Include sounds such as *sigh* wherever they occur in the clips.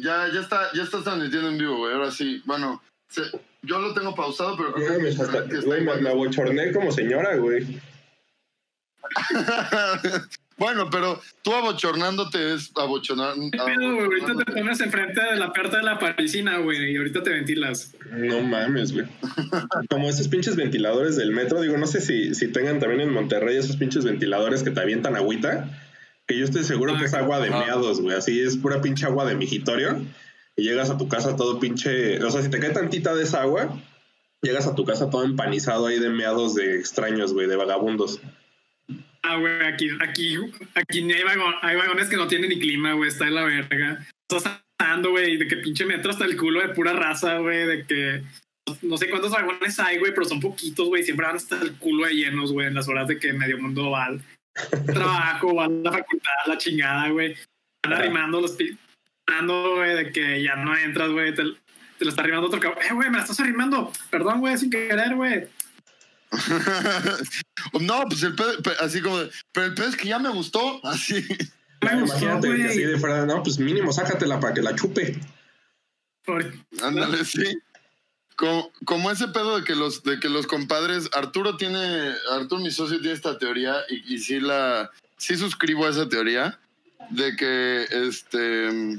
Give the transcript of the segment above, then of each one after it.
Ya, ya está, ya estás transmitiendo en vivo, güey. Ahora sí. Bueno, se- yo lo tengo pausado, pero creo No, que está güey, me, abochorné como señora, güey. *laughs* bueno, pero tú abochornándote es abochonar. ¿Qué pedo, güey? Ahorita te pones enfrente de la puerta de la parisina, güey, y ahorita te ventilas. No mames, güey. Como esos pinches ventiladores del metro, digo, no sé si, si tengan también en Monterrey esos pinches ventiladores que te avientan agüita, que yo estoy seguro que es agua de Ajá. meados, güey. Así es pura pinche agua de mijitorio. Y llegas a tu casa todo pinche. O sea, si te cae tantita de esa agua, llegas a tu casa todo empanizado ahí de meados de extraños, güey, de vagabundos. Ah, güey, aquí, aquí, aquí ni hay, vagon- hay vagones que no tienen ni clima, güey, está en la verga. Estás andando, güey, de que pinche metro hasta el culo de pura raza, güey, de que no sé cuántos vagones hay, güey, pero son poquitos, güey, siempre van hasta el culo de llenos, güey, en las horas de que medio mundo va trabajo, va a la facultad, la chingada, güey. Van arrimando los pi- arrimando, güey, de que ya no entras, güey, te, te lo está arrimando otro cabrón. Eh, güey, me la estás arrimando. Perdón, güey, sin querer, güey. *laughs* no, pues el pedo, pe- así como, de, pero el pedo es que ya me gustó, *laughs* así. Me gustó, Imagínate güey. así de fuera, no, pues mínimo sácatela para que la chupe. Ándale, sí. Como, ese pedo de que los de que los compadres, Arturo tiene, Arturo mi socio tiene esta teoría y, sí la, sí suscribo a esa teoría de que este,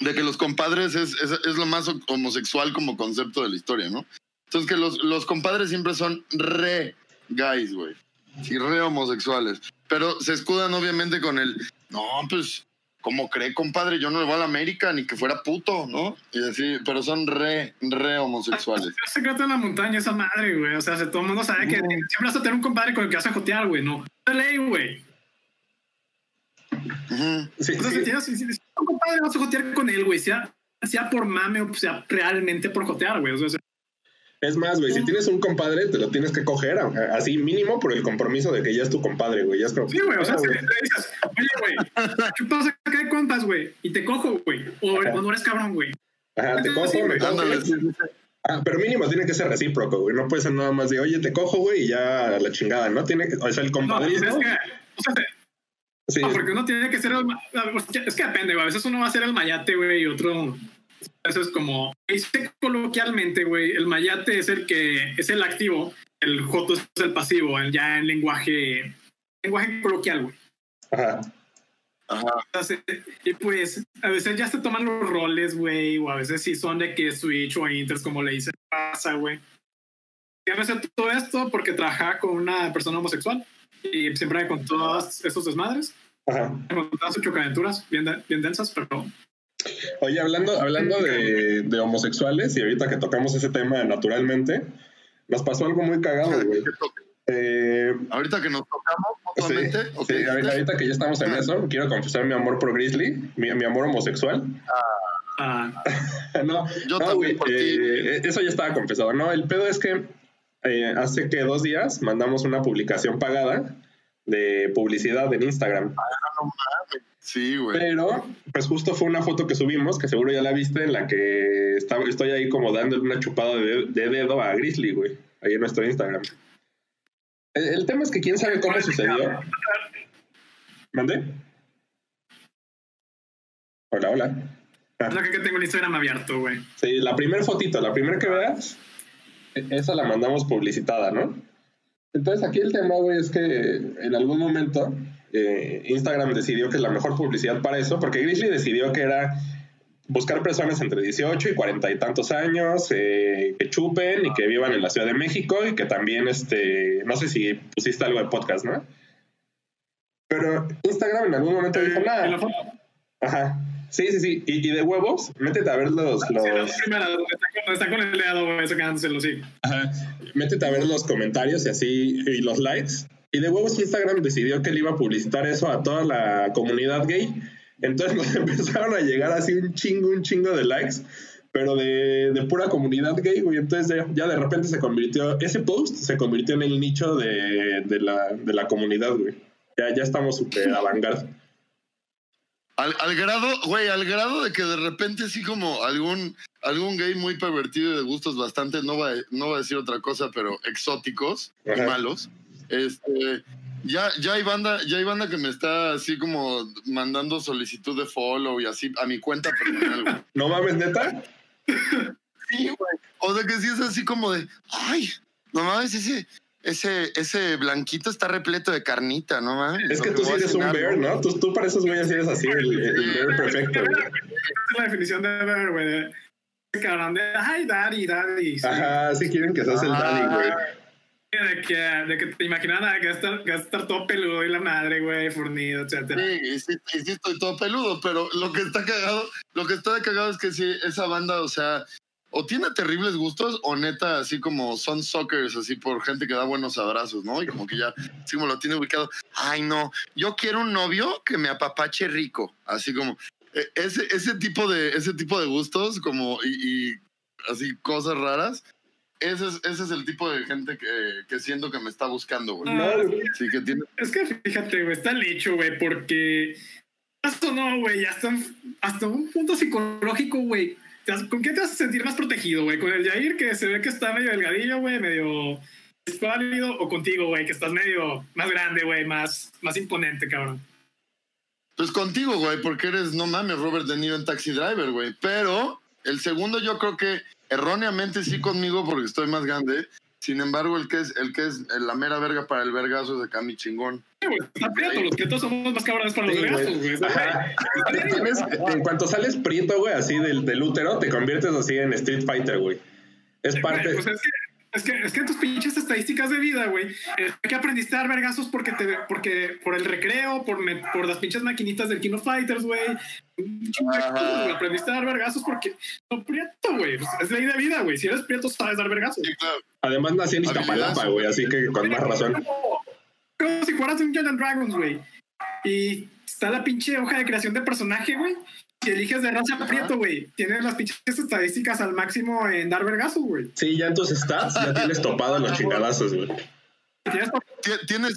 de que los compadres es, es, es lo más homosexual como concepto de la historia, ¿no? Entonces que los, los compadres siempre son re guys, güey. Sí, re homosexuales. Pero se escudan obviamente con el, no, pues, ¿cómo cree, compadre? Yo no le voy a la América ni que fuera puto, ¿no? Y así, pero son re, re homosexuales. *laughs* Es secreto en la montaña esa madre, güey. O sea, se- todo el mundo sabe que siempre vas a tener un compadre con el que vas a jotear, güey, ¿no? Es ley, güey. Ujú. Sí, O sea, sí. si tienes si tienes un compadre, vas a jotear con él, güey. Sea, sea por mame o sea realmente por jotear, güey. O sea, Es más, güey, si tienes un compadre, te lo tienes que coger, así mínimo por el compromiso de que ya es tu compadre, güey. Ya es como, sí, güey. O sea, ah, si le dices, oye, güey, ¿qué pasa acá de compas, güey? Y te cojo, güey. O Ajá. o no eres cabrón, güey. Ajá, te cojo, me sí, Ah, pero mínimo tiene que ser recíproco, güey. No puede ser nada más de, oye, te cojo, güey, y ya a la chingada, ¿no? Tiene que, o sea, el No, pues compadrismo. es que, o sea, sí, No, porque uno tiene que ser el. ma- Es que depende, güey. A veces uno va a ser el mayate, güey, y otro. Eso es como. Dice coloquialmente, güey. El mayate es el que es el activo, el joto es el pasivo, el- ya en lenguaje. Lenguaje coloquial, güey. Ajá. Ajá. Entonces, y pues, a veces ya se toman los roles, güey, o a veces sí son de que Switch o Inters, como le dicen, pasa, güey. Y a veces todo esto porque trabajaba con una persona homosexual y siempre con todos esos desmadres. Ajá. Me contaban sus chocaventuras bien, de- bien densas, pero Oye, hablando, hablando de, de homosexuales, y ahorita que tocamos ese tema naturalmente, nos pasó algo muy cagado, *laughs* güey. Eh, Ahorita que nos tocamos sí, mutuamente, ¿o sí, qué ahorita que ya estamos en eso, quiero confesar mi amor por Grizzly, mi, mi amor homosexual. ah, *laughs* no, Yo no, también por ti. eh, eso ya estaba confesado. No, el pedo es que eh, hace que dos días mandamos una publicación pagada de publicidad en Instagram. Sí, güey. Pero, pues justo fue una foto que subimos, que seguro ya la viste, en la que está- estoy ahí como dándole una chupada de, de dedo a Grizzly, güey. Ahí en nuestro Instagram. El, el tema es que quién sabe cómo sucedió. ¿Mandé? Hola, hola. es la que tengo el Instagram abierto, güey. Sí, la primera fotito, la primera que veas, e- esa la mandamos publicitada, ¿no? Entonces aquí el tema, güey, es que en algún momento eh, Instagram decidió que la mejor publicidad para eso, porque Grizzly decidió que era buscar personas entre 18 y 40 y tantos años, eh, que chupen y que vivan en la Ciudad de México y que también, este, no sé si pusiste algo de podcast, ¿no? Pero Instagram en algún momento dijo, En la nada. foto, Ajá. Sí, sí, sí. Y, y de huevos, métete a ver los, sí, la los, primera, donde está, con- el dedo, güey, sacándoselo, sí. Ajá. Métete a ver los comentarios y así, y los likes. Y de huevos Instagram decidió que le iba a publicitar eso a toda la comunidad gay. Entonces *laughs* nos empezaron a llegar así un chingo, un chingo de likes, pero de, de pura comunidad gay, güey. Entonces ya, ya de repente se convirtió, ese post se convirtió en el nicho de, de, la, de la comunidad, güey. Ya, ya estamos súper *laughs* avant Al, al grado, güey, al grado de que de repente sí como algún, algún gay muy pervertido y de gustos bastante, no va, no va a decir otra cosa, pero exóticos y Ajá. malos, este, Ya, ya hay banda, ya hay banda que me está así como mandando solicitud de follow y así a mi cuenta personal, güey. *laughs* ¿No mames, neta? Sí, güey. O de que sí es así como de, ay, no mames, ese, ese, ese blanquito está repleto de carnita, no mames. Es que tú sí eres un bear. ¿no? Tú, tú para esos güeyes eres así, el, el bear perfecto. es la definición de ver, güey. Cabrón de, ay, daddy, daddy. sí. Ajá, sí quieren que seas el daddy, güey. De que, de que te imaginan ah, que va a estar, que va a estar todo peludo y la madre, güey, fornido, etcétera. Sí, sí, estoy todo peludo, pero lo que está cagado, lo que está cagado es que sí, esa banda, o sea, o tiene terribles gustos o neta así como son suckers, así por gente que da buenos abrazos, ¿no? Y como que ya, así como lo tiene ubicado. Ay, no, yo quiero un novio que me apapache rico, así como eh, ese, ese tipo de, ese tipo de gustos, como y, y así cosas raras. Ese es, ese es el tipo de gente que, que siento que me está buscando, güey. No, güey. Sí, que tiene. Es que fíjate, güey, está el hecho, güey, porque esto no, güey, hasta, hasta un punto psicológico, güey. ¿Con qué te vas a sentir más protegido, güey? ¿Con el Jair, que se ve que está medio delgadillo, güey, medio escuálido? ¿O contigo, güey, que estás medio más grande, güey, más, más imponente, cabrón? Pues contigo, güey, porque eres, no mames, Robert De Niro en Taxi Driver, güey. Pero el segundo yo creo que erróneamente sí conmigo porque estoy más grande. Sin embargo, el que es, el que es la mera verga para el vergazo es de Cami chingón. Sí, güey, está prieto, los prietos somos más cabrones para los Sí, vergazos, güey. en cuanto sales prieto, güey, así del, del útero, te conviertes así en Street Fighter, güey. Es parte. Pues es que, es que, es que tus pinches estadísticas de vida, güey, es que aprendiste a dar vergazos porque te, porque por el recreo, por, me- por las pinches maquinitas del King of Fighters, güey. Aprendiste a dar vergazos porque no prieto, güey. Es ley de vida, güey. Si eres prieto, sabes dar vergazos. Sí, claro. Además, nací en Iztapalapa, güey, así que con más razón. Como, como si fueras un and Dragons, güey. Y está la pinche hoja de creación de personaje, güey. Si eliges de raza Ajá. prieto, güey, tienes las pinches estadísticas al máximo en dar vergazos, güey. Sí, ya en tus stats ya tienes topado los chingadazos, güey. Tienes Tie- Tienes,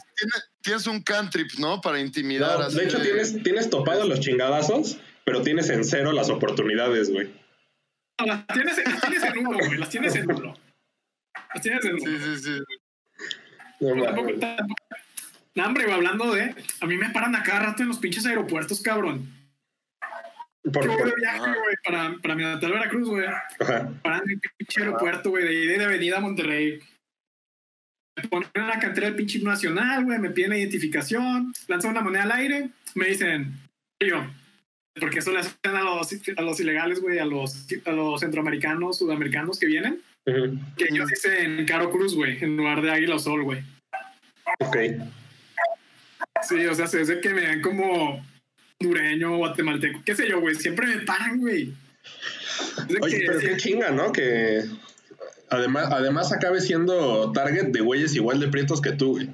tienes, un cantrip, ¿no? Para intimidar. No, así de hecho, tienes, tienes topado los chingadazos, pero tienes en cero las oportunidades, güey. Las tienes, las tienes en uno, güey. Las tienes en uno. Las tienes en uno. Sí, sí, sí. No Tampoco- tampoco- No, hombre, güey, hablando de. A mí me paran a cada rato en los pinches aeropuertos, cabrón. Por- Yo voy de por- viaje, güey, para, para mi natal Veracruz, güey. ajá. Paran en el pinche aeropuerto, güey, de y de avenida a Monterrey. Me ponen en la cantera del pinche nacional, güey, me piden la identificación, lanzan una moneda al aire, me dicen, yo, porque eso le hacen a los, a los ilegales, güey, a los, a los centroamericanos, sudamericanos que vienen, Ujú. que ellos dicen Caro Cruz, güey, en lugar de Águila o Sol, güey. Ok. Sí, o sea, se ve que me ven como dureño, guatemalteco, qué sé yo, güey, siempre me paran, güey. Oye, que- pero qué chinga, ¿no? Que además, además acabe siendo target de güeyes igual de prietos que tú, güey.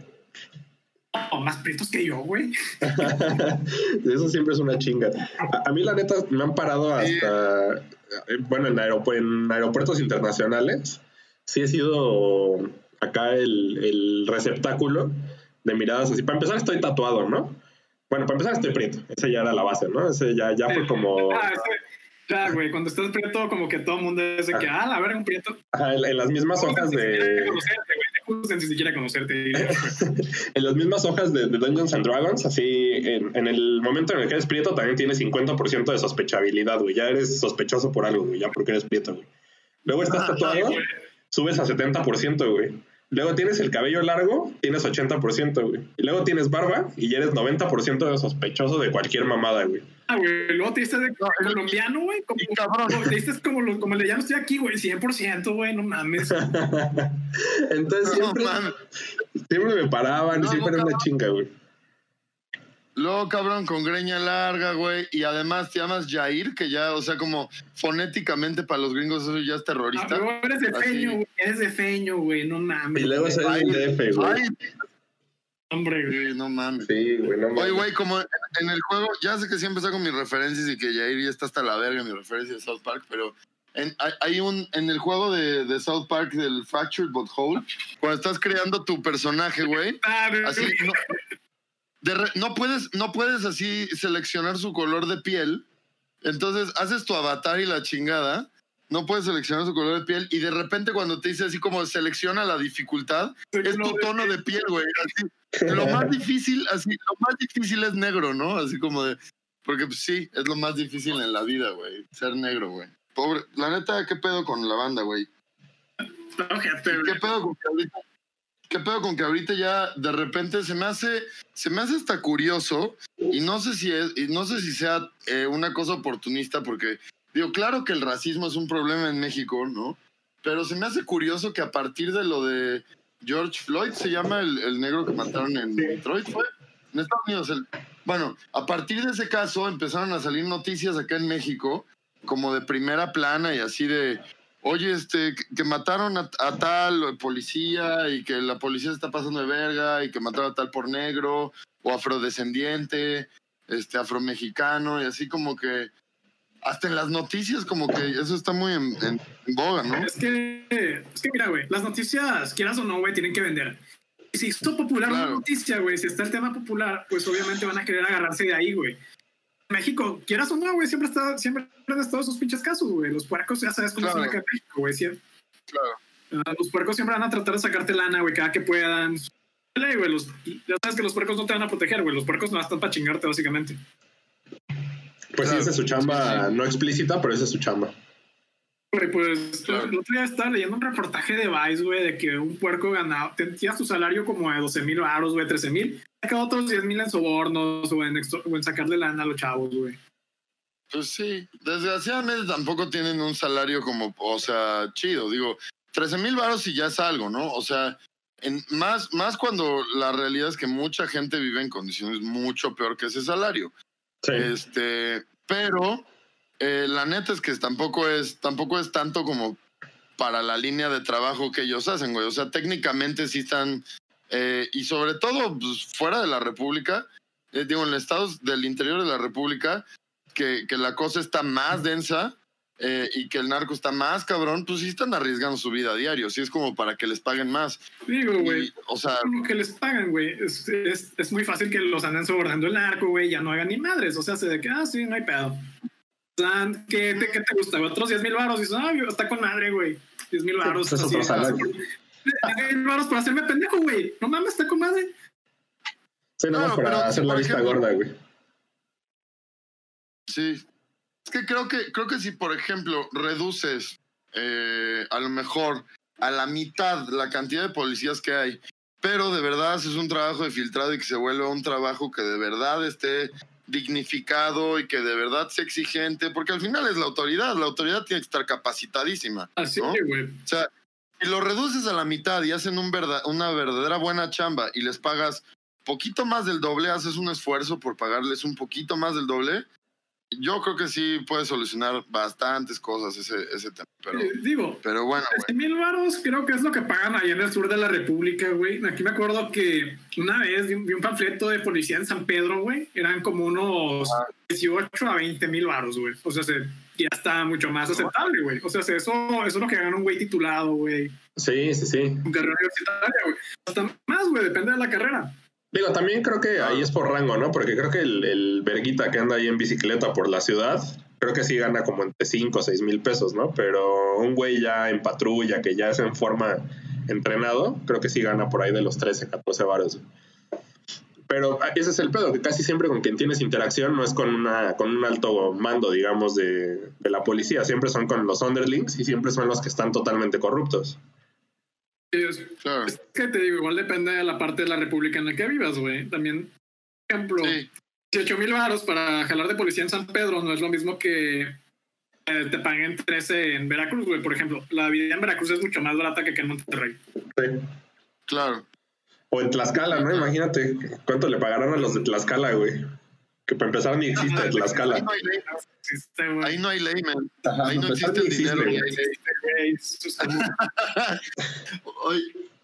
Oh, más prietos que yo, güey. *laughs* Eso siempre es una chinga. A, a mí, la neta, me han parado hasta. eh, Bueno, en, aeropu- en aeropuertos internacionales. Sí he sido acá el, el receptáculo de miradas así. Para empezar, estoy tatuado, ¿no? Bueno, para empezar, estoy prieto. Ese ya era la base, ¿no? Ese ya, ya fue como. *laughs* Ah, ya, güey, cuando estás prieto, como que todo el mundo es de que, ah, la verga, un prieto. Ajá, en, en las mismas hojas de. sin siquiera conocerte. *laughs* En las mismas hojas de, de Dungeons and Dragons, así, en, en el momento en el que eres prieto, también tienes 50% de sospechabilidad, güey. Ya eres sospechoso por algo, güey, ya porque eres prieto, güey. Luego estás Ajá, tatuado, subes a 70%, güey. Luego tienes el cabello largo, tienes 80%, güey. Y luego tienes barba y ya eres 90% de sospechoso de cualquier mamada, güey. Ah, güey, luego te dices de colombiano, güey, como, cabrón. te dices como, lo- como el de ya no estoy aquí, güey, 100%, güey, no mames. *laughs* Entonces No, siempre, me paraban y No, siempre no, era una chinga, güey. Luego, cabrón, con greña larga, güey. Y además te llamas Jair, que ya, o sea, como fonéticamente para los gringos eso ya es Ah, terrorista. pero eres de Así. feño, güey, eres de feño, güey, no mames. Y luego Ay, del DF, güey. Ay, Hombre, güey. no mames. Sí, güey, no Oye, mames. güey, como en el juego, ya sé que siempre saco mis referencias y que Jair ya está hasta la verga mi referencia de South Park, pero en, hay, hay un, en el juego de, de South Park del Fractured But Whole, cuando estás creando tu personaje, güey, Ah, güey. así no, de re- no puedes no puedes así seleccionar su color de piel entonces haces tu avatar y la chingada no puedes seleccionar su color de piel y de repente cuando te dice así como selecciona la dificultad es tu tono de piel güey *laughs* Lo más difícil, así, lo más difícil es negro, ¿no? Así como de. Porque pues, sí, es lo más difícil en la vida, güey. Ser negro, güey. Pobre. La neta, ¿qué pedo con la banda, güey? ¿Qué pedo con que ahorita? ¿Qué pedo con que ahorita ya de repente se me hace, se me hace hasta curioso y no sé si es, y no sé si sea eh, una cosa oportunista porque digo, claro que el racismo es un problema en México, ¿no? Pero se me hace curioso que a partir de lo de George Floyd, se llama el, el negro que mataron en Detroit, fue en Estados Unidos. el- bueno, a partir de ese caso empezaron a salir noticias acá en México como de primera plana y así de, oye, este, que, mataron a, a tal policía y que la policía se está pasando de verga y que mataron a tal por negro o afrodescendiente, este, afromexicano y así como que hasta en las noticias como que eso está muy en, en- en boga, ¿no? Es que, es que mira, güey, las noticias, quieras o no, güey, tienen que vender. Si esto popular una Claro. noticia, güey, si está el tema popular, pues obviamente van a querer agarrarse de ahí, güey. México, quieras o no, güey, siempre, está, siempre han estado esos pinches casos, güey. Los puercos, ya sabes cómo Claro. son acá en México, güey. sie- Claro. ah, los puercos siempre van a tratar de sacarte lana, güey, cada que puedan. Ley, güey, los, ya sabes que los puercos no te van a proteger, güey. Los puercos no están para chingarte, básicamente. Pues sí, esa es su chamba no explícita, pero esa es su chamba. Güey, pues Claro. el otro día estaba leyendo un reportaje de Vice, güey, de que un puerco ganaba, tenía su salario como de 12 mil baros, güey, 13 mil, sacaba otros 10 mil en sobornos o en, o en sacarle lana a los chavos, güey. Pues sí, desgraciadamente tampoco tienen un salario como, o sea, chido. Digo, 13 mil baros y ya es algo, ¿no? O sea, en, más, más cuando la realidad es que mucha gente vive en condiciones mucho peor que ese salario. Sí. Este, pero eh, la neta es que tampoco es, tampoco es tanto como para la línea de trabajo que ellos hacen, güey. O sea, técnicamente sí están, eh, y sobre todo pues, fuera de la República, eh, digo, en estados del interior de la República, que, que la cosa está más densa eh, y que el narco está más cabrón, pues sí están arriesgando su vida a diario. Sí es como para que les paguen más. Digo, güey, o sea, lo que les pagan, güey, es, es, es muy fácil que los anden sobornando el narco, güey, ya no hagan ni madres. O sea, se de que, ah, sí, no hay pedo. ¿Qué te, qué te gusta? Otros 10 mil baros. Y dices, ah, está con madre, güey. 10 mil baros. es otro salario. 10 mil baros por hacerme pendejo, güey. No mames, está con madre. Sí, nada más No, para pero, hacer la vista ejemplo- gorda, güey. Sí. Es que creo que, creo que si, por ejemplo, reduces eh, a lo mejor a la mitad la cantidad de policías que hay, pero de verdad haces un trabajo de filtrado y que se vuelva un trabajo que de verdad esté dignificado y que de verdad sea exigente, porque al final es la autoridad, la autoridad tiene que estar capacitadísima. Así, ¿no? güey. O sea, si lo reduces a la mitad y hacen un verda- una verdadera buena chamba y les pagas poquito más del doble, haces un esfuerzo por pagarles un poquito más del doble, yo creo que sí puede solucionar bastantes cosas ese, ese tema. Pero, Eh, Digo, pero bueno, güey. 13 mil varos creo que es lo que pagan ahí en el sur de la República, güey. Aquí me acuerdo que una vez vi un, vi un panfleto de policía en San Pedro, güey. Eran como unos 18 a 20 mil varos, güey. O sea, se, ya está mucho más aceptable, güey. O sea, se- eso, eso es lo que gana un güey titulado, güey. Sí, sí, sí. Un carrera universitaria, güey. Hasta más, güey, depende de la carrera. Digo, también creo que ahí es por rango, ¿no? Porque creo que el, el verguita que anda ahí en bicicleta por la ciudad, creo que sí gana como entre 5 o 6 mil pesos, ¿no? Pero un güey ya en patrulla, que ya es en forma entrenado, creo que sí gana por ahí de los 13, 14 varos. Pero ah, ese es el pedo, que casi siempre con quien tienes interacción no es con, una, con un alto mando, digamos, de, de la policía, siempre son con los underlings y siempre son los que están totalmente corruptos. Es, Claro. es que te digo, igual depende de la parte de la República en la que vivas, güey. También, por ejemplo, Sí, 18 mil varos para jalar de policía en San Pedro no es lo mismo que eh, te paguen 13 en Veracruz, güey. Por ejemplo, la vida en Veracruz es mucho más barata que en Monterrey. Sí. claro. O en Tlaxcala, ¿no? Imagínate cuánto le pagarán a los de Tlaxcala, güey. Que para empezar ni existe Ahí Tlaxcala. no hay ley, Existe, ahí no hay ley, man. Ajá, ahí no existe el dinero. Existe, Oye,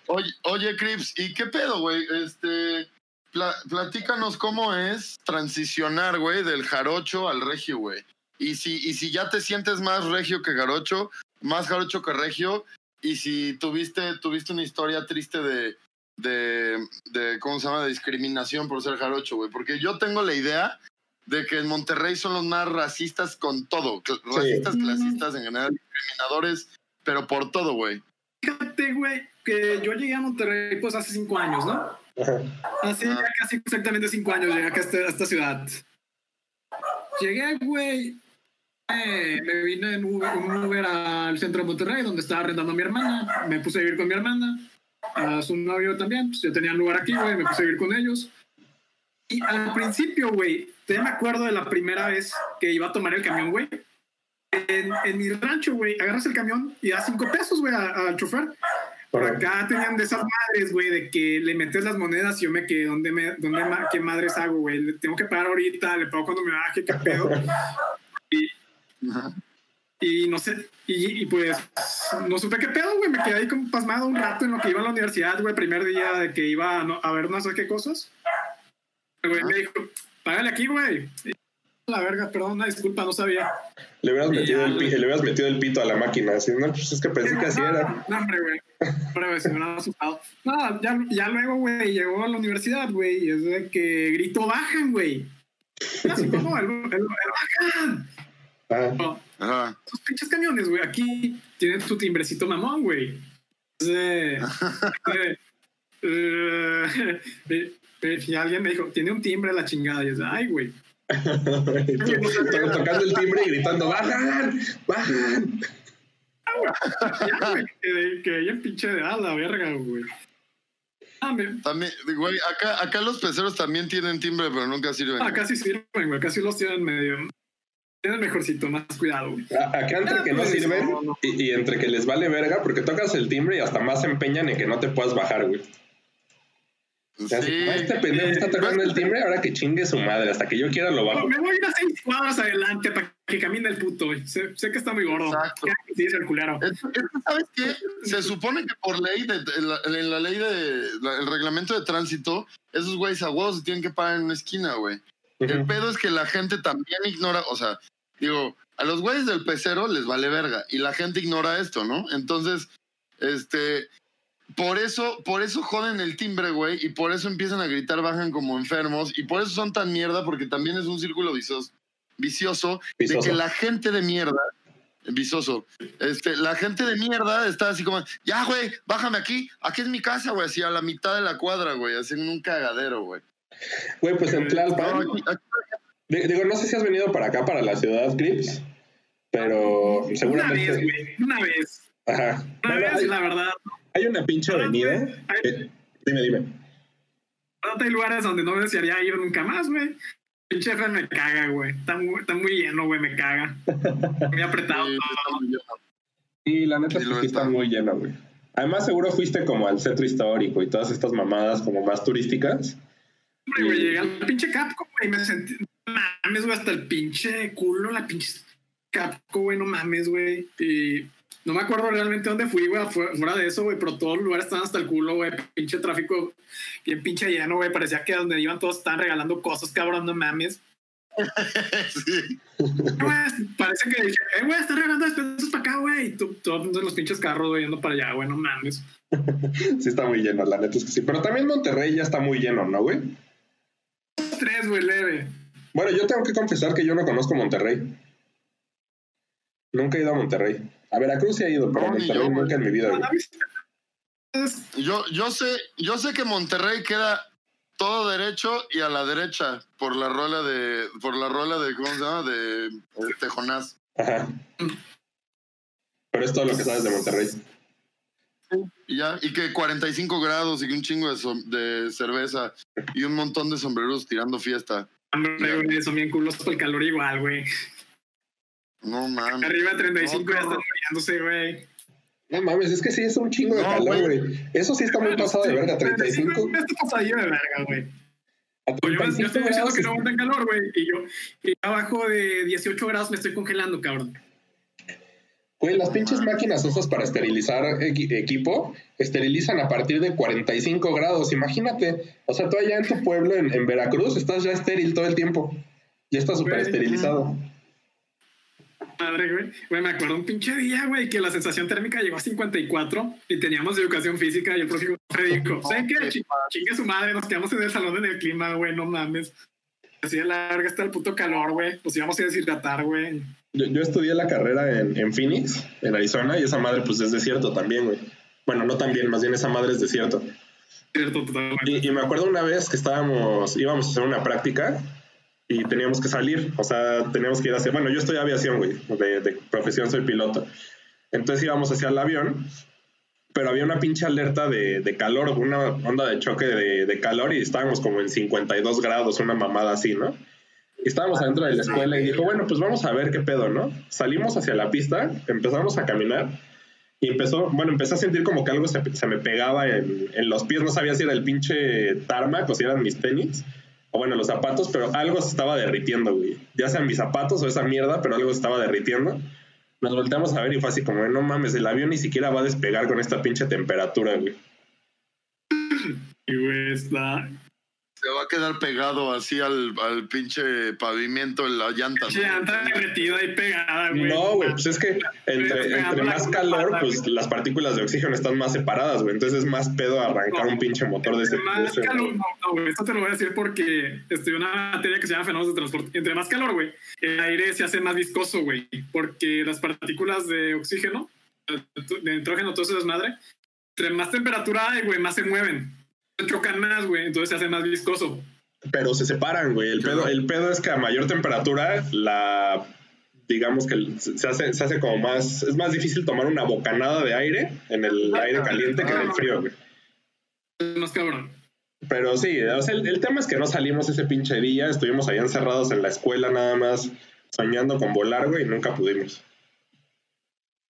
oye, oye, Crips, ¿y qué pedo, güey? Este, pla- platícanos cómo es transicionar, güey, del jarocho al regio, güey. Y si, y si ya te sientes más regio que jarocho, más jarocho que regio, y si tuviste, tuviste una historia triste de, de, de, ¿cómo se llama?, de discriminación por ser jarocho, güey. Porque yo tengo la idea de que en Monterrey son los más racistas con todo, cl- racistas, clasistas en general, discriminadores, pero por todo, güey. Fíjate, güey, que yo llegué a Monterrey pues hace cinco años, ¿no? Ya casi exactamente cinco años llegué acá a esta, a esta ciudad. Llegué, güey. eh, me vine en Uber, un Uber al centro de Monterrey, donde estaba arrendando a mi hermana. Me puse a vivir con mi hermana. A su novio también. Pues yo tenía lugar aquí, güey. Me puse a vivir con ellos. Y al principio, güey, todavía me acuerdo de la primera vez que iba a tomar el camión, güey. En, en mi rancho, güey, agarras el camión y das cinco pesos, güey, al chofer. Por acá tenían de esas madres, güey, de que le metes las monedas y yo me quedé, ¿dónde me, dónde ma- qué madres hago, güey? Le tengo que pagar ahorita, le pago cuando me baje, qué pedo. *laughs* Ajá. Y no sé, y, y pues no supe qué pedo, güey. Me quedé ahí como pasmado un rato en lo que iba a la universidad, güey. Primer día de que iba a, no- a ver no sé qué cosas. El güey me dijo, págale aquí, güey. La verga, perdón, una disculpa, no sabía. Le hubieras, Y metido ya, el, le hubieras metido el pito a la máquina. Así, no, pues es que pensé que así era. No, hombre, güey. Hombre, güey, se me hubiera asustado. No, ya, ya luego, güey, llegó a la universidad, güey, y es de que grito, bajan, güey. Así como, el, el, el bajan. Ah, Ajá. Esos pinches camiones, güey, aquí tienen tu timbrecito mamón, güey. *laughs* Eh, eh, eh, y alguien me dijo, tiene un timbre la chingada. Y es de, ay, güey. Tocando el timbre y gritando, ¡bajan! ¡bajan! Ya, güey, que, que ella pinche de a la verga, güey. Ah, También, güey, acá, acá los peceros también tienen timbre, pero nunca sirven. ah, casi sirven, güey, casi los tienen medio. Tienen mejorcito, más cuidado, güey. A- Acá entre que no pues, sirven no, no. y, y entre que les vale verga, porque tocas el timbre y hasta más se empeñan en que no te puedas bajar, güey. O sea, Sí. "Ah, este pendejo está tocando el timbre, ahora que chingue su madre, hasta que yo quiera lo bajo. Me voy a ir a seis cuadras adelante para que camine el puto, güey. Sé, sé que está muy gordo. Exacto. Dice el culero. ¿Sabes qué? Se supone que por ley, de, de la- en la ley de la- el reglamento de tránsito, esos güeyes a huevos se tienen que parar en una esquina, güey. El pedo es que la gente también ignora, o sea, digo, a los güeyes del pecero les vale verga y la gente ignora esto, ¿no? Entonces, este, por eso, por eso joden el timbre, güey, y por eso empiezan a gritar, bajan como enfermos, y por eso son tan mierda, porque también es un círculo vicioso, vicioso de que la gente de mierda, visoso, este, la gente de mierda está así como, ya, güey, bájame aquí, aquí es mi casa, güey, así a la mitad de la cuadra, güey, así en un cagadero, güey. Güey, pues en No, Tlalpan, aquí- aquí- di- digo, no sé si has venido para acá, para la ciudad, Clips, pero Una vez, seguramente... güey. Una vez. Ajá. Una Bueno, vez, hay, la verdad. hay una pinche avenida. Hay, eh, dime, dime. hay lugares donde no desearía ir nunca más, güey. Pinche jefe me caga, güey. Está muy, está muy lleno, güey, me caga. Muy apretado Sí, todo. muy. Y la neta Sí, es que sí está muy lleno, güey. Además, seguro fuiste como al centro histórico y todas estas mamadas como más turísticas. Hombre, güey, llegué al pinche Capco, güey, y me sentí. Mames, güey, hasta el pinche culo, la pinche Capco, güey, no mames, güey. Y no me acuerdo realmente dónde fui, güey, fu- fuera de eso, güey, pero todos los lugares estaban hasta el culo, güey. Pinche tráfico bien pinche lleno, güey. Parecía que donde iban todos estaban regalando cosas, cabrón, no mames. *laughs* Sí. Parece que dije, eh, güey, están regalando despensas para acá, güey. Y tú- todos los pinches carros, güey, yendo para allá, güey, no mames. Sí está muy lleno, la neta es que sí. Pero también Monterrey ya está muy lleno, ¿no, güey? Tres, güey, leve. Bueno, yo tengo que confesar que yo no conozco Monterrey. Nunca he ido a Monterrey. A Veracruz sí he ido, pero No, Monterrey yo, nunca en mi vida, Yo, yo sé, yo sé que Monterrey queda todo derecho y a la derecha por la rola de, por la rola de, ¿cómo se llama? De este, Jonás. Ajá. Pero es todo lo que sabes de Monterrey. Y ya, y que 45 grados y que un chingo de cerveza y un montón de sombreros tirando fiesta. Hombre, güey, son bien culos por el calor igual, güey. No mames. Arriba de 35 ya están muriéndose, güey. No mames, es que sí es un chingo de No, calor, güey. Eso sí está muy pasado de verga, 35. Ya está pasadillo de verga, güey. A Yo, yo 35 estoy diciendo que no aguanta el calor, güey. Y yo, y abajo de 18 grados me estoy congelando, cabrón. Güey, las pinches máquinas esas para esterilizar equi- equipo esterilizan a partir de 45 grados. Imagínate. O sea, tú allá en tu pueblo, en, en Veracruz, estás ya estéril todo el tiempo. Ya está súper esterilizado. Madre, güey. Güey, me acuerdo un pinche día, güey, que la sensación térmica llegó a 54 y teníamos educación física y el profe dijo, ¿saben qué? Chi- Chingue su madre, nos quedamos en el salón en el clima, güey, no mames. Así de larga está el puto calor, güey. Nos íbamos a deshidratar, güey. Yo, yo estudié la carrera en, en Phoenix, en Arizona, y esa madre pues es desierto también, güey. Bueno, no también, más bien esa madre es desierto. Cierto, totalmente. Y, y me acuerdo una vez que estábamos, íbamos a hacer una práctica y teníamos que salir, o sea, teníamos que ir hacia, bueno, yo estoy aviación, güey, de, de profesión soy piloto. Entonces íbamos hacia el avión, pero había una pinche alerta de, de calor, una onda de choque de, de calor y estábamos como en 52 grados, una mamada así, ¿no? Estábamos adentro de la escuela y dijo, bueno, pues vamos a ver qué pedo, ¿no? Salimos hacia la pista, empezamos a caminar y empezó, bueno, empecé a sentir como que algo se, se me pegaba en, en, los pies, no sabía si era el pinche tarmac o si eran mis tenis, o bueno, los zapatos, pero algo se estaba derritiendo, güey. Ya sean mis zapatos o esa mierda, pero algo se estaba derritiendo. Nos volteamos a ver y fue así como, no mames, el avión ni siquiera va a despegar con esta pinche temperatura, güey. Y güey, está. Se va a quedar pegado así al, al pinche pavimento en la llanta. Sí, anda derretida y pegada, güey. No, güey, pues es que entre, entre más calor, pues las partículas de oxígeno están más separadas, güey. Entonces es más pedo arrancar un pinche motor de ese. Entre más calor, no, no, güey, esto te lo voy a decir porque estudié una materia que se llama fenómenos de transporte. Entre más calor, güey, el aire se hace más viscoso, güey, porque las partículas de oxígeno, de nitrógeno, todo eso es madre. Entre más temperatura hay, güey, más se mueven chocan más, güey, entonces se hace más viscoso. Pero se separan, güey. El pedo, el pedo es que a mayor temperatura, la digamos que se hace, se hace como más, es más difícil tomar una bocanada de aire en el aire caliente que en el frío, güey. Más cabrón. Pero sí, o sea, el, el, tema es que no salimos ese pinche día, estuvimos ahí encerrados en la escuela nada más, soñando con volar, güey, y nunca pudimos.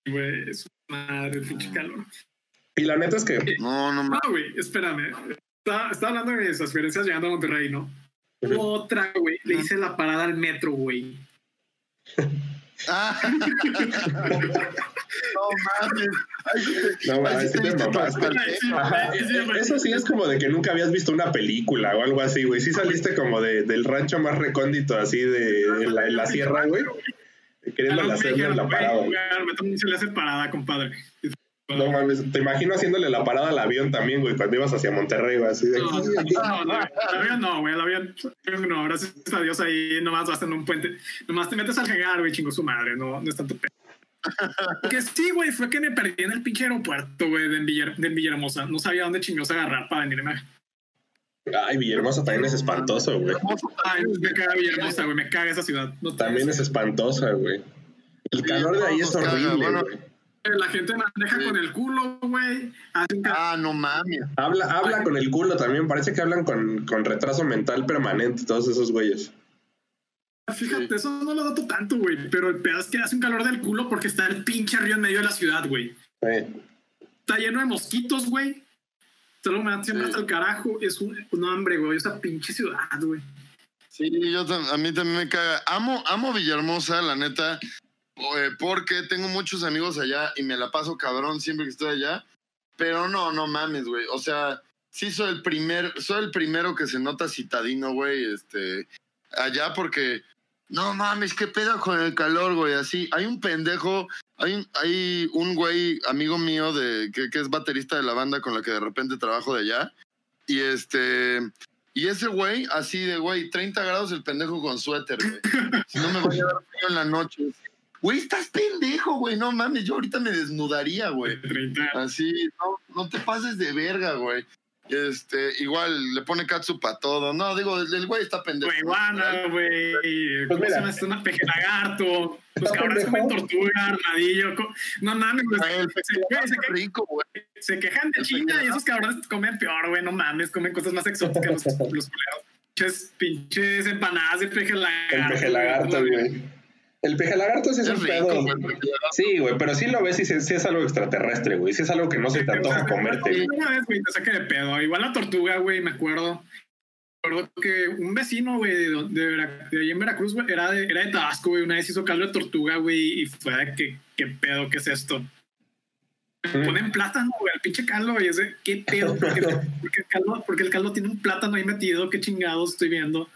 Güey, es madre, pinche calor. Y la neta es que. No, no, no, güey, espérame. Estaba, estaba hablando de mis experiencias llegando a Monterrey, ¿no? Uh -huh. Otra, güey. Le hice la parada al metro, güey. Ah. *laughs* no mames. No. Eso sí es como de que nunca habías visto una película o algo así, güey. Sí saliste como de, del rancho más recóndito, así de, de la, en la sierra, güey. Queriendo hacerle la parada. Me se le hace parada, compadre. No mames, te imagino haciéndole la parada al avión también, güey, cuando ibas hacia Monterrey, güey, así de No, no, el avión no, güey, el avión no, gracias a Dios ahí nomás vas en un puente, nomás te metes al hangar, güey, chingo su madre, no, no es tanto pedo. que sí, güey, fue que me perdí en el pinche aeropuerto, güey, de, Villar, de Villahermosa. No sabía dónde chingos agarrar para venirme. Ay, Villahermosa también es espantoso, güey. Ay, me caga Villahermosa, güey, me caga esa ciudad. No también es espantosa, güey. El calor de ahí es horrible, güey la gente maneja con el culo, güey. Ah, no mames. Habla, habla con el culo también. Parece que hablan con, con retraso mental permanente, todos esos güeyes. Fíjate, sí. eso no lo noto tanto, güey. Pero el pedo es que hace un calor del culo porque está el pinche río en medio de la ciudad, güey. Sí. Está lleno de mosquitos, güey. Solo me dan siempre sí. hasta el carajo. Es un, un hambre, güey. Esa pinche ciudad, güey. Sí, yo a mí también me caga. Amo, amo Villahermosa, la neta porque tengo muchos amigos allá y me la paso cabrón siempre que estoy allá. Pero no, no mames, güey. O sea, sí soy el primer, soy el primero que se nota citadino, güey, este, allá porque, no mames, qué pedo con el calor, güey, así. Hay un pendejo, hay un, hay un güey, amigo mío, de, que, que es baterista de la banda con la que de repente trabajo de allá. Y este, y ese güey, así de, güey, 30 grados el pendejo con suéter, güey. Si no me voy a dar frío en la noche. Güey, estás pendejo, güey. No mames, yo ahorita me desnudaría, güey. Así, no, no te pases de verga, güey. Este, igual le pone catsup a todo. No, digo, el, el güey está pendejo. Güey, guana, güey. Pues es una peje lagarto. Los cabrones comen tortuga, armadillo. No mames, güey. El se, se, se, rico, güey. Se quejan de China y esos cabrones comen peor, güey. No mames, comen cosas más exóticas los, *laughs* los culeros. Pinches, pinches empanadas de peje lagarto. El peje lagarto, güey. El peje lagarto sí es, es un rico, pedo. Güey, sí, güey, pero sí lo ves y sí, sí, es algo extraterrestre, güey. Sí es algo que no se te antoja comerte. Una vez, güey, te saca de pedo. Igual la tortuga, güey, me acuerdo. Me acuerdo que un vecino, güey, de, de, de, ahí en Veracruz, güey, era de, era de Tabasco, güey. Una vez hizo caldo de tortuga, güey, y fue de que, ¿qué pedo? ¿Qué es esto? Mm. Ponen plátano, güey, al pinche caldo, güey. Ese, ¿Qué pedo? Porque, *laughs* porque, el caldo, porque el caldo tiene un plátano ahí metido. ¿Qué chingados estoy viendo?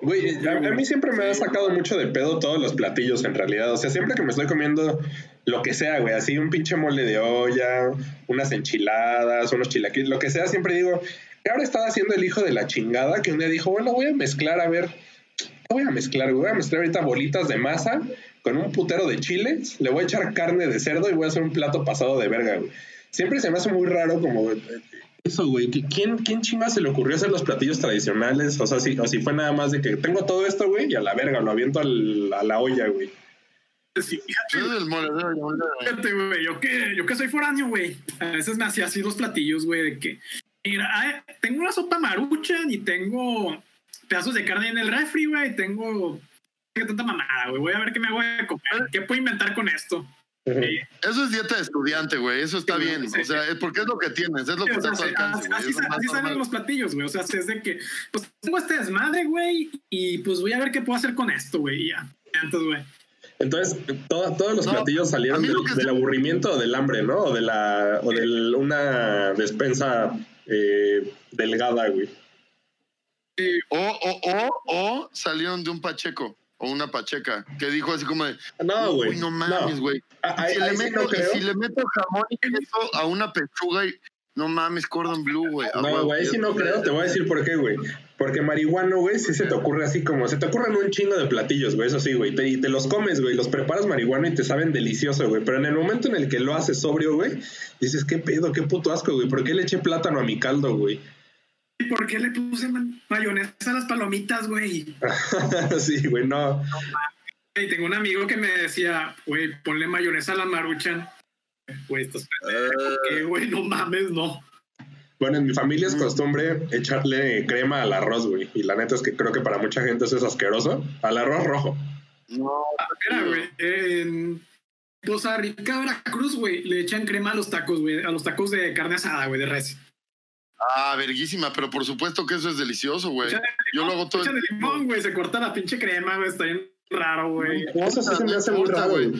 Güey, a, a, mí siempre me ha sacado mucho de pedo todos los platillos en realidad. O sea, siempre que me estoy comiendo lo que sea, güey, así un pinche mole de olla, unas enchiladas, unos chilaquiles, lo que sea, siempre digo, ¿qué ahora estaba haciendo el hijo de la chingada? Que un día dijo, bueno, voy a mezclar, a ver, ¿qué voy a mezclar? Voy a mezclar ahorita bolitas de masa con un putero de chiles, le voy a echar carne de cerdo y voy a hacer un plato pasado de verga, güey. Siempre se me hace muy raro como eso, güey. ¿Quién, ¿Quién chinga se le ocurrió hacer los platillos tradicionales? O sea, si, o si fue nada más de que tengo todo esto, güey, y a la verga, lo aviento al, a la olla, güey. Sí, fíjate, güey, yo que, yo que soy foráneo, güey. A veces me hacía así los platillos, güey, de que, mira, tengo una sopa maruchan y tengo pedazos de carne en el refri, güey, tengo qué tanta mamada, güey. Voy a ver qué me voy a comer. ¿Qué puedo inventar con esto? Eso es dieta de estudiante, güey. Eso está bien. O sea, porque es lo que tienes, es lo que está alcance, Así, así salen los platillos, güey. O sea, es de que, pues tengo este desmadre, güey, y pues voy a ver qué puedo hacer con esto, güey. Ya. Entonces, güey. Entonces, todos los platillos salieron del, aburrimiento o del hambre, ¿no? O de, la, o de una despensa eh, delgada, güey. O, o, o, o salieron de un pacheco o una pacheca que dijo así como de no güey no mames güey si, le meto, si le meto jamón y queso a una pechuga y no mames Cordon Blue güey no güey sí no creo te voy a decir por qué güey. Porque marihuana güey sí se te ocurre así como se te ocurren un chingo de platillos güey eso sí güey. Y te los comes güey los preparas marihuana y te saben delicioso güey. Pero en el momento en el que lo haces sobrio güey dices qué pedo qué puto asco güey por qué le eché plátano a mi caldo güey ¿Y por qué le puse mayonesa a las palomitas, güey? *laughs* sí, güey, no. Y tengo un amigo que me decía, güey, ponle mayonesa a la maruchan. Güey, esto es qué, güey? No mames, no. Bueno, en mi familia es costumbre echarle crema al arroz, güey. Y la neta es que creo que para mucha gente eso es asqueroso. Al arroz rojo. No. Espera, güey. En Costa Rica, Veracruz, güey, le echan crema a los tacos, güey. A los tacos de carne asada, güey, de res. Ah, verguísima, pero por supuesto que eso es delicioso, güey. Yo lo hago todo. el limón, güey, se corta la pinche crema, güey, está bien raro, güey. Eso sí se me hace muy raro, güey.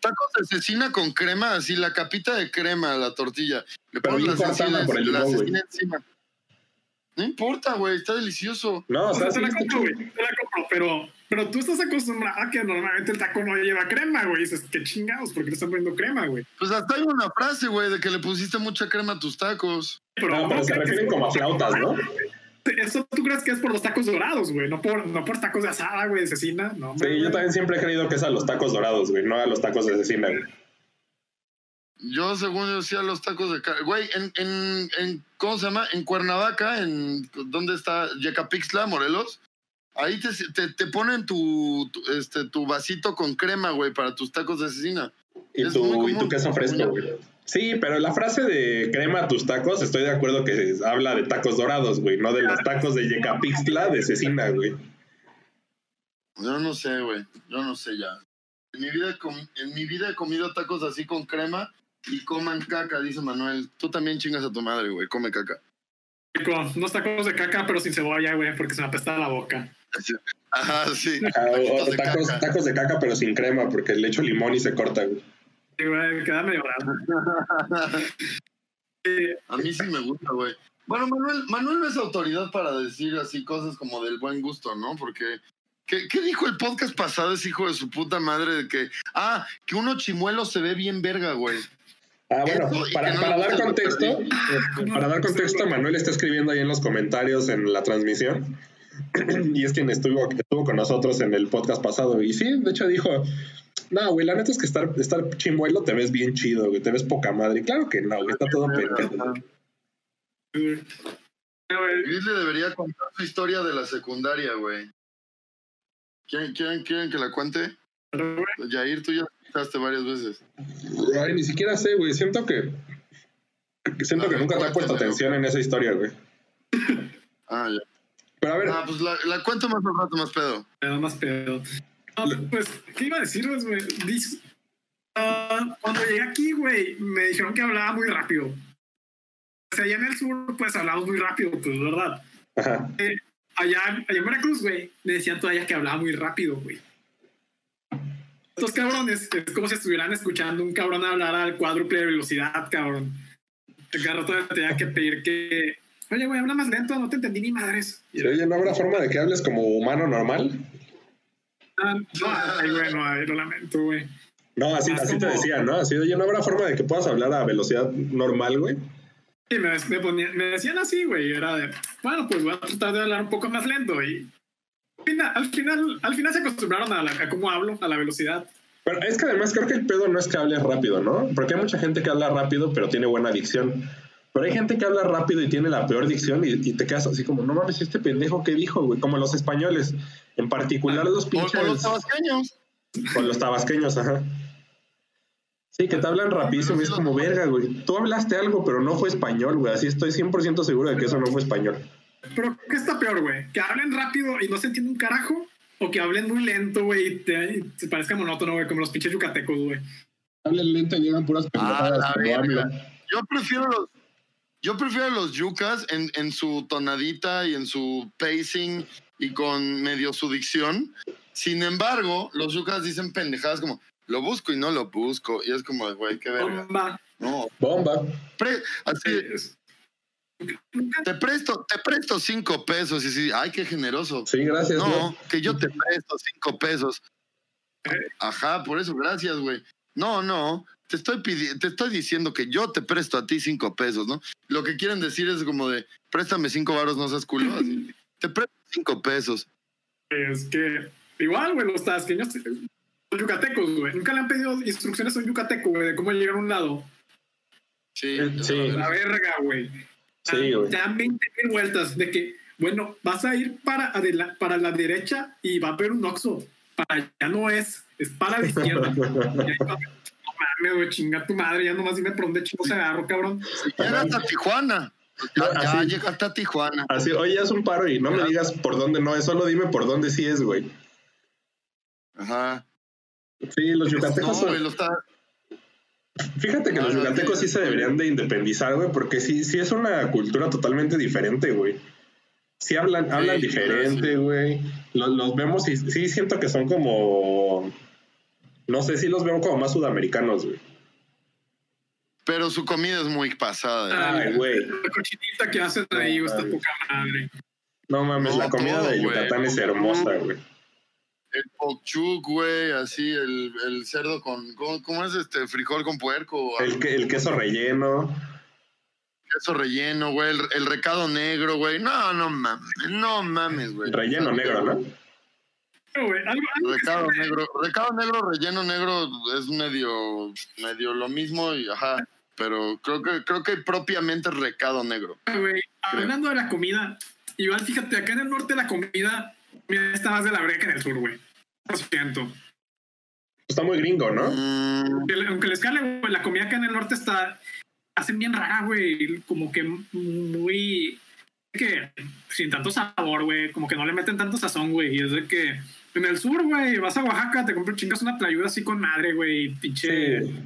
Tacos de cecina con crema, así la capita de crema a la tortilla. Le pones la cecina, por el limón, la encima. No importa, güey, está delicioso. No, o sea, te la compro, güey, te la compro, pero, pero tú estás acostumbrado a que normalmente el taco no lleva crema, güey. Dices, qué chingados, ¿por qué le están poniendo crema, güey? Pues hasta hay una frase, güey, de que le pusiste mucha crema a tus tacos. Pero, no, pero se refieren como a flautas, ¿no? Eso tú crees que es por los tacos dorados, güey, no por, no por tacos de asada, güey, de cecina, no. Sí, yo también siempre he creído que es a los tacos dorados, güey, no a los tacos de cecina, güey. Yo, según yo, decía los tacos de carne. Güey, en, en, en, ¿cómo se llama? En Cuernavaca, en ¿dónde está? Yecapixtla, Morelos. Ahí te, te, te ponen tu, este, tu vasito con crema, güey, para tus tacos de cecina. Y, tu, y tu queso fresco, güey. Sí, pero la frase de crema a tus tacos, estoy de acuerdo que habla de tacos dorados, güey, no de los tacos de Yecapixtla de cecina, güey. Yo no sé, güey. Yo no sé ya. En mi, vida en mi vida he comido tacos así con crema y coman caca, dice Manuel. Tú también chingas a tu madre, güey. Come caca. Unos tacos de caca, pero sin cebolla, güey, porque se me apesta la boca. *laughs* Ajá, sí. tacos, de caca, pero sin crema, porque le echo limón y se corta, güey. Sí, güey, queda medio *laughs* a mí sí me gusta, güey. Bueno, Manuel, Manuel no es autoridad para decir así cosas como del buen gusto, ¿no? Porque ¿Qué, ¿Qué, dijo el podcast pasado ese hijo de su puta madre de que, ah, que uno chimuelo se ve bien verga, güey? Ah, bueno, para, dar contexto, *laughs* para dar contexto, Manuel está escribiendo ahí en los comentarios en la transmisión *clears throat* y es quien estuvo, estuvo con nosotros en el podcast pasado y sí, de hecho dijo, no, güey, la neta es que estar, estar chimuelo te ves bien chido, güey, te ves poca madre. claro que no, güey, está todo pendejo. Luis le debería contar su historia de la secundaria, güey. ¿Quieren, quieren, quieren que la cuente? Jair, tú ya escuchaste varias veces. Ay, ni siquiera sé, güey. Siento que. Siento que nunca te he puesto atención en esa historia, güey. Ah, ya. Pero a ver. Ah, pues la, la cuento más rato, más pedo. más pedo. pues, ¿qué iba a decir, güey? Uh, cuando llegué aquí, güey, me dijeron que hablaba muy rápido. O sea, allá en el sur, pues hablamos muy rápido, pues, ¿verdad? Ajá. Eh, allá, allá en Veracruz, güey, me decían todavía que hablaba muy rápido, güey. Estos cabrones es como si estuvieran escuchando un cabrón hablar al cuádruple de velocidad, cabrón. El carro todavía tenía que pedir que. Oye, güey, habla más lento, no te entendí ni madres. Oye, ¿no habrá forma de que hables como humano normal? Ah, no, ay, güey, no, lo lamento, güey. No, así, así te decía, ¿no? Así, oye, ¿no habrá forma de que puedas hablar a velocidad normal, güey? Sí, me, me, decían así, güey. Era de, bueno, pues voy a tratar de hablar un poco más lento. Y al final, al final, se acostumbraron a, cómo hablo, a la velocidad. Pero es que además creo que el pedo no es que hables rápido, ¿no? Porque hay mucha gente que habla rápido, pero tiene buena adicción. Pero hay gente que habla rápido y tiene la peor dicción y, y te quedas así como, no mames, este pendejo que dijo, güey. Como los españoles, en particular los pinches. o los tabasqueños. Con los tabasqueños, ajá. Sí, que te hablan rapidísimo y es como verga, güey. Tú hablaste algo, pero no fue español, güey. Así estoy 100% seguro de que eso no fue español. Pero, ¿qué está peor, güey? ¿Que hablen rápido y no se entiende un carajo? ¿O que hablen muy lento, güey, y te, y te parezca monótono, güey, como los pinches yucatecos, güey? Hablen lento y digan puras Ah, verga. hablan. Yo prefiero los, yo prefiero los yucas en, en su tonadita y en su pacing y con medio su dicción. Sin embargo, los yucas dicen pendejadas como lo busco y no lo busco. Y es como, güey, qué verga. Bomba. No, Bomba. pre- así, Es- te presto, te presto cinco pesos. Y sí, ay, qué generoso. Sí, gracias. No, güey. que yo te presto cinco pesos. Ajá, por eso, gracias, güey. No, no, te estoy pidi- te estoy diciendo que yo te presto a ti cinco pesos, ¿no? Lo que quieren decir es como de, préstame cinco varos, no seas culo. así, te presto cinco pesos. Es que igual, güey, los tasqueños, los yucatecos, güey. Nunca le han pedido instrucciones a un yucateco, güey, de cómo llegar a un lado. Sí, Sí. La verga, güey. Sí, güey. Dan 20 mil vueltas de que, bueno, vas a ir para, adela- para la derecha y va a haber un oxo. Para allá no es, es para la izquierda. *laughs* No mames, güey, chinga tu madre, ya nomás dime por dónde chingos agarro, cabrón. Llegaste a Tijuana. Ya, No, ya llegaste a Tijuana. Así, oye, haz un paro y no me digas por dónde no es, solo dime por dónde sí es, güey. Ajá. Sí, los No, yucatecos son- güey, lo está. Fíjate que No, los no, yucatecos sí, sí se deberían de independizar, güey, porque sí, sí es una cultura totalmente diferente, güey. Sí hablan, hablan Sí, diferente, güey. Los, los vemos y sí siento que son como... No sé, sí los veo como más sudamericanos, güey. Pero su comida es muy pasada. Ay, güey. La cochinita que hacen ahí, está poca madre. No mames, No, la comida todo, de. Yucatán es hermosa, güey. El pokchuk, güey, así, el, el cerdo con. ¿cómo, cómo es este? Frijol con puerco. El, que- el queso relleno. queso relleno, güey. El, el recado negro, güey. No, no mames. No mames, güey. Relleno negro, ¿no? Pero, güey, algo, algo que Recado negro. Recado negro, relleno negro es medio, medio lo mismo y ajá. Pero creo que, creo que propiamente recado negro. güey, hablando de la comida, igual fíjate, acá en el norte la comida está más de la que en el sur, güey. Lo siento. Está muy gringo, ¿no? Mm, Aunque, aunque les cale, güey, la comida acá en el norte está. Hacen bien rara, güey. Como que muy. que sin tanto sabor, güey. Como que no le meten tanto sazón, güey. Y es de que. En el sur, güey, vas a Oaxaca, te compras chingas una tlayuda así con madre, güey. Pinche. Sí.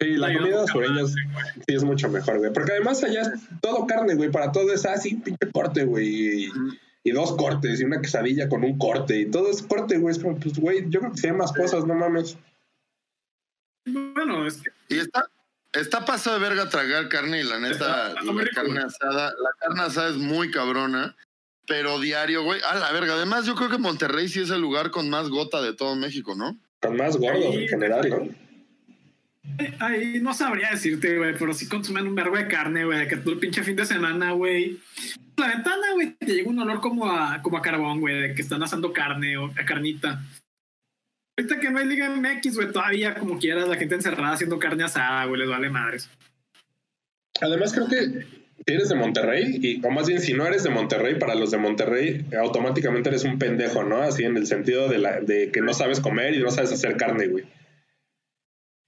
Sí, la comida sureña sí es mucho mejor, güey. Porque además allá es todo carne, güey. Para todo es así, pinche corte, güey. Y, y dos cortes y una quesadilla con un corte. Y todo es corte, güey. Es como, pues, güey, yo creo que sí hay más cosas, no mames. Bueno, es que. y está, está pasado de verga tragar carne y la neta, la rico, carne güey. asada, la carne asada es muy cabrona. Pero diario, güey, a la verga. Además, yo creo que Monterrey sí es el lugar con más gota de todo México, ¿no? Con más gordos Ahí, en general, ¿no? Ahí no sabría decirte, güey, pero sí consumen un verbo de carne, güey, que todo el pinche fin de semana, güey. La ventana, güey, te llega un olor como a, como a carbón, güey, de que están asando carne o a carnita. Ahorita que no hay Liga MX, güey, todavía como quieras, la gente encerrada haciendo carne asada, güey, les vale madres. Además, creo que eres de Monterrey, y, o más bien si no eres de Monterrey, para los de Monterrey, automáticamente eres un pendejo, ¿no? Así en el sentido de, la, de que no sabes comer y no sabes hacer carne, güey.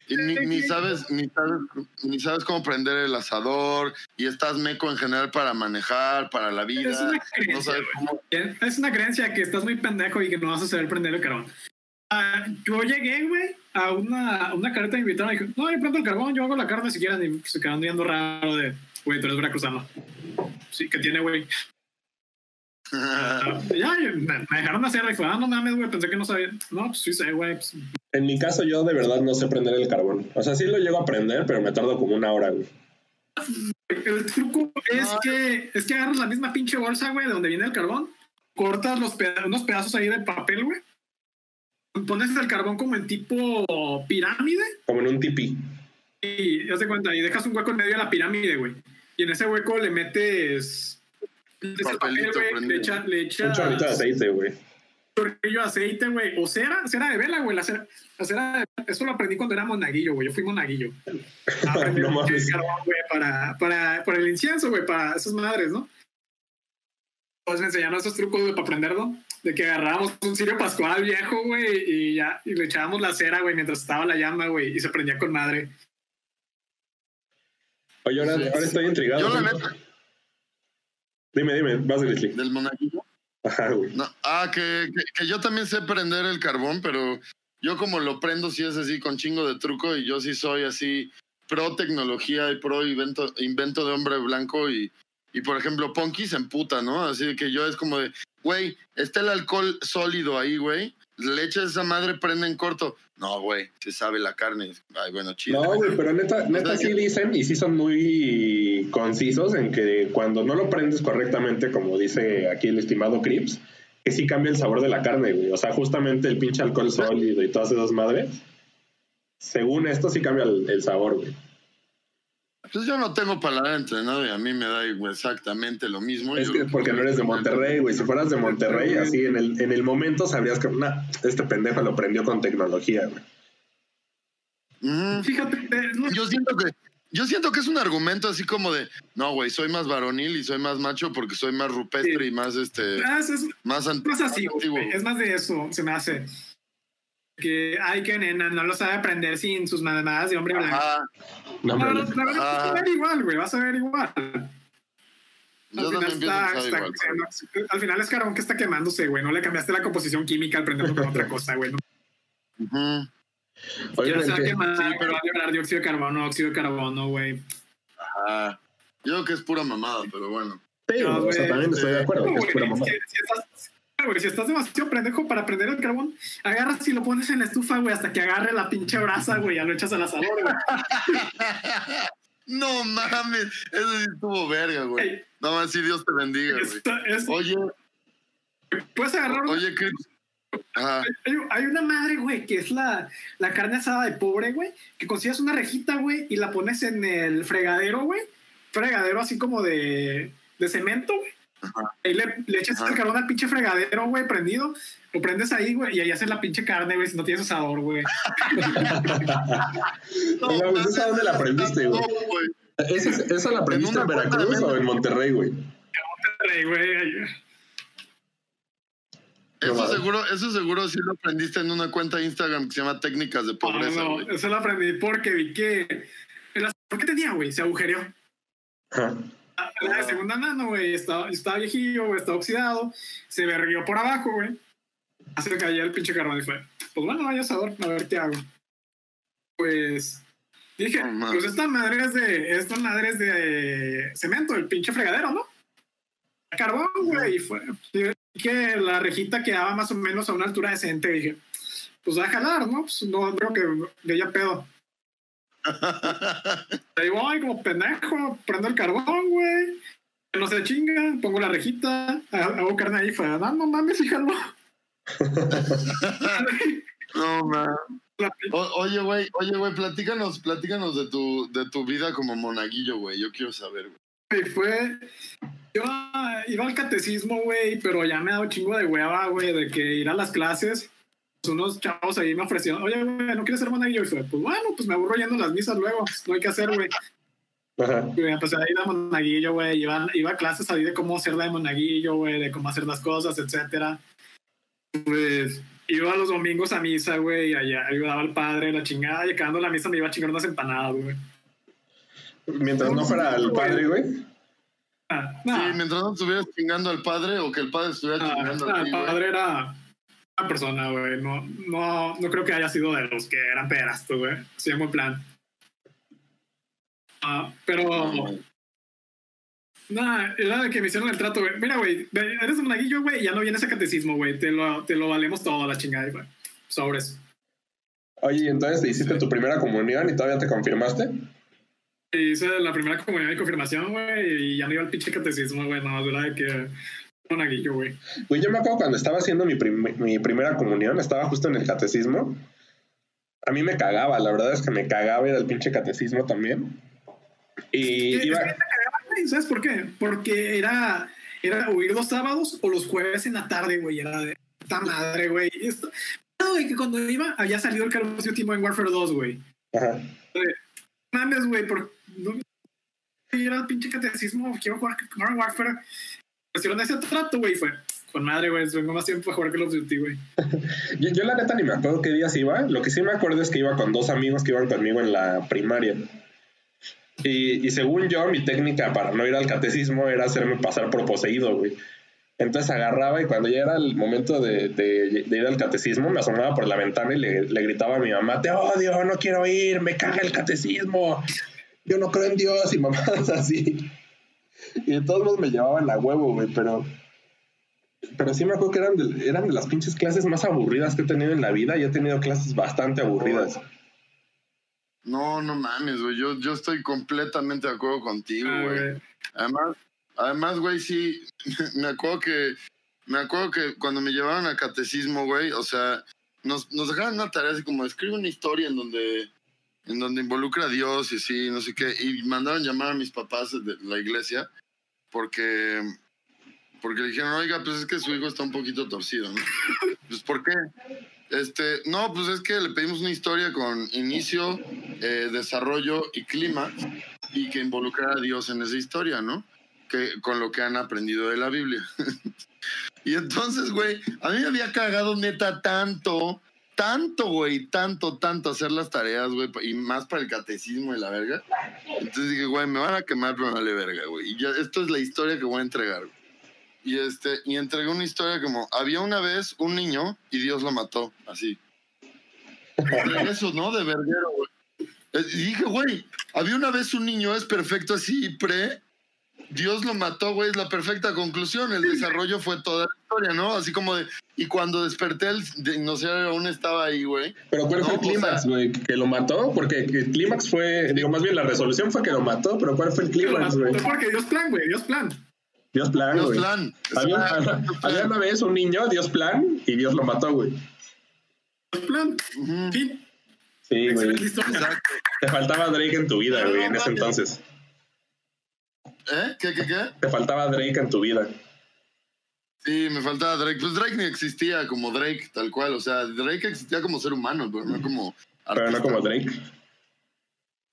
Y ni, ni sabes, ni sabes, ni sabes cómo prender el asador, y estás meco en general para manejar, para la vida. Es una no creencia, sabes güey. cómo. Es una creencia que estás muy pendejo y que no vas a saber prender el carbón. Ah, yo llegué, güey, a una, a una carreta de invitaron y dije, no, yo prendo el carbón, yo hago la carne si quieren. Y se quedaron viendo raro de, güey, tú eres veracruzano. Sí, que tiene, güey. *laughs* Ya, me, me dejaron hacer y fue, ah, no mames, güey, pensé que no sabía. No, pues sí sé, güey. pues, En mi caso, yo de verdad no sé prender el carbón. O sea, sí lo llego a prender, pero me tardo como una hora, güey. el truco es que, es que agarras la misma pinche bolsa, güey, de donde viene el carbón, cortas los peda- unos pedazos ahí de papel, güey, pones el carbón como en tipo pirámide Como en un tipi. Y haz de cuenta, y dejas un hueco en medio de la pirámide, güey. Y en ese hueco le metes. papel, güey, le echa- le Un echas chorrito de aceite, güey. chorrillo de aceite, güey. O cera, cera de vela, güey. La cera, la cera de, eso lo aprendí cuando era monaguillo, güey. Yo fui monaguillo. *laughs* Aprendí No mames. el carbón, güey, para, para, para el incienso, güey, para esas madres, ¿no? Pues me enseñaron esos trucos, güey, para aprenderlo. De que agarrábamos un cirio pascual viejo, güey, y ya, y le echábamos la cera, güey, mientras estaba la llama, güey, y se prendía con madre. Oye, ahora, ahora estoy intrigado. Yo la neta, Dime, dime, vas Grizzly. del monaguillo. Ajá, güey. No, ah, que, que, que yo también sé prender el carbón, pero yo como lo prendo sí es así con chingo de truco y yo sí soy así pro tecnología y pro invento, invento de hombre blanco y, y por ejemplo Ponky se emputa, ¿no? Así que yo es como de, güey, está el alcohol sólido ahí, güey, le echas esa madre, prende en corto. No, güey, se sabe la carne. Ay, bueno, chido. No, güey, pero neta, neta sí dicen y sí son muy concisos en que cuando no lo prendes correctamente, como dice aquí el estimado Crips, que sí cambia el sabor de la carne, güey. O sea, justamente el pinche alcohol sólido y todas esas madres, según esto sí cambia el, el sabor, güey. Pues yo no tengo paladar entrenado y a mí me da exactamente lo mismo. Es que porque no eres de Monterrey, güey. Si fueras de Monterrey, así en el, en el momento sabrías que, nah, este pendejo lo prendió con tecnología, güey. Fíjate, eh, no, Yo siento que yo siento que es un argumento así como de, no, güey, soy más varonil y soy más macho porque soy más rupestre Sí. y más este ah, es, es más más antiguo. Es más de eso, se me hace. Que, ay, que nena, no lo sabe aprender sin sus mamadas de hombre blanco. Ajá. No, No, no, verdad, vas a ver igual, güey, vas a ver igual. Al final, está, está- al es carbón que está quemándose, güey. No le cambiaste la composición química al prenderlo con otra *laughs* cosa, güey. No. Oye, quemar, sí, pero va a liberar dióxido de carbono, óxido de carbono, güey. Ajá. Yo creo que es pura mamada, pero bueno. sí, No, o sea, güey, también estoy de acuerdo, No, que es güey, pura si, mamada. si estás, güey, si estás demasiado pendejo para prender el carbón, agarras y lo pones en la estufa, güey, hasta que agarre la pinche brasa, güey, ya lo echas al asador, güey. *laughs* No mames, eso sí estuvo verga, güey. Ey, No más, sí, Dios te bendiga, güey. es- Oye, puedes agarrar oye, Chris. Ajá. Hay una madre, güey, que es la, la carne asada de pobre, güey, que consigues una rejita, güey, y la pones en el fregadero, güey. Fregadero así como de, de cemento, güey. Ajá. Y le, le echas Ajá. el carbón al pinche fregadero, güey, prendido. Lo prendes ahí, güey, y ahí haces la pinche carne, güey, si no tienes asador, güey. *laughs* No ¿esa dónde la aprendiste, güey? No. ¿Esa, esa la aprendiste En en, Veracruz o en Monterrey, güey? Rey, güey. Eso No, seguro, eso seguro sí lo aprendiste en una cuenta de Instagram que se llama Técnicas de No, Pobreza, no, güey. eso lo aprendí porque vi que... el as- ¿Por qué tenía, güey? Se agujereó. Ajá. La de Ah. segunda mano, güey, estaba, estaba viejillo, güey, estaba oxidado, se verguió por abajo, güey. Se caía el pinche carbón y fue, pues bueno, vaya asador, a ver qué hago. Pues dije, mames. pues esta madre es de, esta madre es de cemento, el pinche fregadero, ¿no? Carbón, güey, y fue que la rejita quedaba más o menos a una altura decente, dije, pues va a jalar, ¿no? Pues no creo que de ella pedo. *laughs* Ahí voy como pendejo, prendo el carbón, güey. No se chinga, pongo la rejita, hago carne ahí, fue, no, no mames, fíjalo. No, *laughs* man. O- oye, güey, oye, güey, platícanos, platícanos de tu, de tu vida como monaguillo, güey. Yo quiero saber, güey. Fue. Yo iba al catecismo, güey, pero ya me ha dado chingo de hueva, güey, de que ir a las clases. Pues unos chavos ahí me ofrecieron, oye, güey, ¿no quieres ser monaguillo? Y fue, pues bueno, pues me aburro yendo a las misas luego, no hay que hacer, güey. Ajá. Y me empecé a ir a monaguillo, güey. Iba, iba a clases ahí de cómo hacerla de monaguillo, güey, de cómo hacer las cosas, etcétera. Pues iba los domingos a misa, güey, y allá ayudaba al padre, la chingada, y acabando la misa me iba a chingar unas empanadas, güey. Mientras no fuera el padre, güey. Ah, no, Sí, mientras no estuvieras chingando al padre o que el padre estuviera Ah, chingando ah, a el padre era persona, güey. No, no, no creo que haya sido de los que eran pederastos, güey. Sí, en buen plan. Ah, pero. Nada, era de que me hicieron el trato, güey. Mira, güey, eres un monaguillo, güey, y ya no vienes a catecismo, güey. Te lo, te lo valemos todo a la chingada, güey. Sobres. Oye, y entonces te hiciste tu primera comunión y todavía te confirmaste. Y hice la primera comunidad de confirmación, güey, y ya no iba al pinche catecismo, güey. No, era de que. Güey. Güey, yo me acuerdo cuando estaba haciendo mi, prim- mi primera comunión, estaba justo en el catecismo. A mí me cagaba, la verdad es que me cagaba ir al pinche catecismo también. Y iba... ¿Sabes por qué? Porque era, era o ir los sábados o los jueves en la tarde, güey. Era de, puta madre, güey. Esto, no, güey, que cuando iba, había salido el Call of Duty Modern Warfare 2, güey. Ajá. Mames, güey, por. No, era el pinche catecismo, quiero jugar Modern Warfare. Hicieron ese trato, güey, fue. Con madre, güey, vengo más tiempo a jugar Call of Duty, güey. *laughs* Yo, yo la neta ni me acuerdo qué días iba. Lo que sí me acuerdo es que iba con dos amigos que iban conmigo en la primaria. Y, según yo, mi técnica para no ir al catecismo era hacerme pasar por poseído, güey. Entonces agarraba y cuando ya era el momento de, ir al catecismo, me asomaba por la ventana y le, le gritaba a mi mamá, te odio, no quiero ir, me caga el catecismo, yo no creo en Dios y mamadas *laughs* así. Y de todos modos me llevaban a huevo, güey, pero... Pero sí me acuerdo que eran de, eran de las pinches clases más aburridas que he tenido en la vida y he tenido clases bastante aburridas. No, no mames, güey. Yo, yo estoy completamente de acuerdo contigo, Ah, güey. güey. Además, además, güey, sí, *laughs* me acuerdo que, me acuerdo que cuando me llevaron a catecismo, güey, o sea, nos, nos dejaron una tarea así como escribe una historia en donde, en donde involucra a Dios y así, no sé qué, y mandaron llamar a mis papás de la iglesia porque, porque le dijeron, oiga, pues es que su hijo está un poquito torcido, ¿no? *laughs* Pues, ¿por qué? Este, no, pues es que le pedimos una historia con inicio, eh, desarrollo y clima y que involucrara a Dios en esa historia, ¿no? Que, con lo que han aprendido de la Biblia. *laughs* y entonces, güey, a mí me había cagado neta tanto, tanto, güey, tanto, tanto hacer las tareas, güey, y más para el catecismo y la verga. Entonces dije, güey, me van a quemar, pero vale verga, güey. Y ya, esto es la historia que voy a entregar, güey. Y, este, y entregué una historia como, había una vez un niño y Dios lo mató, así. Eso, ¿no? De verguero, güey. Eh, Y dije, güey, había una vez un niño, es perfecto así, pre. Dios lo mató, güey, es la perfecta conclusión. El desarrollo fue toda la historia, ¿no? Así como de. Y cuando desperté, el dinosaurio aún estaba ahí, güey. Pero ¿cuál fue No, el o clímax, sea- güey? ¿Que lo mató? Porque el clímax fue, digo, más bien la resolución fue que lo mató, pero ¿cuál fue el clímax, güey? Fue porque Dios plan, güey, Dios plan. Dios plan, Dios güey. plan. Había, Exacto, había una vez un niño, Dios plan, y Dios lo mató, güey. Dios plan. Ujú, Fin. Sí, güey. Te faltaba Drake en tu vida, güey, no en ese entonces. ¿Eh? ¿Qué, qué, qué? Te faltaba Drake en tu vida. Sí, me faltaba Drake. Pues Drake ni existía como Drake, tal cual. O sea, Drake existía como ser humano, pero no como. Pero no artista. como Drake.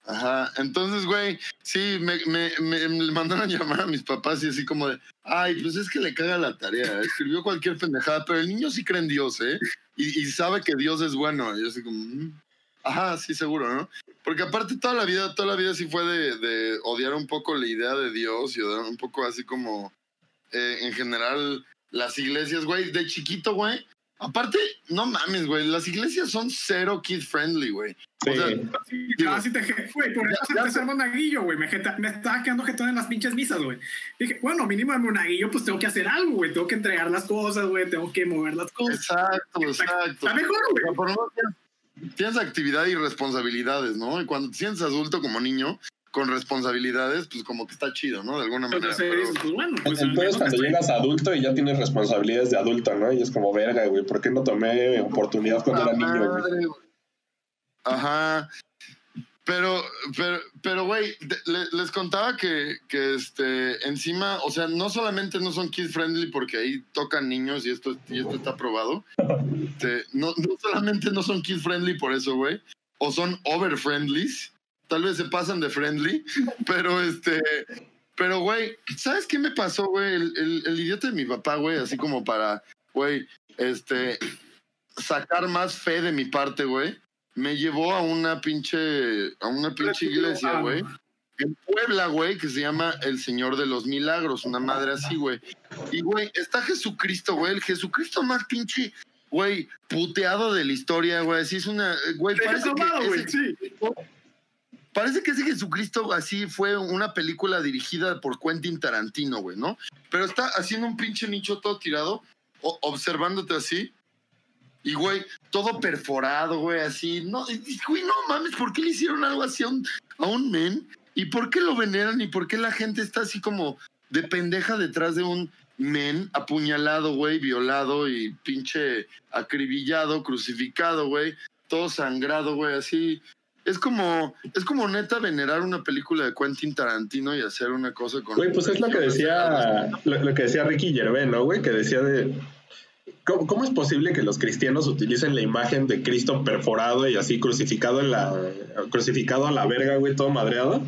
Ajá. Entonces, güey, sí, me, me, me, me mandaron llamar a mis papás y así como de, ay, pues es que le caga la tarea. Escribió cualquier pendejada, pero el niño sí cree en Dios, ¿eh? Y, y sabe que Dios es bueno. Y yo así como, "Mm". Ajá, sí, seguro, ¿no? Porque aparte toda la vida, toda la vida sí fue de, de odiar un poco la idea de Dios y odiar un poco así como, eh, en general, las iglesias, güey, de chiquito, güey. Aparte, no mames, güey, las iglesias son cero kid friendly, güey. Sí. O sea, Sí, Digo, casi te güey, por eso ya- ya- empecé el monaguillo, güey. Me, me estaba quedando jetón en las pinches misas, güey. Dije, bueno, mínimo en monaguillo, pues tengo que hacer algo, güey. Tengo que entregar las cosas, güey. Tengo que mover las cosas. Exacto, exacto. Está mejor, güey. Tienes, actividad y responsabilidades, ¿no? Y cuando te sientes adulto como niño, con responsabilidades, pues como que está chido, ¿no? De alguna manera. Entonces pero- dices, pues bueno, pues Entonces cuando estoy- llegas adulto y ya tienes responsabilidades de adulto, ¿no? Y es como, verga, güey, ¿por qué no tomé oportunidad cuando era niño, güey. Ajá. Pero, pero, pero, güey, les contaba que, que este, encima, o sea, no solamente no son kid friendly porque ahí tocan niños y esto, esto está probado. Este, no, solamente no son kid friendly por eso, güey. O son over friendlies. Tal vez se pasan de friendly. Pero este. Pero, güey, ¿sabes qué me pasó, güey? El, el- el idiota de mi papá, güey, así como para, güey, este, sacar más fe de mi parte, güey, me llevó a una pinche, a una pinche iglesia, Ah, güey, en Puebla, güey, que se llama El Señor de los Milagros, una madre así, güey. Y, güey, está Jesucristo, güey, el Jesucristo más pinche, güey, puteado de la historia, güey, así es una, güey, parece tomado, que ese- sí. Parece que ese Jesucristo así fue una película dirigida por Quentin Tarantino, güey, ¿no? Pero está haciendo un pinche nicho todo tirado, observándote así. Y, güey, todo perforado, güey, así. No, y- güey, no mames, ¿por qué le hicieron algo así a un, a un men? ¿Y por qué lo veneran? ¿Y por qué la gente está así como de pendeja detrás de un men apuñalado, güey, violado y pinche acribillado, crucificado, güey? Todo sangrado, güey, así. Es como, es como neta venerar una película de Quentin Tarantino y hacer una cosa con. Güey, pues es lo que decía, lo, lo que decía Ricky Gervais, ¿no, güey? Que decía de, ¿Cómo, cómo es posible que los cristianos utilicen la imagen de Cristo perforado y así crucificado en la crucificado a la verga, güey, todo madreado?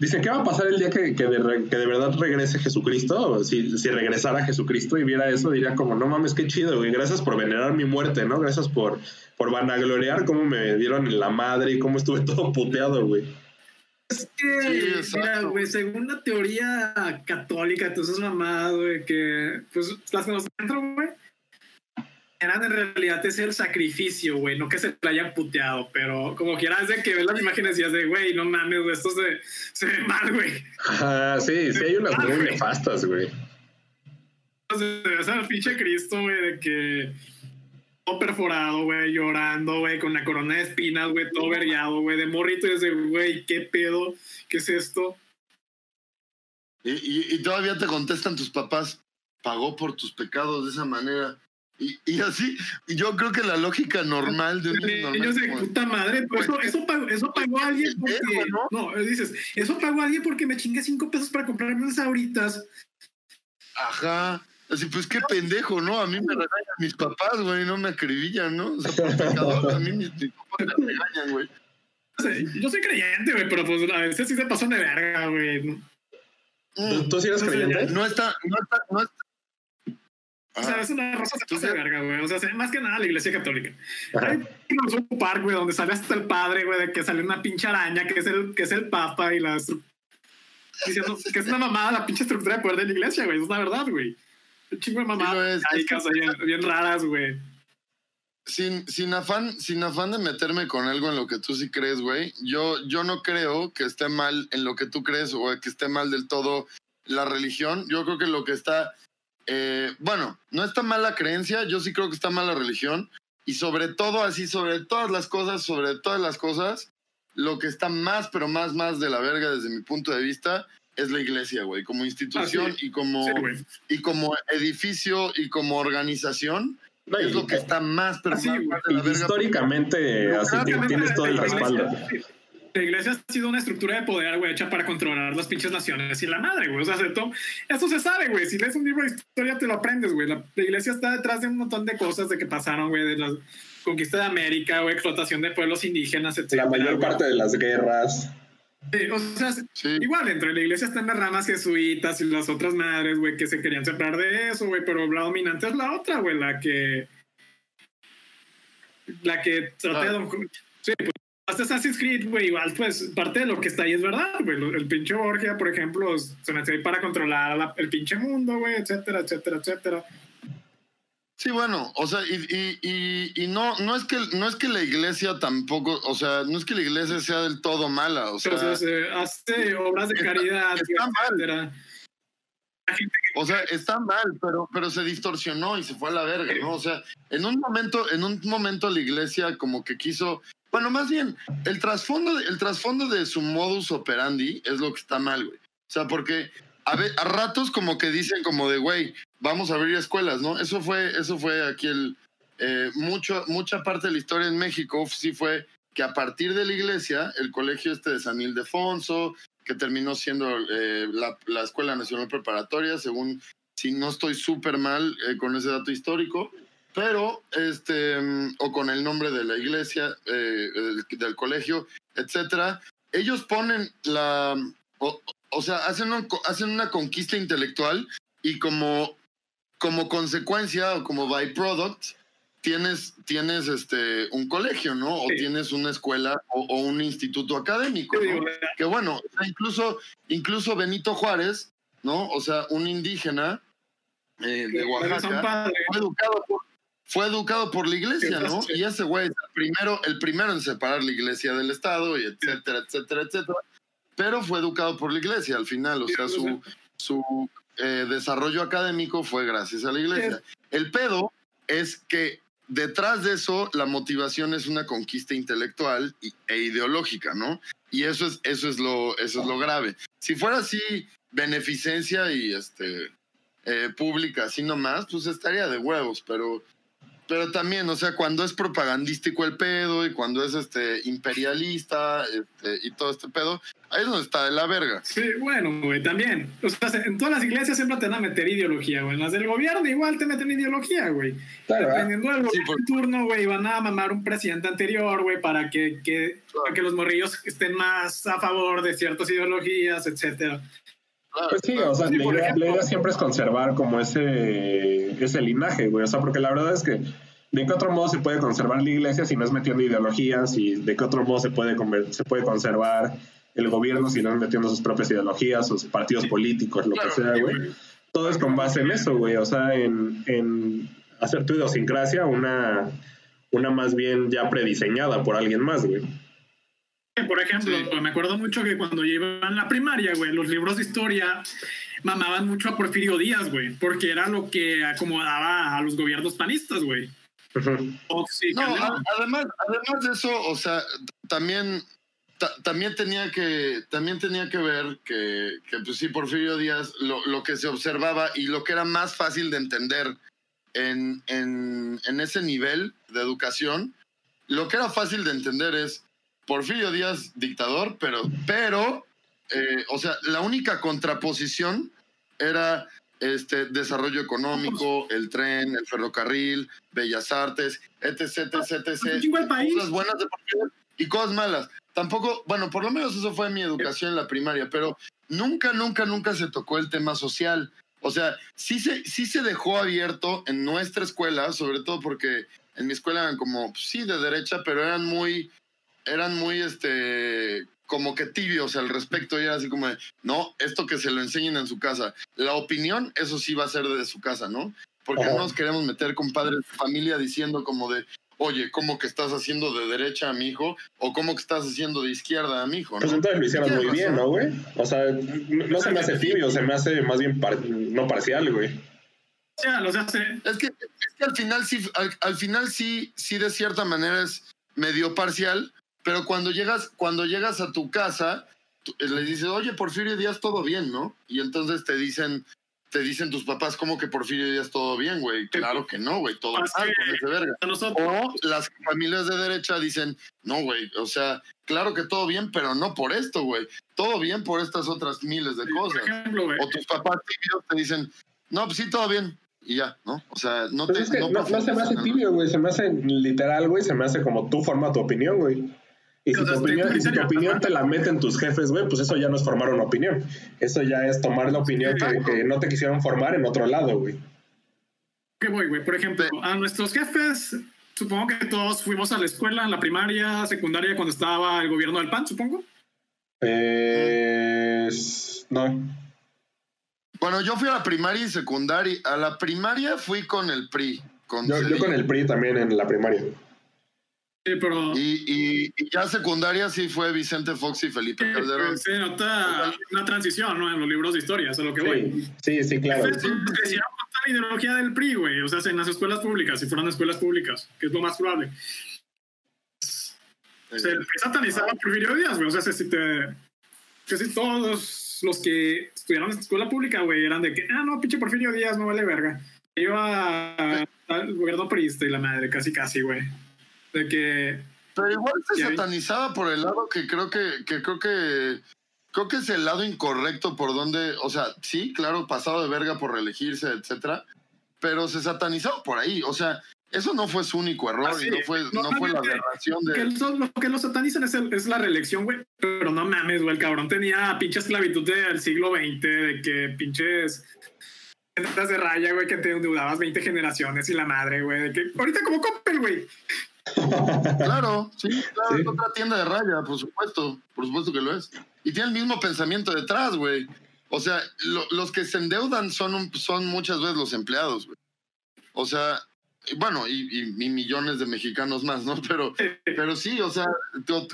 Dicen, ¿qué va a pasar el día que, que, de, re- que de verdad regrese Jesucristo? Si, si regresara Jesucristo y viera eso, diría como, no mames, qué chido, güey. Gracias por venerar mi muerte, ¿no? Gracias por, por vanagloriar cómo me dieron en la madre y cómo estuve *laughs* todo puteado, güey. Es que, Sí, mira, güey, según la teoría católica, entonces mamá, güey, que pues las que nos entran, güey, eran en realidad ese el sacrificio, güey, no que se te hayan puteado, pero como quieras de que ves las imágenes y de, güey, no mames, güey, esto se, se ve mal, güey. Ah, sí, sí hay unas muy güey. nefastas, güey. Ves al pinche Cristo, güey, de que todo perforado, güey, llorando, güey, con la corona de espinas, güey, todo vergueado, güey, de morrito y desde, güey, ¿qué pedo? ¿Qué es esto? Y, y- y todavía te contestan tus papás, pagó por tus pecados de esa manera. Y, y así, yo creo que la lógica normal de un niño normal como, puta madre, pues eso, eso, pagó, eso pagó alguien porque. No, dices, eso pagó alguien porque me chingué cinco pesos para comprarme unas ahoritas. Ajá. Así, pues qué pendejo, ¿no? A mí me regañan mis papás, güey, no me acribillan, ¿no? O sea, por pecador, a mí mis, mis papás me regañan, güey. Yo soy creyente, güey, pero pues a veces sí se pasan de verga, güey. Mm, ¿Tú, sí eres creyente? No está, no está, no está. O sea, es una rosa se ¿Tú pasa de verga, güey. O sea, se- más que nada la iglesia católica. Ajá. Hay un parque, güey, donde sale hasta el padre, güey, de que sale una pinche araña, que es el, que es el papa y la diciendo que es una mamada la pinche estructura de poder de la iglesia, güey. Es la verdad, güey. Un chingo de Sí mamadas es. arcaicas ahí bien, bien raras, güey. sin, sin afán, sin afán de meterme con algo en lo que tú sí crees, güey. Yo, yo no creo que esté mal en lo que tú crees o que esté mal del todo la religión. Yo creo que lo que está, eh, bueno, no está mal la creencia, yo sí creo que está mal la religión. Y sobre todo, así, sobre todas las cosas, sobre todas las cosas, lo que está más, pero más, más de la verga desde mi punto de vista es la iglesia, güey, como institución Ah, sí. y como Sí, y como edificio y como organización No, es y- lo que está más, pero Ah, sí, más, güey. más de la y verga. históricamente, así tienes todo el respaldo. Sí. La iglesia ha sido una estructura de poder, güey, hecha para controlar las pinches naciones y la madre, güey. O sea, eso se sabe, güey. Si lees un libro de historia, te lo aprendes, güey. La, la iglesia está detrás de un montón de cosas de que pasaron, güey, de la conquista de América, güey, explotación de pueblos indígenas, etc. La mayor parte de las guerras. o sea, Sí. igual dentro de la iglesia están las ramas jesuitas y las otras madres, güey, que se querían separar de eso, güey, pero la dominante es la otra, güey, la que. La que trata de. Ah. don- Sí, pues. Hasta Assassin's Creed, güey, igual, pues, parte de lo que está ahí es verdad, güey. El pinche Borgia, por ejemplo, se metió ahí para controlar la- el pinche mundo, güey, etcétera, etcétera, etcétera. Sí, bueno, o sea, y, y, y, y no, no, es que, no es que la iglesia tampoco, o sea, no es que la iglesia sea del todo mala, o sea, Entonces, eh, hace obras de está- caridad, está mal. o sea, está mal, pero, pero se distorsionó y se fue a la verga, ¿no? O sea, en un momento, en un momento la iglesia como que quiso, bueno, más bien, el trasfondo, el trasfondo de su modus operandi es lo que está mal, güey. O sea, porque a, ve- a ratos como que dicen como de, güey, vamos a abrir escuelas, ¿no? Eso fue, eso fue aquí el, eh, mucho, mucha parte de la historia en México sí fue que a partir de la iglesia, el colegio este de San Ildefonso, que terminó siendo eh, la, la Escuela Nacional Preparatoria, según, si no estoy súper mal eh, con ese dato histórico, pero, este, mm, o con el nombre de la iglesia, eh, del, del colegio, etcétera, ellos ponen la, o, o sea, hacen, un- hacen una conquista intelectual y como, como consecuencia o como byproduct, tienes, tienes este, un colegio, ¿no? O Sí. tienes una escuela o, o un instituto académico, que bueno, incluso, incluso Benito Juárez, ¿no? O sea, un indígena eh, de Oaxaca, fue educado por, fue educado por la iglesia, ¿no? Y ese güey es el primero, el primero en separar la iglesia del Estado, y etcétera, etcétera, etcétera. Pero fue educado por la iglesia al final, o sea, su, su eh, desarrollo académico fue gracias a la iglesia. El pedo es que detrás de eso la motivación es una conquista intelectual e ideológica, ¿no? Y eso es, eso es lo, eso es lo grave. Si fuera así beneficencia y este eh, pública, así nomás, pues estaría de huevos, pero pero también, o sea, cuando es propagandístico el pedo y cuando es este imperialista este, y todo este pedo, ahí es donde está de la verga. Sí, bueno, güey, también. O sea, en todas las iglesias siempre te van a meter ideología, güey. En las del gobierno igual te meten ideología, güey. Claro. Dependiendo del Sí, por- turno, güey, van a mamar un presidente anterior, güey, para que, que, para que los morrillos estén más a favor de ciertas ideologías, etcétera. Claro, Pues sí, o sea, Sí, la idea, ejemplo. la idea siempre es conservar como ese, ese linaje, güey. O sea, porque la verdad es que de qué otro modo se puede conservar la iglesia si no es metiendo ideologías y de qué otro modo se puede, conver- se puede conservar el gobierno si no es metiendo sus propias ideologías, sus partidos políticos, lo Claro, que sea, güey. Todo es con base en eso, güey. O sea, en, en hacer tu idiosincrasia una, una más bien ya prediseñada por alguien más, güey. Por ejemplo, Sí. me acuerdo mucho que cuando yo iba en la primaria, güey, los libros de historia mamaban mucho a Porfirio Díaz, güey, porque era lo que acomodaba a los gobiernos panistas, güey. No, además, además de eso, o sea, también, ta- también tenía que, también tenía que ver que, que pues sí, Porfirio Díaz, lo, lo que se observaba y lo que era más fácil de entender en, en, en ese nivel de educación, lo que era fácil de entender es Porfirio Díaz, dictador, pero, pero, eh, o sea, la única contraposición era este desarrollo económico, el tren, el ferrocarril, bellas artes, etc, etc, etc. país. Cosas buenas de Porfirio y cosas malas. Tampoco, bueno, por lo menos eso fue mi educación en la primaria, pero nunca, nunca, nunca se tocó el tema social. O sea, sí se, sí se dejó abierto en nuestra escuela, sobre todo porque en mi escuela eran como, pues, sí, de derecha, pero eran muy, eran muy, este, como que tibios al respecto y era así como de, no, esto que se lo enseñen en su casa. La opinión, eso sí va a ser de su casa, ¿no? Porque Ajá. no nos queremos meter con padres de familia diciendo como de, oye, ¿cómo que estás haciendo de derecha a mi hijo? O ¿cómo que estás haciendo de izquierda a mi hijo? Pues ¿no? entonces lo hicieron muy bien. ¿no, güey? O sea, no se me hace tibio, se me hace más bien par- no parcial, güey. O sea, los hace. Es que, es que al final sí, al, al final sí, sí de cierta manera es medio parcial, pero cuando llegas, cuando llegas a tu casa, tú- eh, le dices, oye, Porfirio Díaz, todo bien, ¿no? Y entonces te dicen, te dicen tus papás, ¿cómo que Porfirio Díaz todo bien, güey? Claro que no, güey, todo mal con ese verga. O las familias de derecha dicen, no, güey, o sea, claro que todo bien, pero no por esto, güey. Todo bien por estas otras miles de Por cosas. ejemplo, güey. O tus papás tibios te dicen, no, pues sí, todo bien. Y ya, ¿no? O sea, no Pues te... es que no, no se me hace tibio, güey, se me hace literal, güey, se me hace como tú forma tu opinión, güey. Y si, O sea, tu opinión, si tu te la meten tus jefes, güey, pues eso ya no es formar una opinión. Eso ya es tomar la opinión que, no te quisieron formar en otro lado, güey. ¿Qué voy, güey? Por ejemplo, a nuestros jefes, supongo que todos fuimos a la escuela, en la primaria, secundaria, cuando estaba el gobierno del PAN, supongo. Eh, no. Bueno, yo fui a la primaria y secundaria. A la primaria fui con el PRI. Con Yo, yo con el PRI también en la primaria. Sí, pero. Y, y- y ya secundaria sí fue Vicente Fox y Felipe Sí, Calderón. pues, se nota una transición, ¿no? En los libros de historia, eso es lo que voy. Sí, sí, sí, claro. La ideología del PRI, güey. O sea, en las escuelas públicas, si fueran escuelas públicas, que es lo más probable. Se el PRI satanizaba a Porfirio Díaz, güey. O sea, si te. Casi todos los que estudiaron en escuela pública, güey, eran de que, ah, no, pinche Porfirio Díaz, no vale verga. Iba al gobierno priista y la madre, casi, casi, güey. De que. Pero igual se satanizaba por el lado que creo que, que creo que creo que es el lado incorrecto por donde, o sea, sí, claro, pasado de verga por reelegirse, etcétera, pero se satanizaba por ahí, o sea, eso no fue su único error Ah, sí. y no fue, no fue la aberración que de lo, que lo satanizan es, el- es la reelección, güey. Pero no mames, güey. El cabrón tenía pinche esclavitud del siglo XX, de que pinches ventas de raya, güey, que te endeudabas 20 generaciones y la madre, güey. De que ahorita como Coppel, güey. Claro, sí, claro, *laughs* Sí. es otra tienda de raya, por supuesto, por supuesto que lo es. Y tiene el mismo pensamiento detrás, güey. O sea, lo- los que se endeudan son, un- son muchas veces los empleados, güey. O sea, y bueno, y, y- y millones de mexicanos más, ¿no? Pero, *laughs* pero sí, o sea,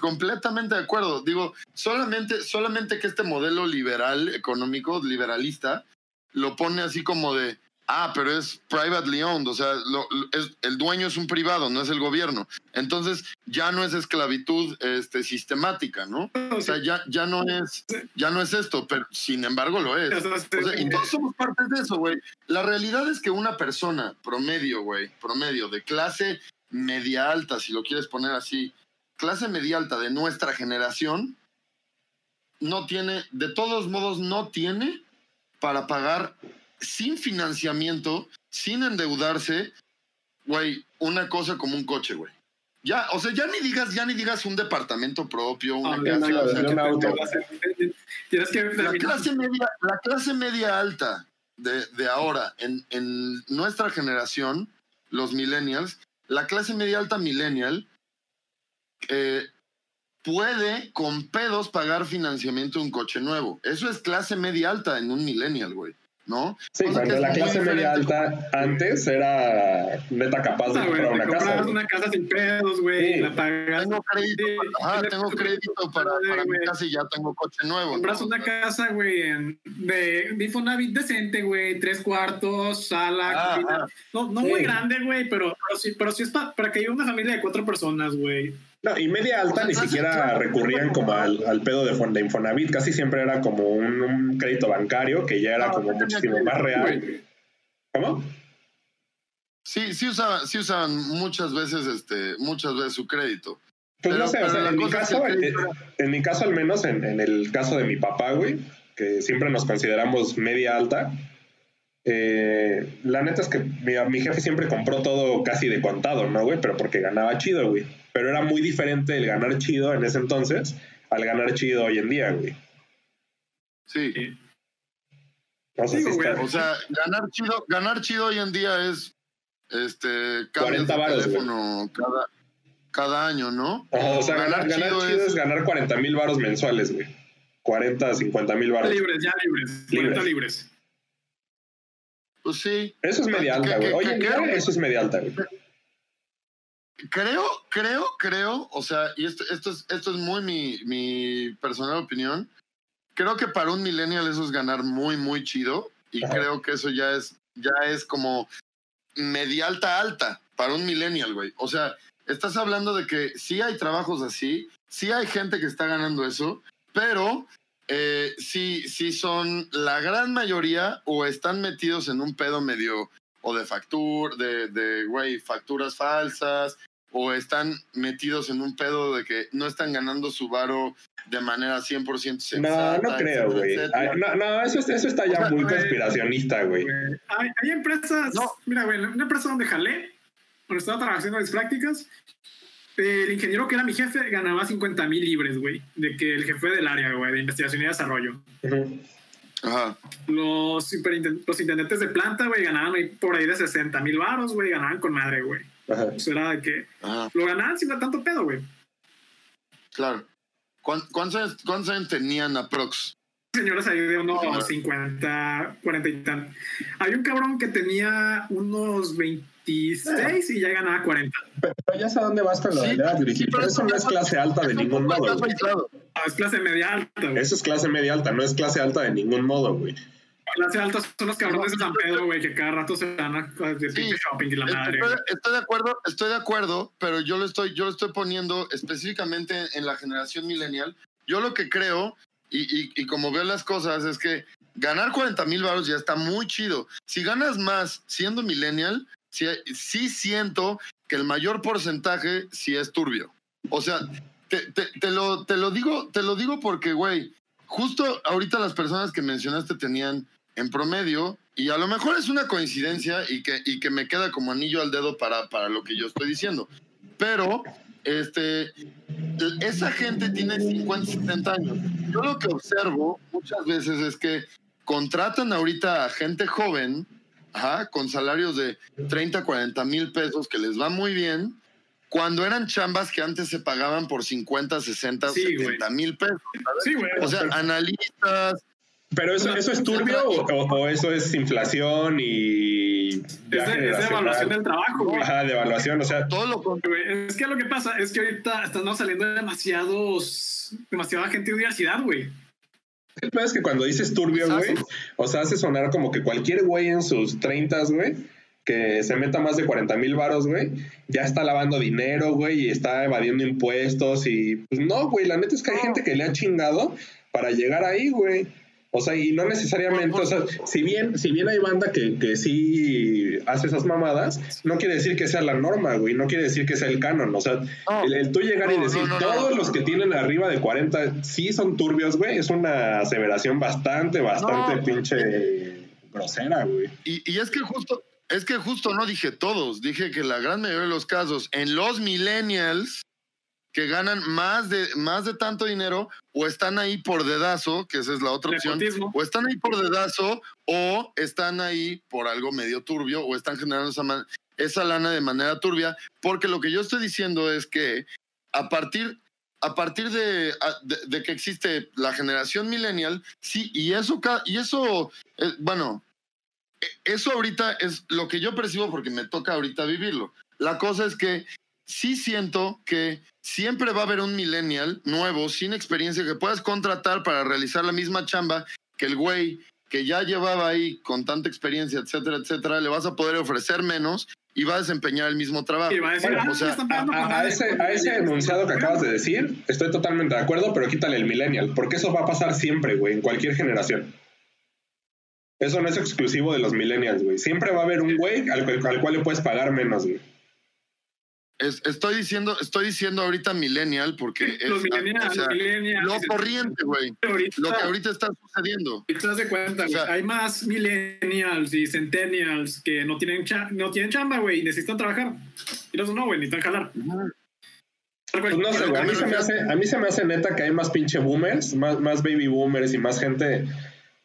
completamente de acuerdo. Digo, solamente, solamente que este modelo liberal, económico, liberalista, lo pone así como de, Ah, pero es privately owned, o sea, lo- es- el dueño es un privado, no es el gobierno. Entonces ya no es esclavitud este, sistemática, ¿no? O sea, ya, ya no es, ya no es esto, pero sin embargo lo es. O sea, y todos somos partes de eso, güey. La realidad es que una persona promedio, güey, promedio de clase media alta, si lo quieres poner así, clase media alta de nuestra generación, no tiene, de todos modos, no tiene para pagar sin financiamiento, sin endeudarse, güey, una cosa como un coche, güey. Ya, o sea, ya ni digas, ya ni digas un departamento propio, una Ah, casa, no, no, o sea, de un auto. Tienes que la clase media, la clase media alta de, de ahora, en, en nuestra generación, los millennials, la clase media alta millennial eh, puede con pedos pagar financiamiento de un coche nuevo. Eso es clase media alta en un millennial, güey. ¿No? Sí, Cosa cuando la clase media alta antes era neta capaz de Ah, comprar una casa. una casa sin pedos, güey, Sí. la pagas. Tengo crédito, Sí, para- tienes tengo crédito para, para mi casa y ya tengo coche nuevo. Compras ¿no? una casa, güey, en- de de Infonavit decente, güey, tres cuartos, sala, Ah, cocina. ah. No, no Sí. muy grande, güey, pero, pero sí, pero sí es pa- para que haya una familia de cuatro personas, güey. No, y media alta O sea, ni siquiera recurrían como al, al pedo de, de Infonavit, casi siempre era como un, un crédito bancario que ya era No, como no muchísimo más real. ¿Cómo? Sí, sí usaban, sí usaban muchas veces, este, muchas veces su crédito. Pues Pero- no sé, o sea, en mi caso, que el en, crédito en mi caso al menos, en, en el caso de mi papá, güey, que siempre nos consideramos media alta, eh, la neta es que mi, mi jefe siempre compró todo casi de contado, ¿no, güey? Pero porque ganaba chido, güey. Pero era muy diferente el ganar chido en ese entonces al ganar chido hoy en día, güey. Sí. O sea, Digo, sí está- güey, O sea, ganar chido, ganar chido hoy en día es este cambios 40 de varos, teléfono cada, cada año, ¿no? Ajá, o sea, ganar, ganar chido, es... ganar 40 mil varos mensuales, güey. 40, 50 mil varos. libres, ya libres, 40 libres. Pues sí. Eso es media ¿Qué- alta, güey. Hoy en día eso es media alta, güey. Creo, creo, creo, o sea, y esto, esto es, esto es muy mi, mi personal opinión. Creo que para un millennial eso es ganar muy, muy chido. Y Ajá. creo que eso ya es, ya es como media alta alta para un millennial, güey. O sea, estás hablando de que sí hay trabajos así, sí hay gente que está ganando eso, pero eh, sí, sí son la gran mayoría o están metidos en un pedo medio o de factur, de, de, güey, facturas falsas, o están metidos en un pedo de que no están ganando su varo de manera 100% No, sensata. no creo, etcétera, güey. Ay, No, no, eso, eso está ya O sea, muy güey, conspiracionista, güey. Hay, hay empresas, No. mira, güey, una empresa donde jalé, donde estaba trabajando en las prácticas, el ingeniero que era mi jefe ganaba 50 mil libres, güey, de que el jefe del área, güey, de investigación y desarrollo. Ujú. Ajá. Los, los intendentes de planta, güey, ganaban ahí por ahí de 60 mil varos, güey, ganaban con madre, güey. Eso era de que Ajá, lo ganaban sin tanto pedo, güey. claro. ¿Cuán- ¿Cuántos cuántos años tenían aprox? Señoras ahí de unos No. 50, 40 y tal. Hay un cabrón que tenía unos 26 y ya ganaba 40. Pero ya sé a dónde vas con lo Sí, de edad, sí, pero pero eso no es clase alta de ningún modo, güey. Ah, es clase media alta, güey. Eso es clase media alta, no es clase alta de ningún modo, güey. Clase alta son los cabrones de San Pedro, güey, que cada rato se van a de Sí, shopping y la madre. Estoy, estoy de acuerdo, estoy de acuerdo, pero yo lo estoy, yo lo estoy poniendo específicamente en la generación millennial. Yo lo que creo, y, y- y como veo las cosas, es que ganar 40 mil baros ya está muy chido. Si ganas más siendo millennial, sí, siento que el mayor porcentaje sí es turbio. O sea, te lo, te lo digo, te lo digo porque, güey, justo ahorita las personas que mencionaste tenían en promedio, y a lo mejor es una coincidencia y que, y que me queda como anillo al dedo para, para lo que yo estoy diciendo. Pero, este, esa gente tiene 50, 70 años. Yo lo que observo muchas veces es que contratan ahorita a gente joven, ajá, con salarios de 30, 40 mil pesos, que les va muy bien, cuando eran chambas que antes se pagaban por 50, 60, Sí, güey. 70 mil pesos. Sí, güey. O sea, analistas, Pero eso, eso es turbio o, eso es inflación y es de, es de generacional? evaluación del trabajo, güey. Ajá, de evaluación, o sea, todo lo contrario. Güey, Es que lo que pasa es que ahorita están saliendo demasiados, demasiada gente de universidad, güey. El peor es que cuando dices turbio, güey, o sea, hace sonar como que cualquier güey en sus 30, güey, que se meta más de 40 mil varos, güey, ya está lavando dinero, güey, y está evadiendo impuestos y pues no, güey, la neta es que hay gente que le ha chingado para llegar ahí, güey. O sea, y no necesariamente, o sea, si bien, si bien hay banda que, que sí hace esas mamadas, no quiere decir que sea la norma, güey, no quiere decir que sea el canon. O sea, el, el, tú llegar y decir, todos los que tienen arriba de 40 sí son turbios, güey, es una aseveración bastante, bastante pinche grosera, güey. Y, y es que justo, es que justo no dije todos, dije que la gran mayoría de los casos, en los millennials, que ganan más de, más de tanto dinero o están ahí por dedazo, que esa es la otra opción, o están ahí por dedazo o están ahí por algo medio turbio o están generando esa, esa lana de manera turbia, porque lo que yo estoy diciendo es que a partir, a partir de, de, que existe la generación millennial, sí, y eso, y eso eh, bueno, e, eso ahorita es lo que yo percibo porque me toca ahorita vivirlo. La cosa es que sí siento que siempre va a haber un millennial nuevo, sin experiencia, que puedas contratar para realizar la misma chamba que el güey que ya llevaba ahí con tanta experiencia, etcétera, etcétera, le vas a poder ofrecer menos y va a desempeñar el mismo trabajo. a, ese, a ese enunciado que acabas de decir, estoy totalmente de acuerdo, pero quítale el millennial, porque eso va a pasar siempre, güey, en cualquier generación. Eso no es exclusivo de los millennials, güey. Siempre va a haber un güey al, al cual le puedes pagar menos, güey estoy diciendo, estoy diciendo ahorita millennial porque es lo corriente, güey. Lo que ahorita está sucediendo. Te das de cuenta, hay más millennials y centennials que no tienen no tienen chamba, güey, y necesitan trabajar. Y los no, güey, necesitan jalar. Pues no sé, a mí, se me hace, a mí se me hace neta que hay más pinche boomers, más, más baby boomers y más gente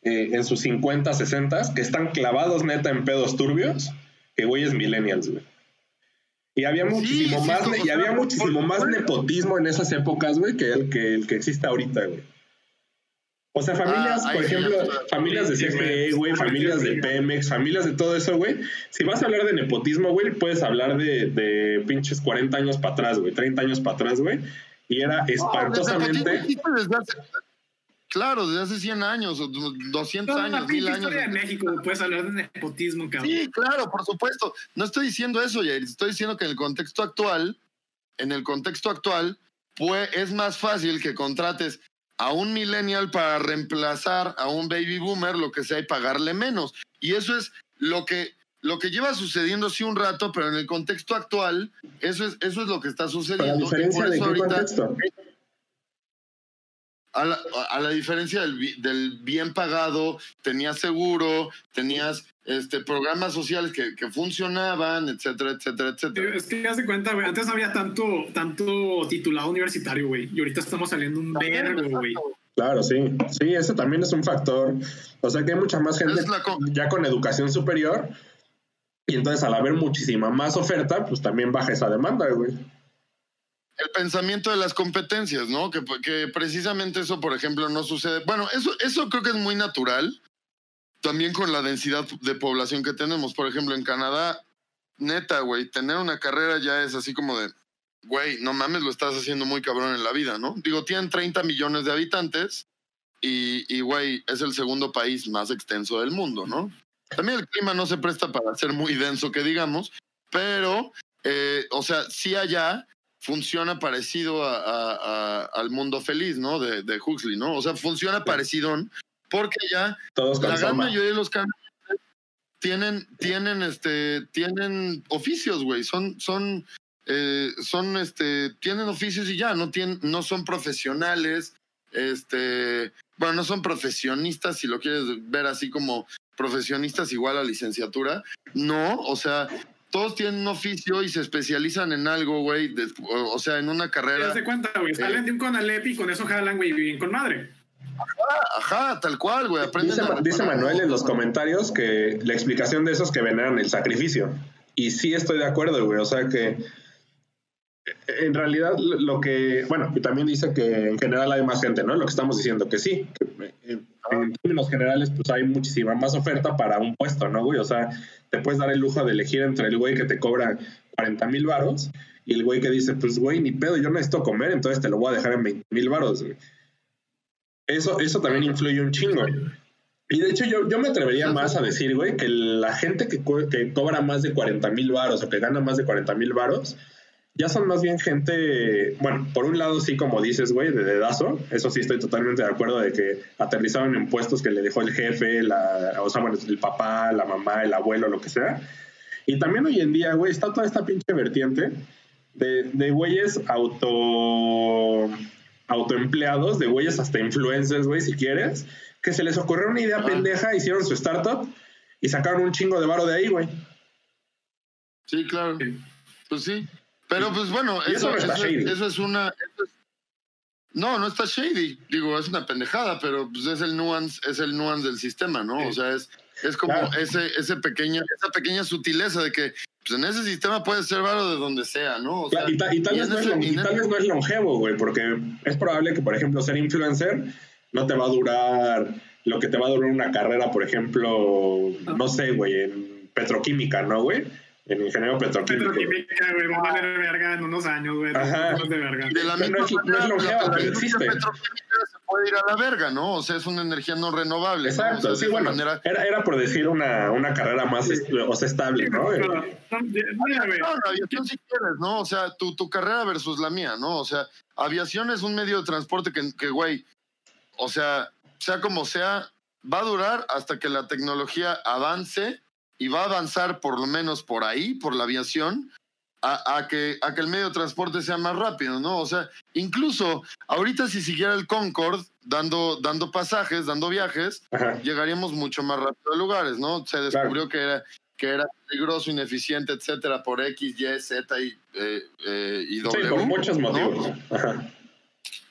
eh, en sus 50, 60 que están clavados neta en pedos turbios que güeyes millennials, güey. Y había muchísimo más, y había muchísimo más nepotismo en esas épocas, güey, que el que, el que existe ahorita, güey. O sea, familias, ah, por ejemplo, familias de CFE, güey, familias de Pemex, familias de todo eso, güey. Si vas a hablar de nepotismo, güey, puedes hablar de, de pinches 40 años para atrás, güey, 30 años para atrás, güey. Y era espantosamente. Claro, desde hace 100 años, o 200 años, 1000 años. historia de México, puedes hablar de nepotismo, cabrón. Sí, claro, por supuesto. No estoy diciendo eso, Jair. Estoy diciendo que en el contexto actual, en el contexto actual, pues es más fácil que contrates a un millennial para reemplazar a un baby boomer, lo que sea, y pagarle menos. Y eso es lo que, lo que lleva sucediendo sí un rato, pero en el contexto actual, eso es, eso es lo que está sucediendo. diferencia de qué contexto? A la, a la, diferencia del, del, bien pagado, tenías seguro, tenías este, programas sociales que, que, funcionaban, etcétera, etcétera, etcétera. Es que de cuenta, güey, antes no había tanto, tanto titulado universitario, güey, y ahorita estamos saliendo un vergo, güey. Claro, sí, sí, eso también es un factor. O sea que hay mucha más gente ya con educación superior, y entonces al haber muchísima más oferta, pues también baja esa demanda, güey el pensamiento de las competencias, ¿no? Que, que, precisamente eso, por ejemplo, no sucede. Bueno, eso, eso creo que es muy natural, también con la densidad de población que tenemos. Por ejemplo, en Canadá, neta, güey, tener una carrera ya es así como de, güey, no mames, lo estás haciendo muy cabrón en la vida, ¿no? Digo, tienen 30 millones de habitantes y, güey, es el segundo país más extenso del mundo, ¿no? También el clima no se presta para ser muy denso, que digamos, pero, eh, o sea, sí allá funciona parecido a, al mundo feliz, ¿no? De, de, Huxley, ¿no? O sea, funciona parecido porque ya la gran mayoría de los canales tienen, tienen, este, tienen oficios, güey. Son, son, eh, son, este, tienen oficios y ya, no tienen, no son profesionales, este, bueno, no son profesionistas, si lo quieres ver así como profesionistas igual a licenciatura. No, o sea, todos tienen un oficio y se especializan en algo, güey. O sea, en una carrera. ¿Te das cuenta, güey? Salen de un Conalep y con eso jalan, güey, bien con madre. Ajá, ajá, tal cual, güey. Dice, dice Manuel en los comentarios que la explicación de eso es que veneran el sacrificio. Y sí estoy de acuerdo, güey. O sea que en realidad lo que, bueno, y también dice que en general hay más gente, ¿no? Lo que estamos diciendo, que sí, que en, en términos generales, pues hay muchísima más oferta para un puesto, ¿no, güey? O sea, te puedes dar el lujo de elegir entre el güey que te cobra 40 mil varos y el güey que dice, pues güey, ni pedo, yo necesito comer, entonces te lo voy a dejar en 20 mil varos, eso, eso también influye un chingo. Y de hecho yo, yo me atrevería más a decir, güey, que la gente que, que cobra más de 40 mil varos o que gana más de 40 mil varos, ya son más bien gente, bueno, por un lado sí, como dices, güey, de dedazo, eso sí estoy totalmente de acuerdo de que aterrizaron impuestos que le dejó el jefe, la, o sea, bueno, el papá, la mamá, el abuelo, lo que sea. Y también hoy en día, güey, está toda esta pinche vertiente de, de güeyes auto autoempleados, de güeyes hasta influencers, güey, si quieres, que se les ocurrió una idea pendeja, hicieron su startup y sacaron un chingo de varo de ahí, güey. Sí, claro. Pues sí. Pero pues bueno, eso, eso, es una... no, no está shady. Digo, es una pendejada, pero pues es el nuance, es el nuance del sistema, ¿no? O sea, es, es como ese, ese pequeña, esa pequeña sutileza de que pues en ese sistema puede ser varo de donde sea, ¿no? O sea, y, tal, vez no es longevo, güey, porque es probable que, por ejemplo, ser influencer no te va a durar lo que te va a durar una carrera, por ejemplo, no sé, güey, en petroquímica, ¿no, güey? En ingeniero petroquímico. Petroquímica, güey, va a valer verga en unos años, güey. Ajá. De verga. De la misma no, es, no es longeva, pero existe. Petroquímica se puede ir a la verga, ¿no? O sea, es una energía no renovable. Exacto, sí, bueno. Manera... Era, era por decir una, una carrera más o sea, estable, ¿no? No, no, aviación si quieres, ¿no? O sea, tu, tu carrera versus la mía, ¿no? O sea, aviación es un medio de transporte que, que güey, o sea, sea como sea, va a durar hasta que la tecnología avance y va a avanzar por lo menos por ahí, por la aviación, a, que, a que el medio de transporte sea más rápido, ¿no? O sea, incluso ahorita si siguiera el Concorde dando, dando pasajes, dando viajes, llegaríamos mucho más rápido a lugares, ¿no? Se descubrió que era que era peligroso, ineficiente, etcétera, por X, Y, Z y, eh, eh, y W. Sí, por muchos motivos.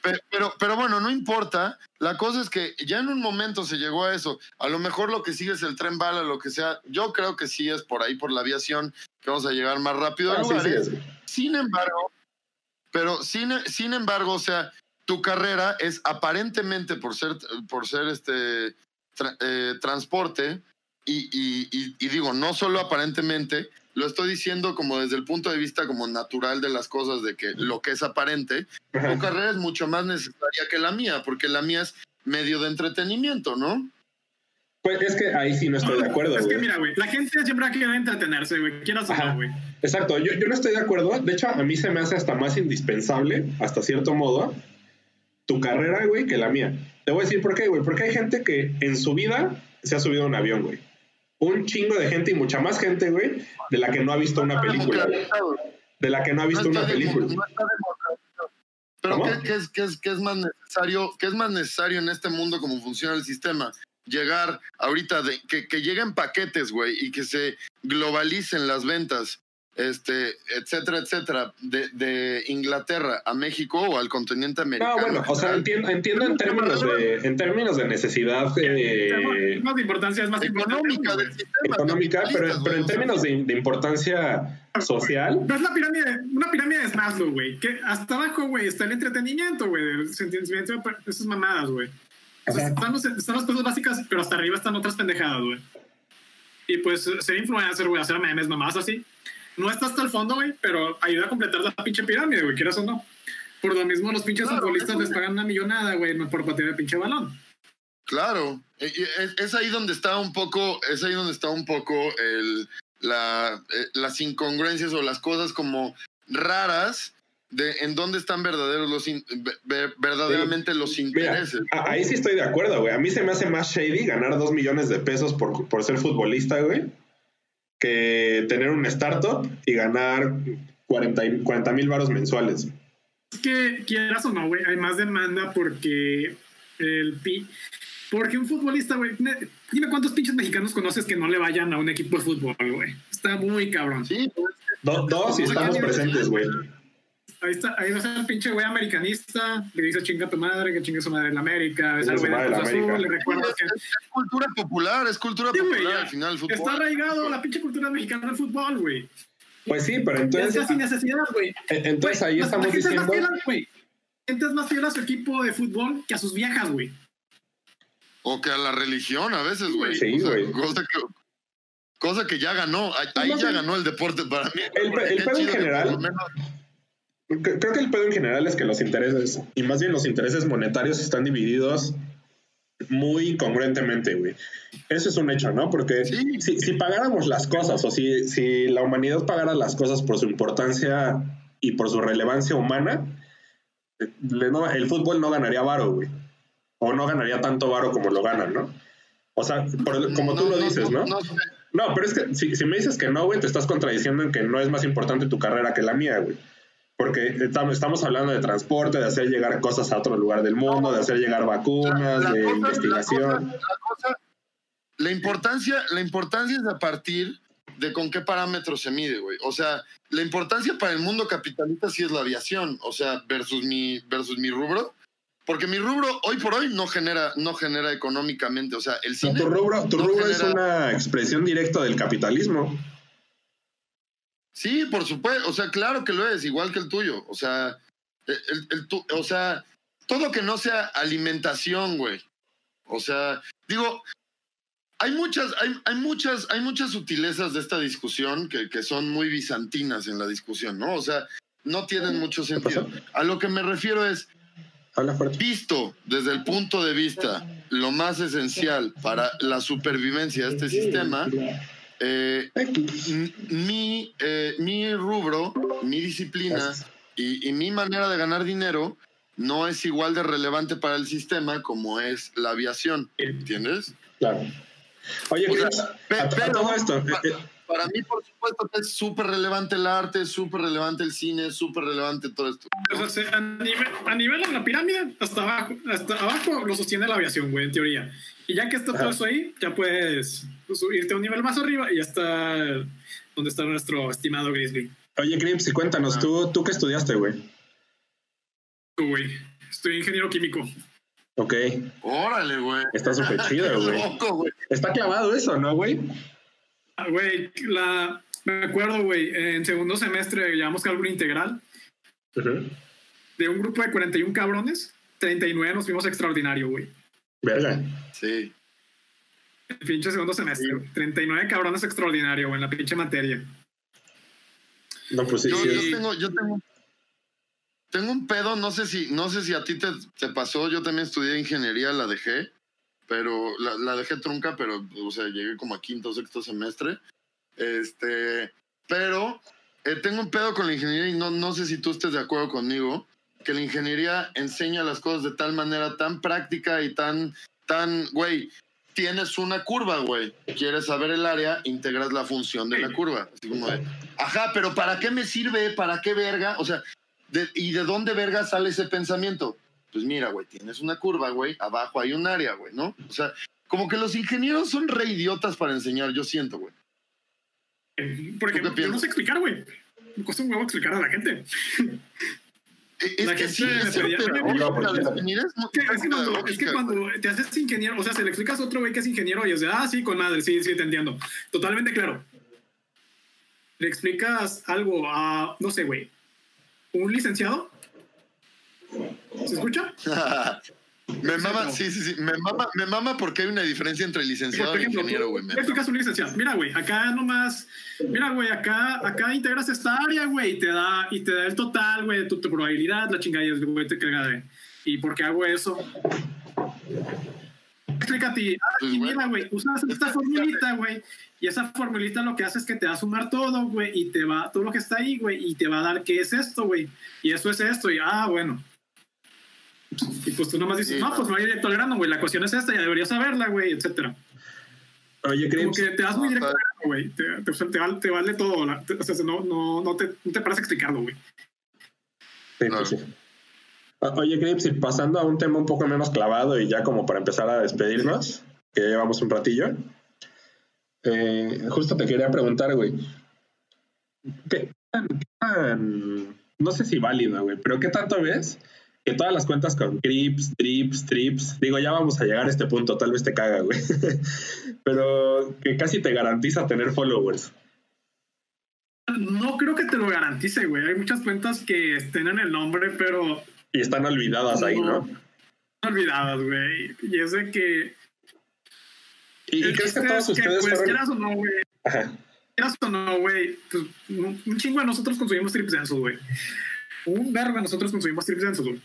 Pero, pero bueno, no importa. La cosa es que ya en un momento se llegó a eso. A lo mejor lo que sigue es el tren bala, lo que sea. Yo creo que sí es por ahí, por la aviación, que vamos a llegar más rápido a ah, lugares. Sin embargo, pero sin, sin embargo, o sea, tu carrera es aparentemente por ser, por ser este eh, transporte, y, y, y, digo, no solo aparentemente, lo estoy diciendo como desde el punto de vista como natural de las cosas, de que lo que es aparente, tu carrera es mucho más necesaria que la mía, porque la mía es medio de entretenimiento, ¿no? Pues es que ahí sí no estoy de acuerdo. Es que mira, güey, la gente siempre quiere entretenerse, güey. Quieras o güey. Exacto, yo, yo no estoy de acuerdo. De hecho, a mí se me hace hasta más indispensable, hasta cierto modo, tu carrera, güey, que la mía. Te voy a decir por qué, güey. Porque hay gente que en su vida se ha subido a un avión, güey un chingo de gente y mucha más gente, güey, de la que no ha visto una película. De la que no ha visto una película. Pero ¿qué, es, qué, es, ¿qué, es, más necesario? ¿Qué es más necesario en este mundo como funciona el sistema? Llegar ahorita de que, que lleguen paquetes, güey, y que se globalicen las ventas este, etcétera, etcétera, de, de, Inglaterra a México o al continente americano. No, bueno, o sea, entiendo, entiendo en términos de, en términos de necesidad eh, más de importancia es más económica del sistema. Económica, pero, pero en términos de, de, importancia social. Es la pirámide, una pirámide de Maslow, güey, que hasta abajo, güey, está el entretenimiento, güey, el sentimiento de esas mamadas, güey. están, están las cosas básicas, pero hasta arriba están otras pendejadas, güey. Y pues ser influencer, güey, hacer memes, mamadas así no está hasta el fondo, güey, pero ayuda a completar la pinche pirámide, güey, quieras o no. Por lo mismo, los pinches futbolistas les pagan una millonada, güey, por patear el pinche balón. Claro, es ahí donde está un poco, es ahí donde está un poco el, la, eh, las incongruencias o las cosas como raras de en dónde están verdaderos los verdaderamente los intereses. ahí sí estoy de acuerdo, güey. A mí se me hace más shady ganar dos millones de pesos por, por ser futbolista, güey, que tener un startup y ganar 40 mil varos mensuales. Es que quieras o no, güey, hay más demanda porque el pi porque un futbolista, güey, dime cuántos pinches mexicanos conoces que no le vayan a un equipo de fútbol, güey. Está muy cabrón. Sí, dos y estamos presentes, güey. Ahí está, ahí va a ser el pinche güey americanista, le dice chinga tu madre, que chinga su madre en la América, es el güey de Azul, le recuerda que... Es, cultura popular, es cultura popular al final el fútbol. Está arraigado la pinche cultura mexicana del fútbol, güey. Pues sí, pero entonces... Es sin necesidad, güey. Entonces ahí estamos diciendo... Es más fiel, gente es más fiel a su equipo de fútbol que a sus viejas, güey. O que a la religión a veces, güey. Sí, güey. Cosa que, cosa que ya ganó. Ahí ya ganó el deporte para mí. El, el pedo en general... Creo que el pedo en general es que los intereses, y más bien los intereses monetarios, están divididos muy incongruentemente, güey. Eso es un hecho, ¿no? Porque Sí. si, si pagáramos las cosas o si, si la humanidad pagara las cosas por su importancia y por su relevancia humana, el fútbol no ganaría varo, güey. O no ganaría tanto varo como lo ganan, ¿no? O sea, por- como tú No, lo no, dices, ¿no? No. No, pero es que si, si me dices que no, güey, te estás contradiciendo en que no es más importante tu carrera que la mía, güey. Porque estamos, hablando de transporte, de hacer llegar cosas a otro lugar del mundo, de hacer llegar vacunas, La de cosa- investigación. La, cosa- la cosa- la importancia, la importancia es a partir de con qué parámetros se mide, güey. O sea, la importancia para el mundo capitalista sí es la aviación, o sea, versus mi, versus mi rubro. Porque mi rubro hoy por hoy no genera, no genera económicamente. O sea, el No, cine. tu rubro, tu no rubro es genera- una expresión directa del capitalismo. Sí, por supuesto. O sea, claro que lo es, igual que el tuyo. O sea, el, el tu- o sea, todo que no sea alimentación, güey. O sea, digo, hay muchas, hay, hay muchas, hay muchas sutilezas de esta discusión que, que son muy bizantinas en la discusión, ¿no? O sea, no tienen mucho sentido. A lo que me refiero es, visto desde el punto de vista lo más esencial para la supervivencia de este sistema, eh, mi, eh, mi rubro, mi disciplina y, y mi manera de ganar dinero no es igual de relevante para el sistema como es la aviación. ¿Entiendes? Claro. Oye, O sea, Chris, pe- a, a pero- todo esto, pa- eh, eh, Para mí, por supuesto, es súper relevante el arte, súper relevante el cine, súper relevante todo esto. O sea, se- a, nivel, a nivel de la pirámide, hasta abajo, hasta abajo lo sostiene la aviación, güey, en teoría. Y ya que está todo eso ahí, ya puedes subirte a un nivel más arriba y ya está donde está nuestro estimado Grizzly. oye, Crips, y cuéntanos, Ah. ¿tú, ¿tú qué estudiaste, güey? Tú, güey. Estoy ingeniero químico. Ok, Órale, güey. está súper chido, *laughs* güey. Está clavado eso, ¿no, güey? Ah, Güey, la, me acuerdo, güey, en segundo semestre llevamos cálculo integral. De un grupo de 41 cabrones, 39 nos fuimos extraordinario, güey. Verga. Sí. El pinche segundo semestre. güey. 39 cabrones extraordinario, güey, en la pinche materia. No, pues sí, yo, sí. yo tengo, yo tengo, tengo un pedo, no sé si, no sé si a ti te, te pasó, yo también estudié ingeniería, la dejé, pero la, la dejé trunca, pero, o sea, llegué como a quinto o sexto semestre. Este, pero eh, tengo un pedo con la ingeniería y no, no sé si tú estés de acuerdo conmigo, que la ingeniería enseña las cosas de tal manera tan práctica y tan, tan, güey, tienes una curva, güey. Quieres saber el área, integras la función de la curva. Así como de, ajá, pero ¿para qué me sirve? ¿Para qué verga? O sea, de- ¿y de dónde verga sale ese pensamiento? Pues mira, güey, tienes una curva, güey, abajo hay un área, güey, ¿no? O sea, como que los ingenieros son re idiotas para enseñar, yo siento, güey. Eh, Porque ¿Tú qué yo no sé explicar, güey. Me cuesta un huevo explicar a la gente. *laughs* Es La que gente sí, es que, que cuando, es que cuando te haces ingeniero, o sea, se le explicas a otro güey que es ingeniero y es de, ah, sí, con madre, sí, sí, te entiendo. Totalmente claro. Le explicas algo a, no sé, güey, un licenciado. ¿Se escucha? *laughs* me mama, sí, sí, sí, me mama, me mama porque hay una diferencia entre licenciado y ejemplo, ingeniero, güey. explicas a un licenciado. Mira, güey, acá nomás, mira, güey, acá, acá integras esta área, güey, y te da, y te da el total, güey, de tu, tu probabilidad, la chingada, güey te caga de, ¿y por qué hago eso? Explica a ti, ah, Pues, y bueno. mira, güey, usas esta formulita, güey, y esa formulita lo que hace es que te va a sumar todo, güey, y te va, todo lo que está ahí, güey, y te va a dar qué es esto, güey, y eso es esto, y ah, bueno. Y pues tú nomás dices, Sí, no, no. pues no hay directo al grano, güey, la cuestión es esta, ya deberías saberla, güey, etcétera. Oye, Como que te das muy No, directo, al grano, güey. Te, te, o sea, te vale, te vale todo. la- te- o sea, no, no, no, te, no te paras a explicarlo, güey. Sí, pues sí. Oye, Crips, y pasando a un tema un poco menos clavado y ya como para empezar a despedirnos, que ya llevamos un ratillo, eh, justo te quería preguntar, güey, ¿qué tan, qué tan- no sé si válido, güey, pero qué tanto ves que todas las cuentas con Crips, Drips, Trips, digo, ya vamos a llegar a este punto, tal vez te caga, güey, *laughs* pero que casi te garantiza tener followers? No creo que te lo garantice, güey. Hay muchas cuentas que estén en el nombre, pero Y están olvidadas ahí, ¿no? olvidadas, güey. Y es de que. ¿Y, crees que todos que, ustedes pues, fueron... quieras o no, güey. Ajá. Quieras o no, güey. Pues, un un chingo de nosotros consumimos trips de esos, güey. Un verbo nosotros consumimos trips densos, güey.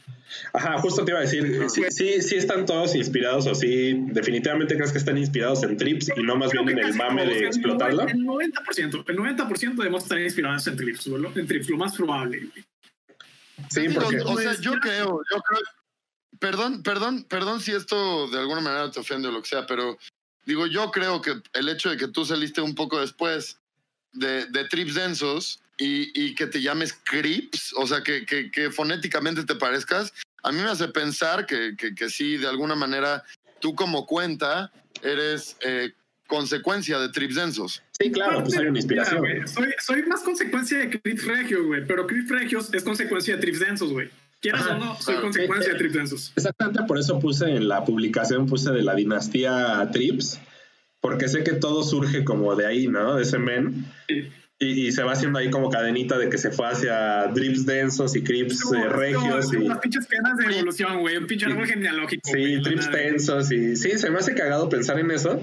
Ajá, justo te iba a decir, sí, sí, sí están todos inspirados o sí, definitivamente crees que están inspirados en trips y no más bien en el mame de explotarlo. El 90%, el 90% debemos estar inspirados en trips, güey, en trips, lo más probable. Sí, porque... O sea, yo creo, yo creo, perdón, perdón, perdón si esto de alguna manera te ofende o lo que sea, pero digo, yo creo que el hecho de que tú saliste un poco después de, de trips densos y, y, que te llames Crips, o sea, que, que, que, fonéticamente te parezcas, a mí me hace pensar que, que, que sí, de alguna manera, tú como cuenta eres eh, consecuencia de trips densos. Sí, claro, pues hay una inspiración. Mira, soy, soy, más consecuencia de Crips Regios, güey, pero Crips Regios es consecuencia de trips densos, güey. Quieras o no, soy consecuencia de trips densos. Exactamente por eso puse en la publicación, puse de la dinastía Trips, porque sé que todo surge como de ahí, ¿no? De ese men. Sí. Y, y, se va haciendo ahí como cadenita de que se fue hacia drips densos y crips eh, regios. No, y... Pinches penas de evolución, güey. Un pinche árbol genealógico. Sí, wey, trips densos y sí, se me hace cagado pensar en eso.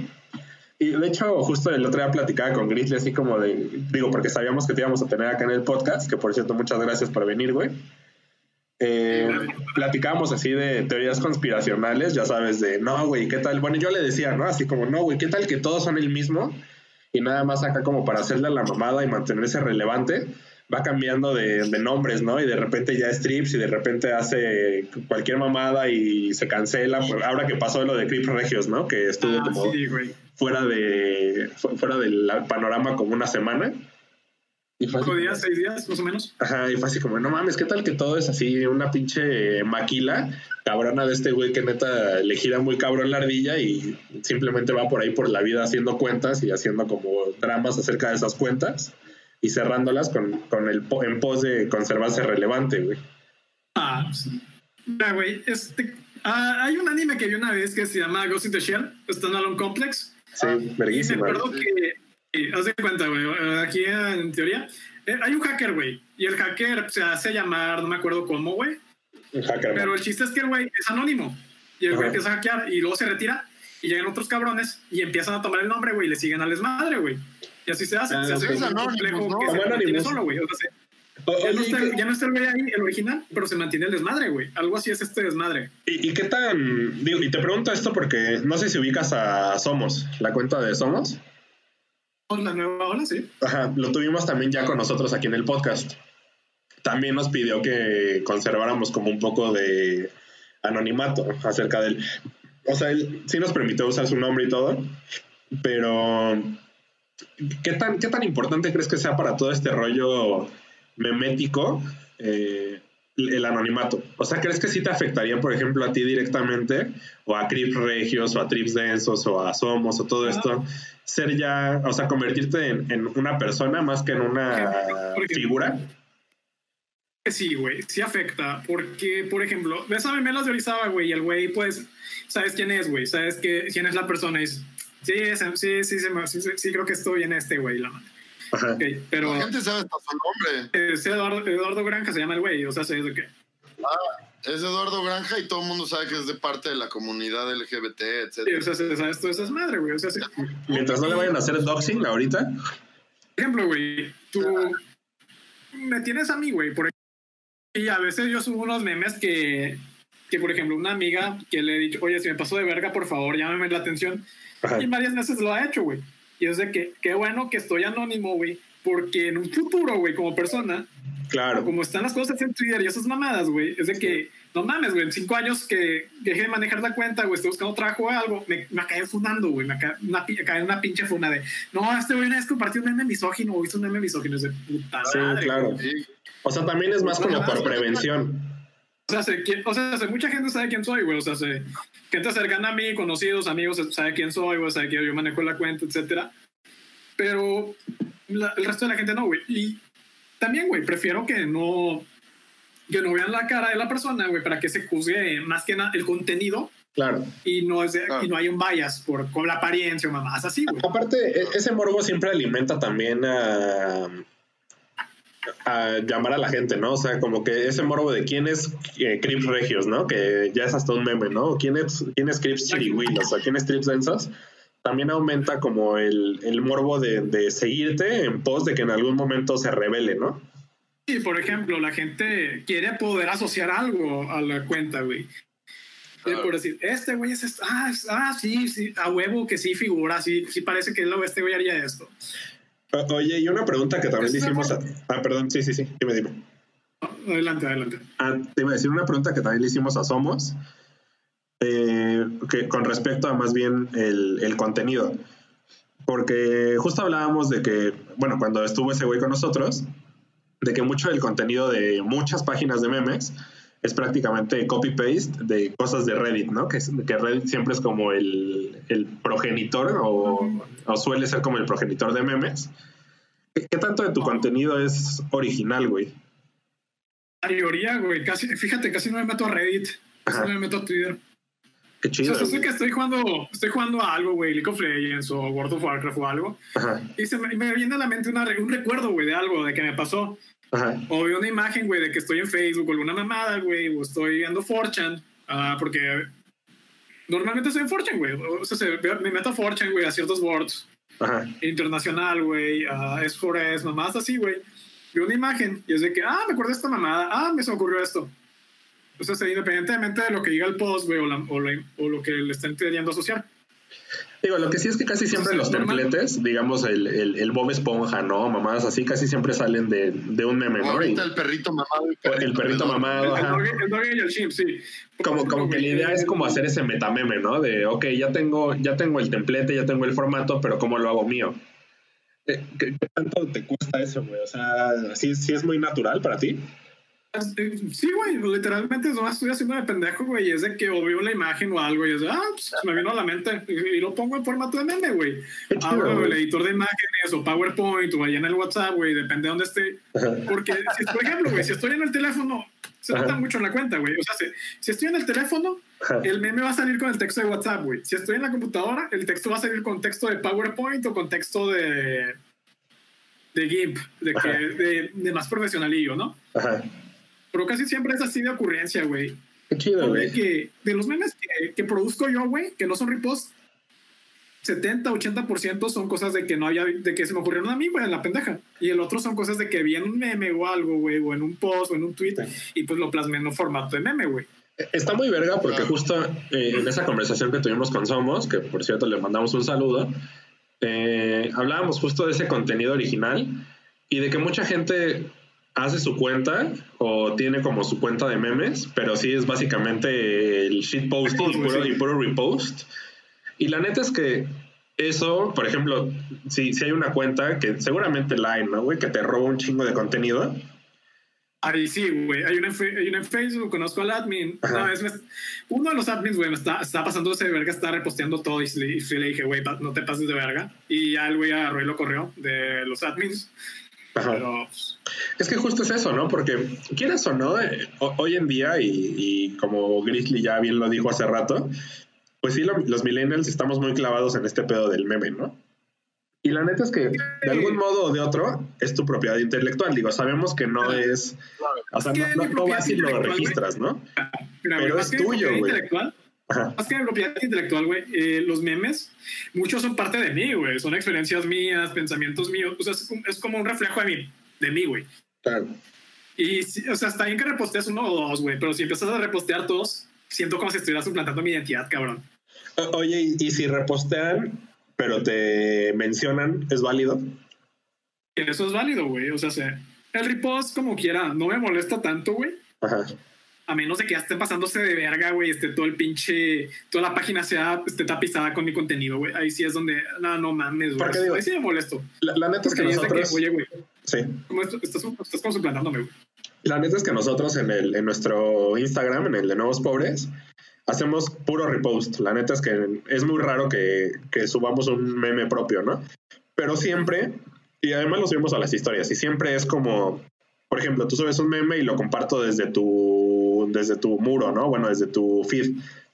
Y de hecho, justo el otro día platicaba con Grizzly así como de, digo, porque sabíamos que te íbamos a tener acá en el podcast, que por cierto, muchas gracias por venir, güey. Eh, platicábamos así de teorías conspiracionales, ya sabes, de no, güey, ¿qué tal? Bueno, yo le decía, ¿no? Así como, no, güey, ¿qué tal que todos son el mismo? Y nada más acá como para hacerle a la mamada y mantenerse relevante, va cambiando de, de, nombres, ¿no? Y de repente ya es Trips y de repente hace cualquier mamada y se cancela. Pues ahora que pasó lo de Crips Regios, ¿no? Que estuvo ah, como sí, fuera de fuera del panorama como una semana. Y fue así, días, seis días, más o menos. Ajá, y fue así como, no mames, ¿qué tal que todo es así, una pinche maquila cabrona de este güey que neta le gira muy cabrón la ardilla y simplemente va por ahí por la vida haciendo cuentas y haciendo como dramas acerca de esas cuentas y cerrándolas con, con el en pos de conservarse relevante, güey. Ah, sí. Mira, güey, este, ah, hay un anime que vi una vez que se llama Ghost in the Shell, Standalone Complex. Sí, verguísima. Y me acuerdo que Sí, haz de cuenta, güey. Aquí en teoría eh, hay un hacker, güey. Y el hacker se hace llamar, no me acuerdo cómo, güey. Un hacker. Pero el chiste es que el güey es anónimo. Y el güey empieza a hackear y luego se retira. Y llegan otros cabrones y empiezan a tomar el nombre, güey. Y le siguen al desmadre, güey. Y así se hace. Ah, se hace un anónimo, complejo ¿no? que se mantiene solo, güey. O sea, se- O- ya, no oye, está, ¿y qué- ya no está el güey ahí, el original, pero se mantiene el desmadre, güey. Algo así es este desmadre. ¿Y, y qué tan.? Digo, y te pregunto esto porque no sé si ubicas a Somos, la cuenta de Somos. La nueva ola, sí. Ajá, lo tuvimos también ya con nosotros aquí en el podcast. También nos pidió que conserváramos como un poco de anonimato acerca del. O sea, él sí nos permitió usar su nombre y todo, pero ¿qué tan, qué tan importante crees que sea para todo este rollo memético eh, el anonimato? O sea, ¿crees que sí te afectaría, por ejemplo, a ti directamente, o a Crips Regios, o a Trips Densos, o a Somos, o todo esto, ser ya, o sea, convertirte en, en una persona más que en una figura? Sí, güey, sí afecta. Porque, por ejemplo, ves a Memelas de Orizaba, güey, y el güey, pues, sabes quién es, güey, sabes que, quién es la persona. Y sí, sí, sí, sí, sí, sí, sí, creo que estoy en este, güey. La madre. Ajá. Pero La gente sabe hasta su nombre. es Eduardo, Eduardo Granja se llama el güey, o sea, ¿sabes de qué? Es Eduardo Granja y todo el mundo sabe que es de parte de la comunidad LGBT, Sí, etc. o sea, se- sabes todo eso es madre, güey. O sea, sí. Mientras no le vayan a hacer doxing ahorita. Por ejemplo, güey, tú me tienes a mí, güey, por y a veces yo subo unos memes que, que, por ejemplo, una amiga que le he dicho, oye, si me paso de verga, por favor, llámame la atención. Ajá. Y varias veces lo ha hecho, güey. Y es de que, qué bueno que estoy anónimo, güey, porque en un futuro, güey, como persona, Claro. como están las cosas en Twitter y esas mamadas, güey, es de que, no mames, güey, en cinco años que dejé de manejar la cuenta, güey, estoy buscando trabajo o algo, me, me acabé funando, güey, me acabé una, acabé una pinche funa de, no, este güey una vez compartió un meme misógino o hizo un meme misógino, es de puta Sí, madre, claro. O sea, también es más como por prevención. O sea, sé quién- o sea, sé- mucha gente sabe quién soy, güey. O sea, sé- gente cercana a mí, conocidos, amigos, sabe quién soy, güey, sabe que yo manejo la cuenta, etcétera. Pero la- el resto de la gente no, güey. Y también, güey, prefiero que no que no vean la cara de la persona, güey, para que se juzgue más que nada el contenido Claro. y no, es de- Claro. y no hay un bias por, con la apariencia o mamás así, güey. Aparte, e- ese morbo siempre alimenta también a, a llamar a la gente, ¿no? O sea, como que ese morbo de quién es eh, Crips Regios, ¿no? Que ya es hasta un meme, ¿no? ¿Quién es, quién es Crips Chirihuilos? O quién es Trips Densos? También aumenta como el, el morbo de, de seguirte en pos de que en algún momento se revele, ¿no? Sí, por ejemplo, la gente quiere poder asociar algo a la cuenta, güey. Eh, por decir, este güey es. Ah, ah, sí, sí, a huevo que sí figura, sí, sí parece que este güey haría esto. Oye, y una pregunta que también le hicimos a... Ah, perdón, sí, sí, sí, dime, dime. Adelante, adelante. Ah, te iba a decir una pregunta que también le hicimos a Somos, eh, que con respecto a más bien el, el contenido. Porque justo hablábamos de que, bueno, cuando estuvo ese güey con nosotros, de que mucho del contenido de muchas páginas de memes es prácticamente copy-paste de cosas de Reddit, ¿no? Que, que Reddit siempre es como el, el progenitor o, o suele ser como el progenitor de memes. ¿Qué, qué tanto de tu contenido es original, güey? mayoría, güey, casi, fíjate, casi no me meto a Reddit, casi no me meto a Twitter. Qué O chido. sea, sé que estoy jugando, estoy jugando a algo, güey, League of Legends o World of Warcraft o algo, Ajá, y se me, me viene a la mente una, un recuerdo, güey, de algo, de que me pasó. Ajá. O veo una imagen, güey, de que estoy en Facebook o alguna mamada, güey, o estoy viendo 4chan, ah, porque normalmente estoy en 4chan, güey. O sea, se- me meto a 4chan, güey, a ciertos boards Ajá. internacional, güey, a es for es, mamadas así, güey. Veo una imagen y es de que, ah, me acuerdo de esta mamada, ah, me se me ocurrió esto. O sea, se- independientemente de lo que diga el post, güey, o, la- o, la- o lo que le estén queriendo asociar. Digo, lo que sí es que casi siempre Sí, los normal. templates, digamos el, el, el Bob Esponja, ¿no? Mamadas así, casi siempre salen de, de un meme, ¿no? Ahorita el perrito mamado. y el perrito mamado, El, ajá. doggy, el doggy y el chimp, sí. Como, como que la idea es como hacer ese metameme, ¿no? De, ok, ya tengo, ya tengo el templete, ya tengo el formato, pero ¿cómo lo hago mío? ¿Qué, qué- qué tanto te cuesta eso, güey? O sea, ¿sí, sí es muy natural para ti? Sí, güey, literalmente nomás estoy haciendo de pendejo, güey, y es de que o veo la imagen o algo y es de, ah, pues, me vino a la mente y, lo pongo en formato de meme, güey. Abro el editor de imágenes o PowerPoint o ahí en el WhatsApp, güey, depende de dónde esté. Porque, si, por ejemplo, güey, si estoy en el teléfono, se nota mucho en la cuenta, güey. O sea, si, si estoy en el teléfono, el meme va a salir con el texto de WhatsApp, güey. Si estoy en la computadora, el texto va a salir con texto de PowerPoint o con texto de de GIMP, de, que, de, de más profesionalillo, ¿no? Ajá. Pero casi siempre es así de ocurrencia, güey. Qué chido, güey. que de los memes que, que produzco yo, güey, que no son reposts, 70, 80% son cosas de que no había, de que se me ocurrieron a mí, güey, en la pendeja. Y el otro son cosas de que vi en un meme o algo, güey, o en un post o en un tweet, y pues lo plasmé en un formato de meme, güey. Está muy verga porque justo eh, en esa conversación que tuvimos con Somos, que por cierto le mandamos un saludo, eh, hablábamos justo de ese contenido original y de que mucha gente hace su cuenta o tiene como su cuenta de memes, pero sí es básicamente el shitposting y puro, y puro repost. Y la neta es que eso, por ejemplo, si, si hay una cuenta que seguramente la hay, ¿no, güey? Que te roba un chingo de contenido. Ahí sí, güey. Hay una, hay una en Facebook, conozco al admin. Una vez me- uno de los admins, güey, me está, está pasándose de verga, está reposteando todo. Y le, y le dije, güey, no te pases de verga. Y ya el güey agarró y lo corrió de los admins. Ajá. Pero Es que justo es eso, ¿no? Porque quieras o no, eh, ho- hoy en día, y, y como Grizzly ya bien lo dijo hace rato, pues sí, lo- los millennials estamos muy clavados en este pedo del meme, ¿no? Y la neta es que de algún modo o de otro es tu propiedad intelectual. Digo, sabemos que no es. O sea, no, no, no vas y lo registras, ¿no? Pero es tuyo, güey. Ajá. Más que de propiedad intelectual, güey, eh, los memes, muchos son parte de mí, güey. Son experiencias mías, pensamientos míos. O sea, es, es como un reflejo de mí, de mí, güey. Claro. Y, o sea, está bien que repostees uno o dos, güey, pero si empiezas a repostear todos, siento como si estuvieras suplantando mi identidad, cabrón. O- Oye, y, y si repostean, pero te mencionan, ¿es válido? Eso es válido, güey. O sea, se- el repost, como quiera, no me molesta tanto, güey. Ajá. A menos de que ya estén pasándose de verga, güey, esté todo el pinche, toda la página sea, esté tapizada con mi contenido, güey. Ahí sí es donde, no, no mames, güey. Porque digo- Ahí sí me molesto. La, la neta es que Porque ahí es de que, nosotros. oye, güey, Sí. ¿cómo esto- estás, estás como suplantándome, güey. La neta es que nosotros en, el, en nuestro Instagram, en el de Nuevos Pobres, hacemos puro repost. La neta es que es muy raro que, que subamos un meme propio, ¿no? Pero siempre, y además lo subimos a las historias, y siempre es como, por ejemplo, tú subes un meme y lo comparto desde tu, desde tu muro, ¿no? Bueno, desde tu feed,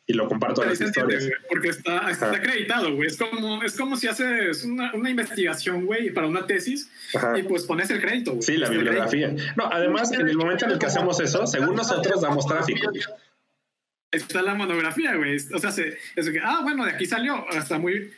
y lo comparto a Ahí las historias. güey, porque está, está Ajá. acreditado, güey. Es como, es como si haces una, una investigación, güey, para una tesis Ajá. y pues pones el crédito, güey. Sí, la bibliografía. No, además, en el momento en el que hacemos eso, según nosotros damos tráfico. Está la monografía, güey. O sea, se, es que, ah, bueno, de aquí salió. Hasta muy.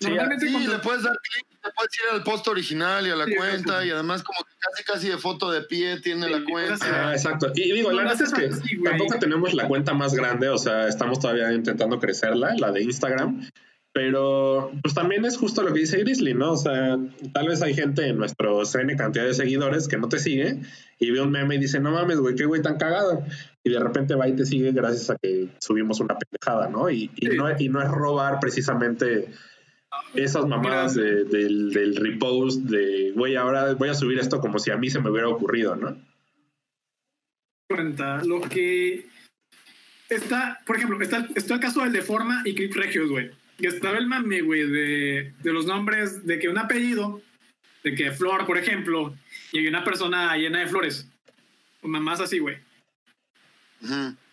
Sí, Normalmente Sí, cuando- le puedes dar clic te puedes ir al post original y a la Sí, cuenta sí. y además como que casi casi de foto de pie tiene la cuenta. Ah, exacto. Y digo, la verdad es que tampoco tenemos la cuenta más grande, o sea, estamos todavía intentando crecerla, la de Instagram. Pero pues también es justo lo que dice Grizzly, ¿no? O sea, tal vez hay gente en nuestro N cantidad de seguidores que no te sigue y ve un meme y dice, no mames, güey, qué güey tan cagado. Y de repente va y te sigue gracias a que subimos una pendejada, ¿no? Y, y Sí. no, y no es robar precisamente esas mamadas de- del, del repost de, güey, ahora voy a subir esto como si a mí se me hubiera ocurrido, ¿no? cuenta lo que está, por ejemplo, está, está el caso del de Forma y Clip Regios, güey. Que estaba el mame, güey, de, de los nombres, de que un apellido, de que Flor, por ejemplo, y hay una persona llena de flores. O mamás así, güey.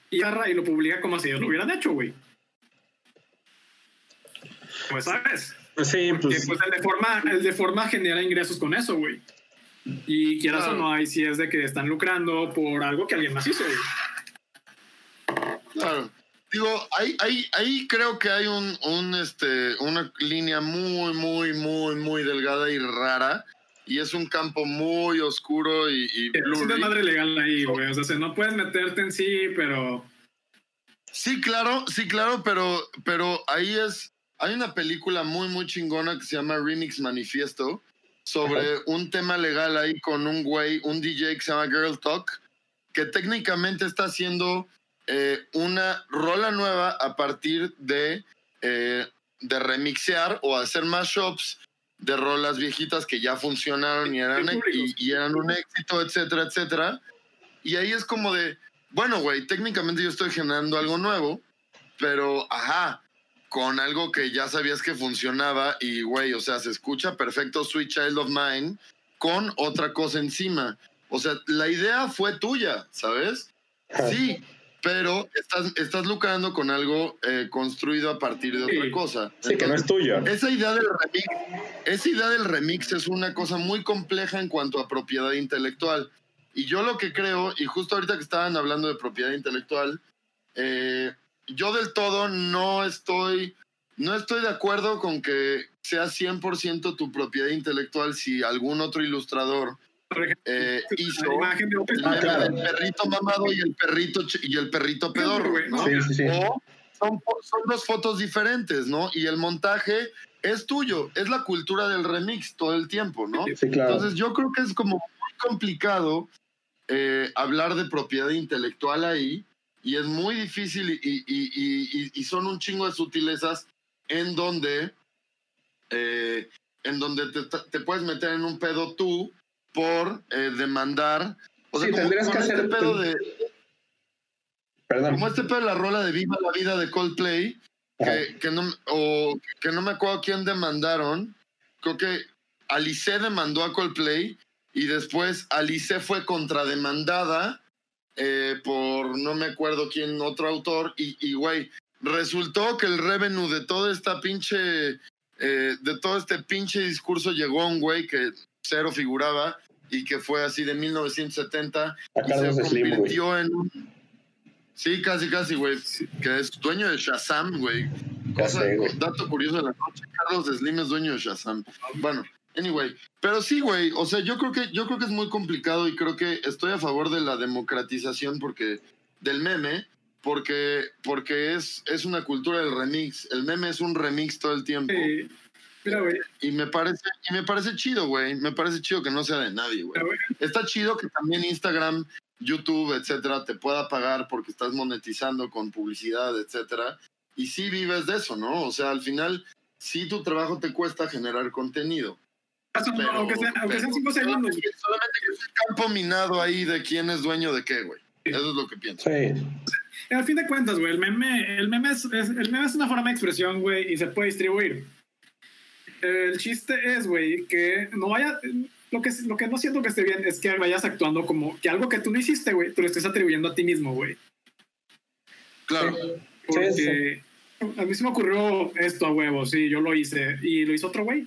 Y agarra y lo publica como si ellos lo hubieran hecho, güey. Pues sabes. Sí, Que pues, pues el de forma, el de forma genera ingresos con eso, güey. Y quieras Claro. o no, ahí sí es de que están lucrando por algo que alguien más hizo, güey. Claro. Digo, ahí, ahí, ahí creo que hay un, un, este, una línea muy, muy, muy, muy delgada y rara. Y es un campo muy oscuro y, y Es un blurry. desmadre legal ahí, güey. O sea, se- no puedes meterte en sí, pero. Sí, claro, sí, claro, pero, pero ahí es. Hay una película muy, muy chingona que se llama Remix Manifiesto sobre un tema legal ahí con un güey, un DJ que se llama Girl Talk, que técnicamente está haciendo eh, una rola nueva a partir de, eh, de remixear o hacer mashups de rolas viejitas que ya funcionaron y eran, y, y eran un éxito, etcétera, etcétera. Y ahí es como de, bueno, güey, técnicamente yo estoy generando algo nuevo, pero, ajá, con algo que ya sabías que funcionaba y, güey, o sea, se escucha perfecto Sweet Child of Mine con otra cosa encima. O sea, la idea fue tuya, ¿sabes? Sí, pero estás, estás lucrando con algo eh, construido a partir de otra Sí. cosa. sí, que no es tuyo. Esa idea del remix, esa idea del remix es una cosa muy compleja en cuanto a propiedad intelectual. Y yo lo que creo, y justo ahorita que estaban hablando de propiedad intelectual, eh, yo del todo no estoy, no estoy de acuerdo con que sea 100% tu propiedad intelectual si algún otro ilustrador eh, hizo la imagen de el perrito mamado y el perrito y el perrito pedorro, ¿no? Sí, sí, sí. O son, son dos fotos diferentes, ¿no? Y el montaje es tuyo, es la cultura del remix todo el tiempo, ¿no? Sí, claro. Entonces yo creo que es como muy complicado eh, hablar de propiedad intelectual ahí y es muy difícil y, y- y- y- y son un chingo de sutilezas en donde, eh, en donde te, te puedes meter en un pedo tú por eh, demandar. O sea, Sí, como, tendrías que este hacer- pedo de, Perdón. como este pedo de la rola de Viva la Vida de Coldplay, que, que no, o que no me acuerdo quién demandaron. Creo que Alice demandó a Coldplay y después Alice fue contrademandada eh, por no me acuerdo quién, otro autor. Y, y, güey, resultó que el revenue de toda esta pinche, eh, de todo este pinche discurso llegó a un güey que cero figuraba y que fue así de 1970 A y se Slim, convirtió en un... Sí, casi, casi, güey. Que es dueño de Shazam, güey. Ya Cosa- sé, güey. dato curioso de la noche. Carlos Slim es dueño de Shazam. Bueno, anyway. Pero sí, güey. O sea, yo creo que, yo creo que es muy complicado y creo que estoy a favor de la democratización porque, del meme, porque, porque es, es una cultura del remix. El meme es un remix todo el tiempo. eh, mira, güey. Y me parece, y me parece chido, güey. Me parece chido que no sea de nadie, güey. Está chido que también Instagram, YouTube, etcétera, te pueda pagar porque estás monetizando con publicidad, etcétera. Y sí vives de eso, ¿no? O sea, al final, sí tu trabajo te cuesta generar contenido. Pero, aunque, sea- aunque sean pero cinco segundos, solamente, solamente que es un campo minado ahí de quién es dueño de qué, güey. Eso es lo que pienso. Sí. Al fin de cuentas, güey, el meme, el, meme es, es- el meme es una forma de expresión, güey, y se puede distribuir. El chiste es, güey, que no vaya... Lo que, lo que no siento que esté bien es que vayas actuando como que algo que tú no hiciste, güey, tú lo estés atribuyendo a ti mismo, güey. Claro. Porque a mí se me ocurrió esto a huevo, sí, yo lo hice. Y lo hizo otro güey.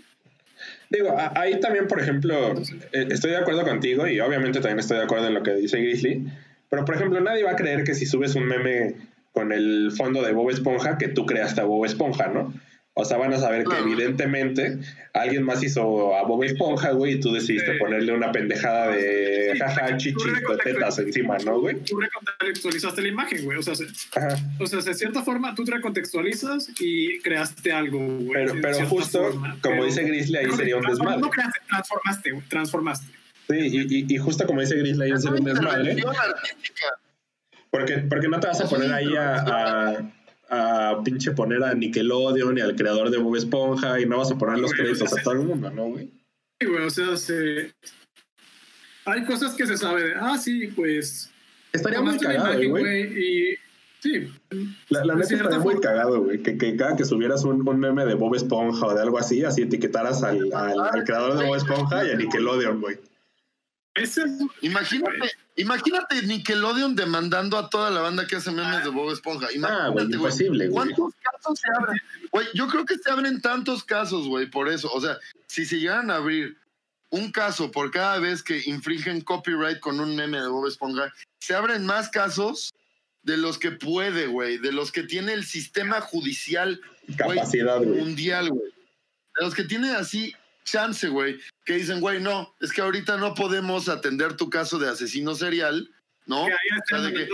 Digo, ahí también, por ejemplo, eh, estoy de acuerdo contigo y obviamente también estoy de acuerdo en lo que dice Grizzly. Pero, por ejemplo, nadie va a creer que si subes un meme con el fondo de Bob Esponja, que tú creaste a Bob Esponja, ¿no? O sea, van a saber que Claro. evidentemente alguien más hizo a Bob Esponja, güey, y tú decidiste Sí. ponerle una pendejada de Sí, jaja, chichis, tetas encima, ¿no, güey? Tú recontextualizaste la imagen, güey. O sea, se- o sea, de cierta forma tú te recontextualizas y creaste algo, güey. Pero, pero justo, forma. como Pero- dice Grizzly, ahí sería un desmadre. No creaste, transformaste, güey. Transformaste. Sí, y, y, y justo como dice Grizzly, ahí sería un desmadre. Porque, porque no te vas a poner ahí a, a, a pinche poner a Nickelodeon y al creador de Bob Esponja y no vas a poner los créditos o sea, a todo el mundo, ¿no, güey? Sí, güey, o sea, se... hay cosas que se sabe de, ah, sí, pues... Estaría muy cagado, imagen, güey. Y sí, La, la neta estaría muy cagado, güey. Que, que cada que subieras un, un meme de Bob Esponja o de algo así, así etiquetaras al, al, al creador de Bob Esponja y a Nickelodeon, güey. Ese es... Imagínate, imagínate Nickelodeon demandando a toda la banda que hace memes de Bob Esponja. Ah, güey, Imagínate, imposible, güey. ¿Cuántos casos se abren? Güey, yo creo que se abren tantos casos, güey, por eso. O sea, si se llegaran a abrir un caso por cada vez que infringen copyright con un meme de Bob Esponja, se abren más casos de los que puede, güey, de los que tiene el sistema judicial Capacidad, güey. mundial, güey. De los que tienen así chance, güey, que dicen, güey, no, es que ahorita no podemos atender tu caso de asesino serial, ¿no? Que O sea, de que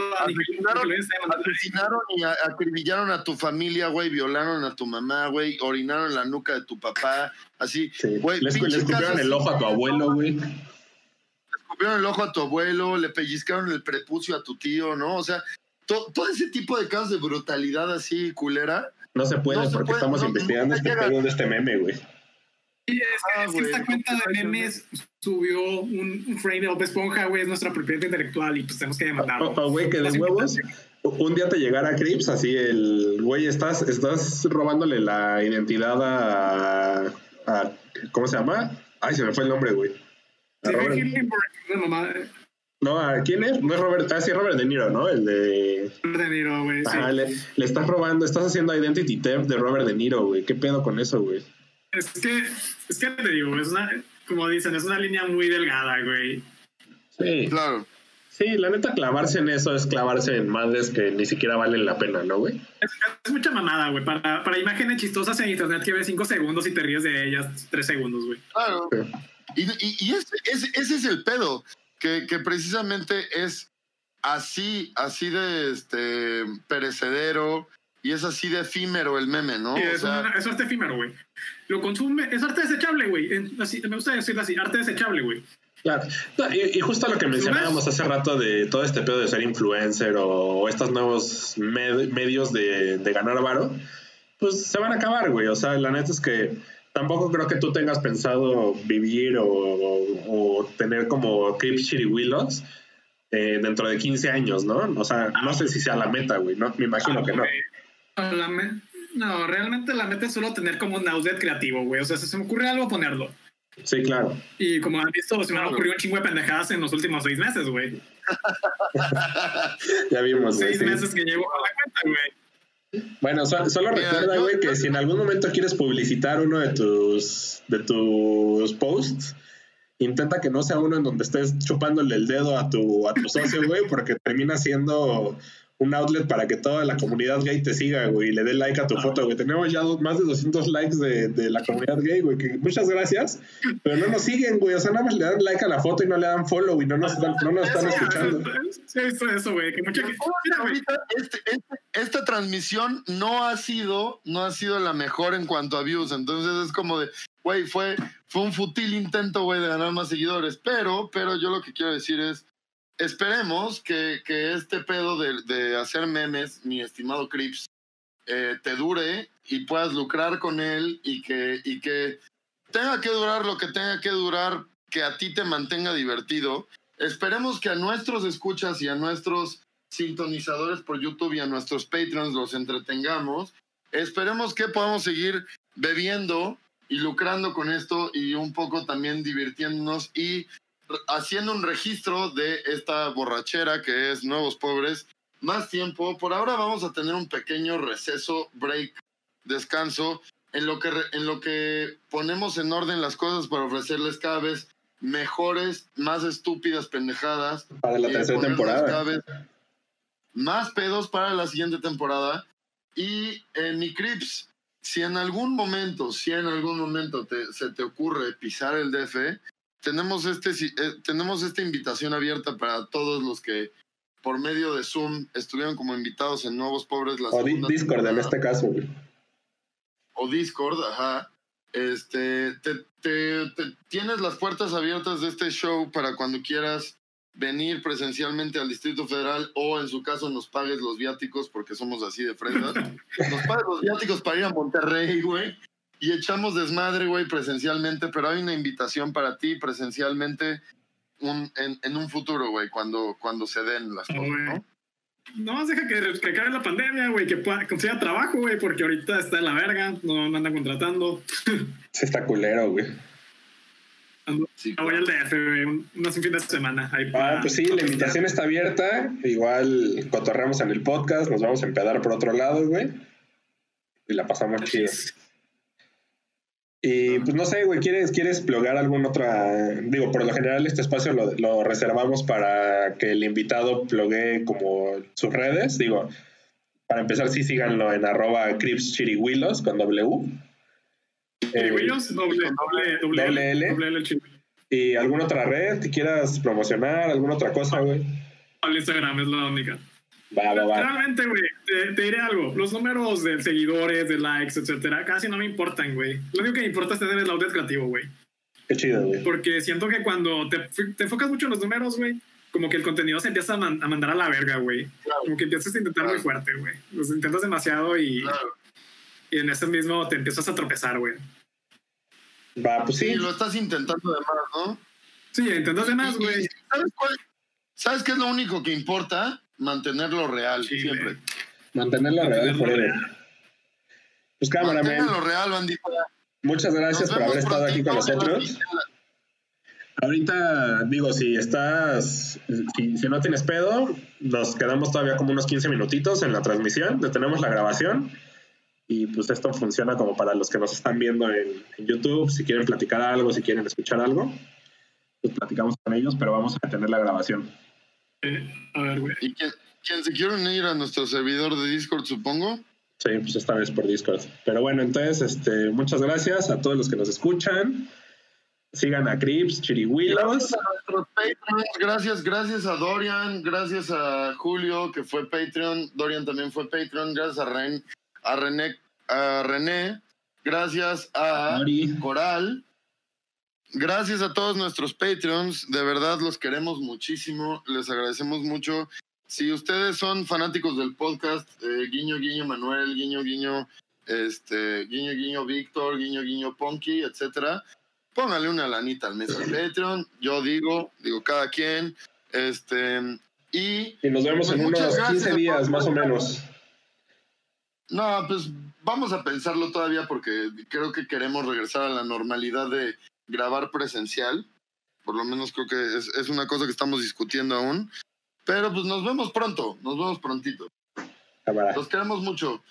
asesinaron, y acribillaron a tu familia, güey, violaron a tu mamá, güey, orinaron la nuca de tu papá, así, Sí. güey, Le, escupieron el ojo a tu abuelo, güey. le escupieron el ojo a tu abuelo, le pellizcaron el prepucio a tu tío, ¿no? O sea, to- todo ese tipo de casos de brutalidad así culera. No se puede No se porque puede, estamos no, investigando no este pedo de este meme, güey. Sí, es que, Ah, es que esta cuenta de memes subió un, un frame de Bob Esponja, güey, es nuestra propiedad intelectual y pues tenemos que demandarlo. O, güey, que de huevos, un día te llegara Crips, así el güey, estás, estás robándole la identidad a, a- ¿Cómo se llama? Ay, se me fue el nombre, güey. A Robert- mamá no, ¿a quién es? No es Robert, ah, sí, Robert De Niro, ¿no? El de. de Niro, güey. sí. Ajá, le, le estás robando, estás haciendo Identity Theft de Robert De Niro, güey. ¿Qué pedo con eso, güey? Es que, es que te digo, es una, como dicen, es una línea muy delgada, güey. Sí. Claro. Sí, la neta, clavarse en eso es clavarse en madres que ni siquiera valen la pena, ¿no, güey? Es, es mucha mamada, güey. Para, para imágenes chistosas en internet que ves 5 segundos y te ríes de ellas 3 segundos, güey. Claro. Sí. Y, y, y ese, ese- ese es el pedo, que, que precisamente es así, así de este perecedero y es así de efímero el meme, ¿no? Sí, O es, sea, una- es arte efímero, güey. Lo consume, es arte desechable, güey. Me gusta decirlo así, arte desechable, güey. Claro. No, y, y justo lo que mencionábamos hace rato de todo este pedo de ser influencer o, o estos nuevos med- medios de, de ganar varo, pues se van a acabar, güey. O sea, la neta es que tampoco creo que tú tengas pensado vivir o, o- o tener como Crips Chirihuilos eh, dentro de 15 años, ¿no? O sea, no sé si sea la meta, güey. No, me imagino que no. No, la me- no, realmente la meta es solo tener como un outlet creativo, güey. O sea, si se me ocurre algo, ponerlo. Sí, claro. Y como han visto, se me han ocurrido un chingo de pendejadas en los últimos seis meses, güey. *laughs* Ya vimos, güey. Seis sí. meses que llevo con la cuenta, güey. Bueno, so- solo Mira, recuerda, güey, que si en algún momento quieres publicitar uno de tus, de tus posts, intenta que no sea uno en donde estés chupándole el dedo a tu, a tu socio, güey, porque termina siendo un outlet para que toda la comunidad gay te siga, güey, y le dé like a tu foto, güey. Tenemos ya dos- más de 200 likes de, de la comunidad gay, güey, que muchas gracias, pero no nos siguen, güey, o sea, nada más le dan like a la foto y no le dan follow y no nos, dan- no nos están escuchando. Sí, he visto eso, güey. Que mucha gente. Ahorita este- este- esta transmisión no ha sido, no ha sido la mejor en cuanto a views. Entonces es como de, güey, fue, fue un futil intento, güey, de ganar más seguidores. Pero, pero yo lo que quiero decir es, esperemos que, que este pedo de, de hacer memes, mi estimado Crips, eh, te dure y puedas lucrar con él y que, y que tenga que durar lo que tenga que durar, que a ti te mantenga divertido. Esperemos que a nuestros escuchas y a nuestros sintonizadores por YouTube y a nuestros Patreons los entretengamos. Esperemos que podamos seguir bebiendo y lucrando con esto y un poco también divirtiéndonos y haciendo un registro de esta borrachera que es Nuevos Pobres. Más tiempo. Por ahora vamos a tener un pequeño receso, break, descanso, en lo que, en lo que ponemos en orden las cosas para ofrecerles cada vez mejores, más estúpidas pendejadas Para la eh, tercera temporada. cada vez más pedos para la siguiente temporada. Y en mi Crips, si en algún momento, si en algún momento te, se te ocurre pisar el DF, tenemos, este, eh, tenemos esta invitación abierta para todos los que por medio de Zoom estuvieron como invitados en Nuevos Pobres. La o Discord en este caso, güey. O Discord, ajá. Este, te, te, tienes las puertas abiertas de este show para cuando quieras venir presencialmente al Distrito Federal o en su caso nos pagues los viáticos porque somos así de fresas. *laughs* nos pagues los viáticos para ir a Monterrey, güey. Y echamos desmadre, güey, presencialmente, pero hay una invitación para ti presencialmente un, en, en un futuro, güey, cuando, cuando se den las cosas, ¿no? No, deja que, que acabe la pandemia, güey, que pueda, consiga trabajo, güey, porque ahorita está en la verga, no me andan contratando. *laughs* Se está culero, güey. Sí, voy al DF, güey, unos fin de semana. ah, pues sí, la invitación está abierta. Igual cotorreamos en el podcast, nos vamos a empedar por otro lado, güey. Y la pasamos chido. Y pues no sé, güey, ¿quieres, ¿quieres plugar alguna otra? Digo, por lo general este espacio lo, lo reservamos para que el invitado plugue como sus redes. Digo, para empezar, sí síganlo en arroba cripschirihuilos con W. Chirihuilos, doble, doble, doble, L. Doble ¿Y alguna otra red que quieras promocionar? ¿Alguna otra cosa, güey? El Instagram es la única. Va, va, va. Realmente, güey, te, diré algo. Los números de seguidores, de likes, etcétera, casi no me importan, güey. Lo único que me importa es tener el audio creativo, güey. Qué chido, güey. Porque siento que cuando te, te enfocas mucho en los números, güey, como que el contenido se empieza a, mandar a la verga, güey. Como que empiezas a intentar muy fuerte, güey. Los intentas demasiado y, y en ese mismo te empiezas a tropezar, güey. Va, pues sí. sí. lo estás intentando de más, ¿no? Sí, intentas de más, güey. ¿Sabes, ¿Sabes qué es lo único que importa? Mantenerlo real, siempre. Mantenerlo, real, forever. Pues cámara, Mantenerlo real, bandita. Muchas gracias por haber estado aquí con nosotros. Ahorita, digo, si estás, si, si, no tienes pedo, nos quedamos todavía como unos 15 minutitos en la transmisión, detenemos la grabación y pues esto funciona como para los que nos están viendo en, en YouTube, si quieren platicar algo, si quieren escuchar algo, pues platicamos con ellos, pero vamos a detener la grabación. A ver, güey. ¿Y quién, se quiere unir a nuestro servidor de Discord, supongo? Sí, pues esta vez por Discord. Pero bueno, entonces, este, muchas gracias a todos los que nos escuchan. Sigan a Crips, Chirihuilos. Gracias, gracias a Dorian, gracias a Julio, que fue Patreon. Dorian también fue Patreon. Gracias a, Ren, a René, a René. Gracias a Coral. Gracias a todos nuestros Patreons, de verdad los queremos muchísimo, les agradecemos mucho. Si ustedes son fanáticos del podcast, eh, guiño, guiño Manuel, guiño, guiño, este, guiño, guiño Víctor, guiño, guiño Ponky, etcétera, póngale una lanita al mes de Patreon. Yo digo, digo cada quien, este, y. Y nos vemos en unos 15 días, más o menos. No, pues vamos a pensarlo todavía porque creo que queremos regresar a la normalidad de grabar presencial. Por lo menos creo que es, es una cosa que estamos discutiendo aún. Pero pues nos vemos pronto, nos vemos prontito. Los queremos mucho.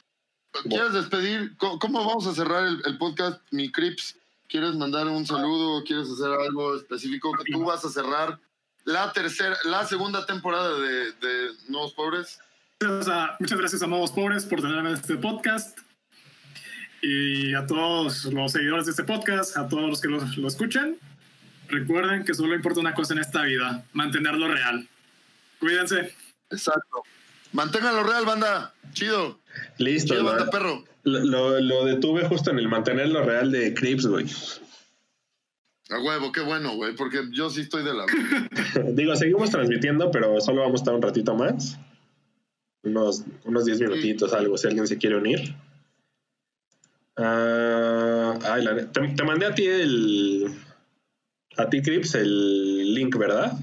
¿Quieres despedir? ¿Cómo, vamos a cerrar el, podcast, mi Crips? ¿Quieres mandar un saludo? ¿Quieres hacer algo específico? que tú vas a cerrar la tercera, la segunda temporada de, de Nuevos Pobres. Muchas gracias a Nuevos Pobres por tenerme en este podcast y a todos los seguidores de este podcast, a todos los que lo, escuchan, recuerden que solo importa una cosa en esta vida, mantenerlo real. Cuídense. Exacto. Manténganlo real, banda. Chido. Listo. Chido, banda, perro. Lo, lo, detuve justo en el mantenerlo real de Crips, güey. A huevo, qué bueno, güey, porque yo sí estoy de la... *laughs* Digo, seguimos transmitiendo, pero solo vamos a estar un ratito más. Unos, unos 10 minutitos, algo, si alguien se quiere unir. Ah, ay, te, mandé a ti el. A ti, Crips, el link, ¿verdad?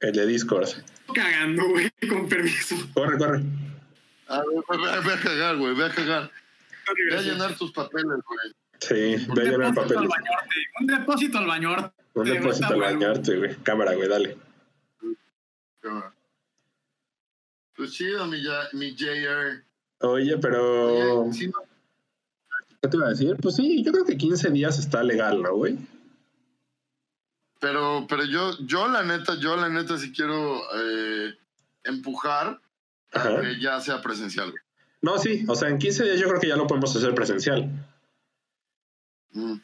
El de Discord. Cagando, güey, con permiso. Corre, corre. A ver, ve, a cagar, güey, ve a cagar. Ve a llenar tus papeles, güey. Sí, ve a llenar papeles. Un depósito al bañarte. Un depósito al bañarte, güey. Cámara, güey, dale. Cámara. Pues chido, mi, mi JR. Oye, pero... ¿Qué te iba a decir? Pues sí, yo creo que 15 días está legal, ¿no, güey? Pero, pero yo, yo la neta, yo la neta sí quiero eh, empujar a que ya sea presencial. No, sí, o sea, en 15 días yo creo que ya lo podemos hacer presencial. Mm.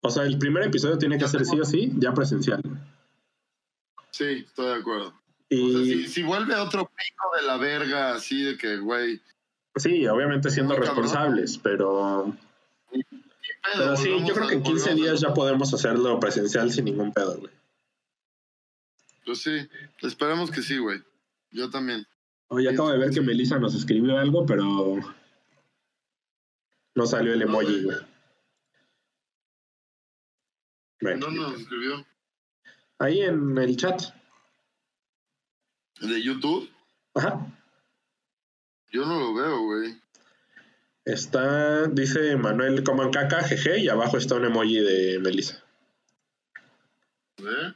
O sea, el primer episodio tiene que Ya ser sí o sí, ya presencial. Sí, estoy de acuerdo. O sea, si vuelve otro pico de la verga, así de que, güey. Sí, obviamente siendo Muy cabrón. responsables, pero, pero sí, yo creo que en 15 volvamos a- días ya podemos hacerlo presencial sin ningún pedo, güey. Pues sí, esperemos que sí, güey. Yo también. Oye, acabo de ver que Melissa nos escribió algo, pero no salió el emoji, güey. güey. Bueno, ¿Dónde nos escribió? ahí en el chat. ¿De YouTube? Ajá. Yo no lo veo, güey. Está, dice Manuel coman caca, jeje, y abajo está un emoji de Melissa. Ver.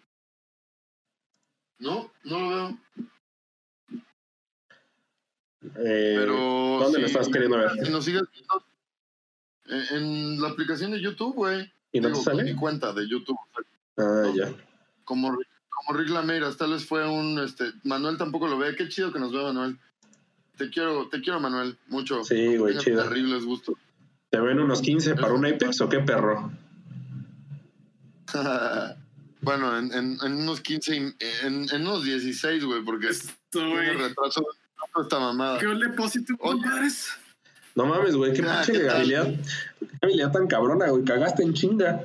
No, no lo veo. Eh, Pero. ¿Dónde si- lo estás queriendo ver? Si nos sigues viendo, en, en la aplicación de YouTube, güey. ¿Y no te sale? Mi cuenta de YouTube. Ah, ya. Como, como Rick Lameiras, tal vez fue un. este Manuel tampoco lo ve. Qué chido que nos ve, Manuel. Te quiero, te quiero, Manuel. Mucho. Sí, güey, chido. Terribles gustos. ¿Te ven unos 15 para un Apex o qué perro? *laughs* bueno, en, en, en unos 15, y- en, en unos 16, güey, porque Esto, tiene retraso de esta mamada. ¿Qué depósito, compadres? No mames, güey, qué pinche habilidad. Qué habilidad tan cabrona, güey. Cagaste en chinga.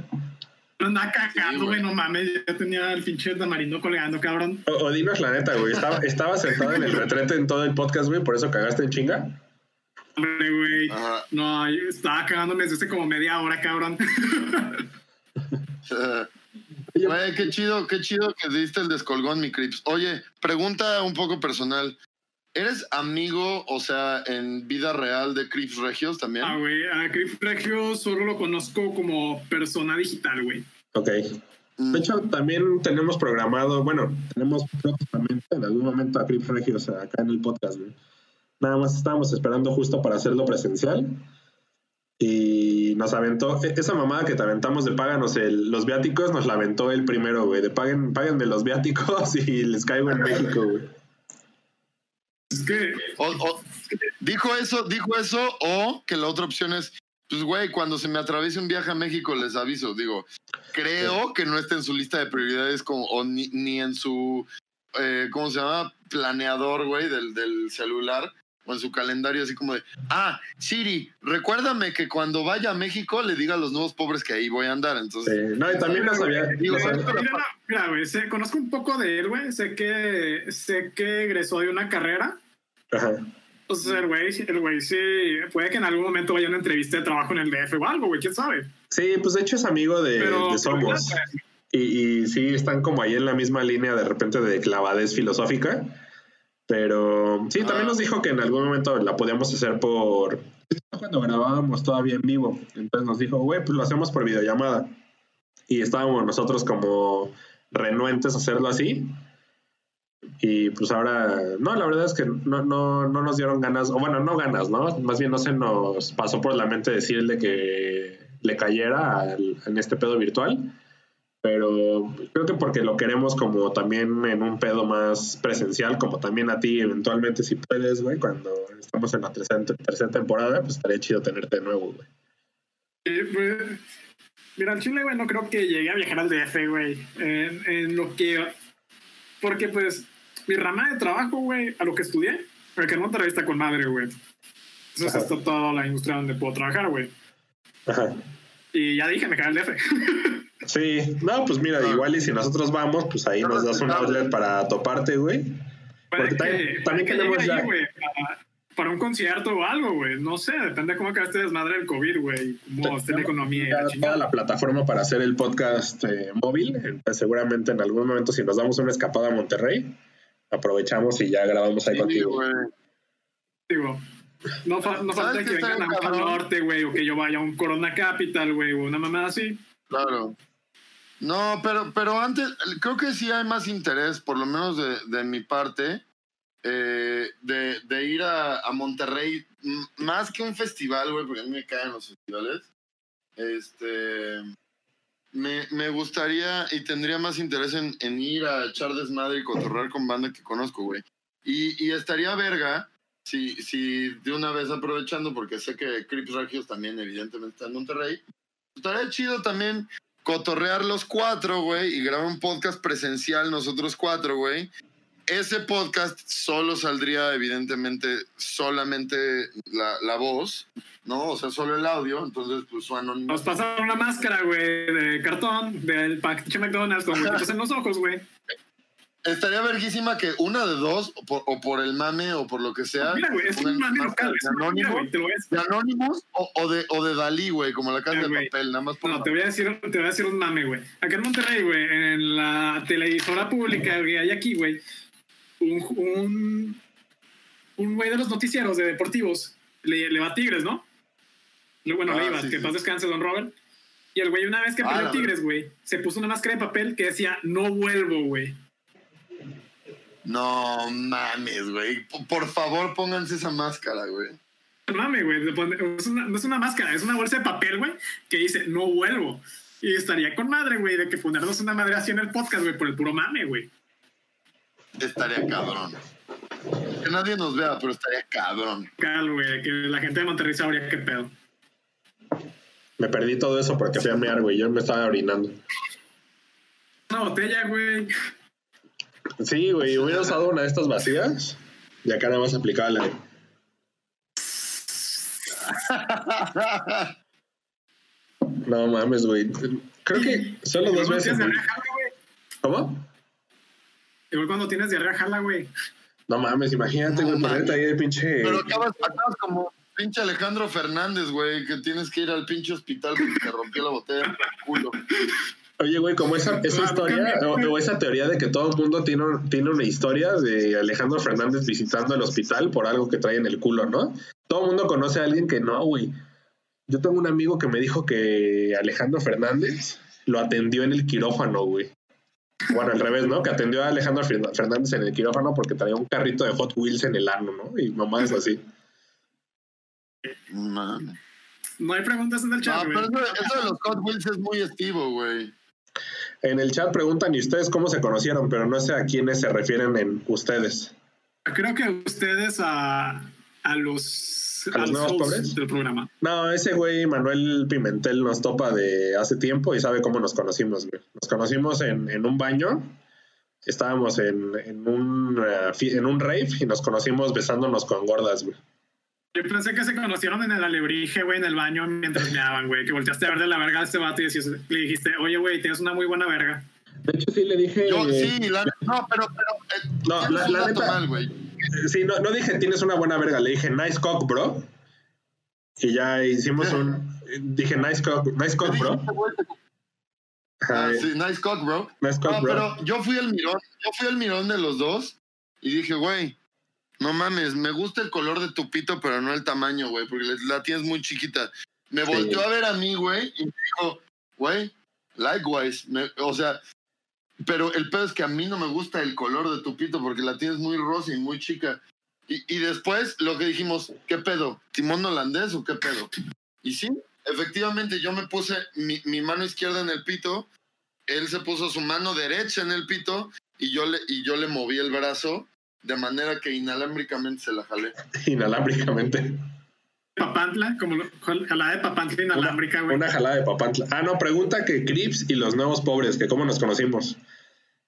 Anda Sí, cagando, güey. güey, no mames. Yo tenía el pinche tamarindo colgando, cabrón. O, o dinos la neta, güey. Estaba, estaba sentado en el retrete en todo el podcast, güey, por eso cagaste en chinga. Hombre, güey. Ajá. No, yo estaba cagándome desde hace como media hora, cabrón. *laughs* Güey, qué chido, qué chido que diste el descolgón, mi Crips. Oye, pregunta un poco personal. ¿Eres amigo, o sea, en vida real de Crips Regios también? Ah, güey, a Cliff Regio solo lo conozco como persona digital, güey. Ok. Mm, De hecho, también tenemos programado, bueno, tenemos próximamente en algún momento a Crip Regios acá en el podcast, güey. Nada más estábamos esperando justo para hacerlo presencial. Y nos aventó, e- esa mamada que te aventamos de páganos el- los viáticos, nos la aventó el primero, güey. De paguen, páguenme los viáticos *laughs* y les caigo en México, güey. Es que, o- o- dijo eso, dijo eso, o que la otra opción es, pues, güey, cuando se me atraviese un viaje a México les aviso. Digo, creo que no está en su lista de prioridades como, o ni, ni en su, eh, ¿cómo se llama? Planeador, güey, del, del celular. O en su calendario, así como de, ah, Siri, recuérdame que cuando vaya a México le diga a los nuevos pobres que ahí voy a andar. Entonces, Eh, no, y también nos había... Digo, mira, no, mira, güey, sé- conozco un poco de él, güey. Sé que, sé que egresó de una carrera. Ajá. Entonces, el güey, el güey sí, puede que en algún momento vaya a una entrevista de trabajo en el DF o algo, güey, quién sabe. Sí, pues de hecho es amigo de, Pero, de Somos. Y, y sí, están como ahí en la misma línea de repente de clavadez filosófica. Pero sí, también Ah. nos dijo que en algún momento la podíamos hacer por... Cuando grabábamos todavía en vivo. Entonces nos dijo, güey, pues lo hacemos por videollamada. Y estábamos nosotros como renuentes a hacerlo así. Y pues ahora, no, la verdad es que no, no, no nos dieron ganas, o bueno, no ganas, ¿no? Más bien no se nos pasó por la mente decirle que le cayera al- en este pedo virtual. Pero creo que porque lo queremos como también en un pedo más presencial, como también a ti eventualmente si puedes, güey, cuando estamos en la tercera, tercera temporada, pues estaría chido tenerte de nuevo, güey. Eh, pues, mira, al Chile, güey, no creo que llegue a viajar al DF, güey. En, en lo que. Porque, pues, mi rama de trabajo, güey, a lo que estudié, porque en Monterrey está con madre, güey. Entonces Ajá. está toda la industria donde puedo trabajar, güey. Ajá. Y ya dije, me cae el DF. *laughs* Sí, no, pues mira, igual y si nosotros vamos, pues ahí nos das un outlet para toparte, güey. Porque también- que- también que tenemos ya- ahí, güey, para, para un concierto o algo, güey. No sé, depende de cómo acabe este desmadre del COVID, güey. Cómo esté la economía y Ya la toda la plataforma para hacer el podcast eh, móvil. Entonces, seguramente en algún momento, si nos damos una escapada a Monterrey, aprovechamos y ya grabamos ahí sí, contigo. güey. Digo, no, fa- no ¿Sabes falta que vengan a al cabrón? norte, güey, o que yo vaya a un Corona Capital, güey, o una mamada así. Claro. No, pero, pero antes, creo que sí hay más interés, por lo menos de, de mi parte, eh, de, de ir a, a Monterrey, más que un festival, güey, porque a mí me caen los festivales. Este. Me, me gustaría y tendría más interés en, en ir a echar desmadre y cotorrear con banda que conozco, güey. Y, y estaría verga si, si de una vez aprovechando, porque sé que Crips Regios también evidentemente está en Monterrey, estaría chido también cotorrear los cuatro, güey, y grabar un podcast presencial nosotros cuatro, güey. Ese podcast solo saldría, evidentemente, solamente la, la voz, ¿no? O sea, solo el audio, entonces, pues su anónimo. Nos pasaron una máscara, güey, de cartón del paquete McDonald's con *laughs* en los ojos, güey. Estaría verguísima que una de dos, o por, o por el mame o por lo que sea, Mira, güey, es un mame local. de Anonymous, de o, o de, o de Dalí, güey, como la casa Ah, de güey. papel, nada más por No, te voy a decir, te voy a decir un mame, güey. Acá en Monterrey, güey, en la televisora pública que hay aquí, güey, un, un, un güey de los noticieros de deportivos le, le va a Tigres, ¿no? Le- Bueno, le Ah, iba, sí, que sí. paz descanse, don Robert. Y el güey, una vez que Ah, perdió Tigres, güey, se puso una máscara de papel que decía, no vuelvo, güey. No mames, güey. Por favor, pónganse esa máscara, güey. No Mame, güey. No es una máscara, es una bolsa de papel, güey, que dice, no vuelvo. Y estaría con madre, güey, de que ponernos una madre así en el podcast, güey, por el puro mame, güey. Estaría cabrón. Que nadie nos vea, pero estaría cabrón. Cal, güey, que la gente de Monterrey sabría qué pedo. Me perdí todo eso porque fui a mear, güey. Yo me estaba orinando. Una botella, güey. Sí, güey. Hubiera usado una de estas vacías y acá nada más aplicaba la. *laughs* No mames, güey. Creo que solo dos veces. tienes güey. diarrea, jala, güey. ¿Cómo? Igual cuando tienes diarrea, jala, güey. No mames, imagínate, No güey, mames. ponerte ahí de pinche. Pero acabas, acabas como pinche Alejandro Fernández, güey, que tienes que ir al pinche hospital porque te rompió la botella en el culo. Oye, güey, como esa, *laughs* esa historia o, esa teoría de que todo el mundo tiene, tiene una historia de Alejandro Fernández visitando el hospital por algo que trae en el culo, ¿no? Todo el mundo conoce a alguien que no, güey. Yo tengo un amigo que me dijo que Alejandro Fernández lo atendió en el quirófano, güey. Bueno, al revés, ¿no? Que atendió a Alejandro Fer- Fernández en el quirófano porque traía un carrito de Hot Wheels en el ano, ¿no? Y mamás *laughs* así. Mames. No hay preguntas en el No, chat, pero eso, eso de los Hot Wheels es muy estivo, güey. En el chat preguntan, ¿y ustedes cómo se conocieron? Pero no sé a quiénes se refieren en ustedes. Creo que ustedes a, a los, ¿A los nuevos pobres? del programa. No, ese güey Manuel Pimentel nos topa de hace tiempo y sabe cómo nos conocimos, güey. Nos conocimos en, en un baño, estábamos en, en, un, eh, en un rave y nos conocimos besándonos con gordas, güey. Yo pensé que se conocieron en el alebrije, güey, en el baño mientras meaban, güey. Que volteaste a ver de la verga a este vato y decías- le dijiste, oye, güey, tienes una muy buena verga. De hecho, sí le dije... Yo, sí, la, no, pero, pero eh, No, la- la neta- mal, güey. eh, Sí, no, no dije tienes una buena verga, le dije nice cock, bro. Y ya hicimos un... Dije nice cock, nice cock, bro. Ah, sí, nice cock, bro. Nice cock, No, bro. pero yo fui el mirón, yo fui el mirón de los dos y dije, güey, no mames, me gusta el color de tu pito, pero no el tamaño, güey, porque la tienes muy chiquita. Me Sí. volteó a ver a mí, güey, y me dijo, güey, likewise. Me- o sea, pero el pedo es que a mí no me gusta el color de tu pito porque la tienes muy rosa y muy chica. Y, y después lo que dijimos, ¿qué pedo? ¿Timón holandés o qué pedo? Y sí, efectivamente yo me puse mi, mi mano izquierda en el pito, él se puso su mano derecha en el pito y yo le, y yo le moví el brazo de manera que inalámbricamente se la jalé. *laughs* Inalámbricamente. Papantla, como lo- jalada de papantla inalámbrica, güey. Una jalada de papantla. Ah, no, pregunta que Crips y los nuevos pobres, que cómo nos conocimos.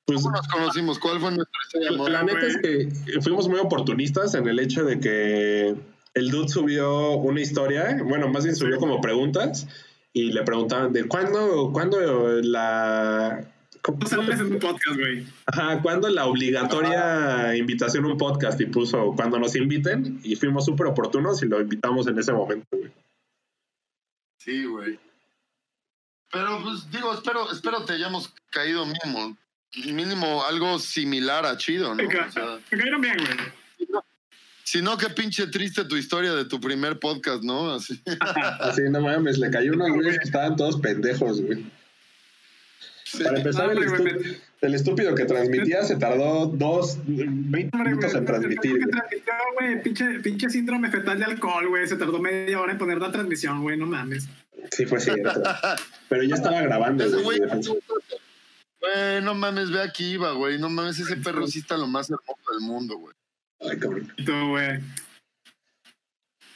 Pues ¿Cómo nos conocimos? ¿Cuál fue nuestra historia de amor? la neta es que fuimos muy oportunistas en el hecho de que el dude subió una historia, bueno, más bien subió como preguntas y le preguntaban de cuándo, cuándo la... ¿cómo- No sales en un podcast, güey. Ajá, ¿cuándo la obligatoria invitación a un podcast? Y puso cuando nos inviten y fuimos súper oportunos y lo invitamos en ese momento, güey. Sí, güey. Pero pues digo, espero, espero te hayamos caído mínimo, mínimo algo similar a chido, ¿no? Me, ca- O sea, me cayeron bien, güey. si no, qué pinche triste tu historia de tu primer podcast, ¿no? Así. *laughs* Así, no mames, le cayó güeyes *laughs* que estaban todos pendejos, güey. Para empezar, No, el, hombre, estúpido que transmitía se tardó dos, 20 Hombre, minutos en transmitir. el que güey. transmitió, güey, pinche, pinche síndrome fetal de alcohol, güey. Se tardó media hora en poner la transmisión, güey, no mames. Sí, fue cierto. *laughs* Pero ya estaba grabando, Ese güey. no mames, ve aquí iba, güey. No mames, ese perro sí está lo más hermoso del mundo, güey. Ay, cabrón. Güey.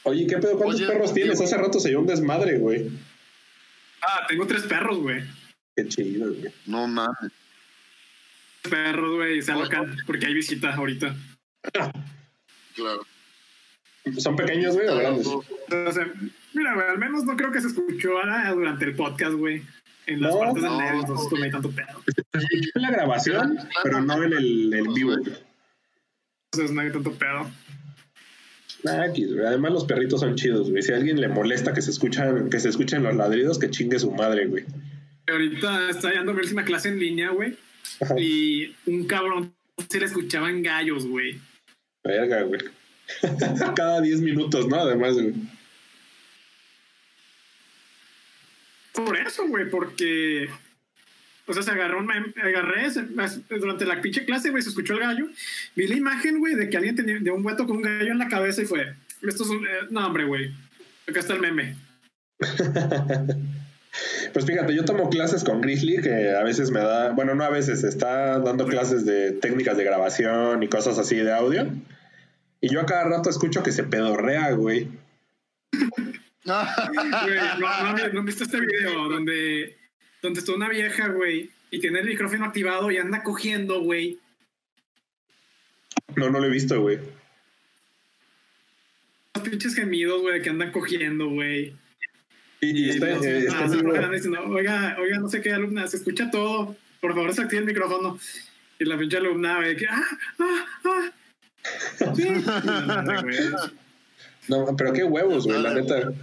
Oye, ¿qué pedo? ¿Cuántos Oye, perros tienes? Hace rato se dio un desmadre, güey. Ah, tengo tres perros, güey. Qué chido, güey. No mames. Perros, güey, y se Oye. alocan porque hay visita ahorita. Claro. ¿Son pequeños, güey, o grandes? O sea, mira, güey, al menos no creo que se escuchó ah, durante el podcast, güey. En las No, partes del no. medio, entonces pues, no hay tanto pedo. En la grabación, pero no en el, el vivo. Entonces no hay tanto pedo. Nah, güey. Además, los perritos son chidos, güey. Si a alguien le molesta que se escuchan, que se escuchen los ladridos, que chingue su madre, güey. Ahorita está yendo mi última clase en línea, güey. Y un cabrón se le escuchaban gallos, güey. Verga, güey. *laughs* Cada 10 minutos, ¿no? Además, güey. Por eso, güey, porque. O sea, se agarró un mem- agarré se- durante la pinche clase, güey, se escuchó el gallo. Vi la imagen, güey, de que alguien tenía de un gueto con un gallo en la cabeza y fue. Esto es un. eh, no, hombre, güey. Acá está el meme. *laughs* Pues fíjate, yo tomo clases con Grizzly, que a veces me da, bueno, no a veces, está dando clases de técnicas de grabación y cosas así de audio. Y yo a cada rato escucho que se pedorrea, güey. *laughs* Güey, no, no, ¿no viste este video donde, donde está una vieja, güey, y tiene el micrófono activado y anda cogiendo, güey? No, no lo he visto, güey. Los pinches gemidos, güey, que andan cogiendo, güey. Y, está, eh, diciendo, oiga, oiga, no sé qué alumna, se escucha todo. Por favor, se activa el micrófono. Y la pinche alumna, güey, que, ah, ah, ah. Sí. *laughs* No, pero qué huevos, güey, la neta.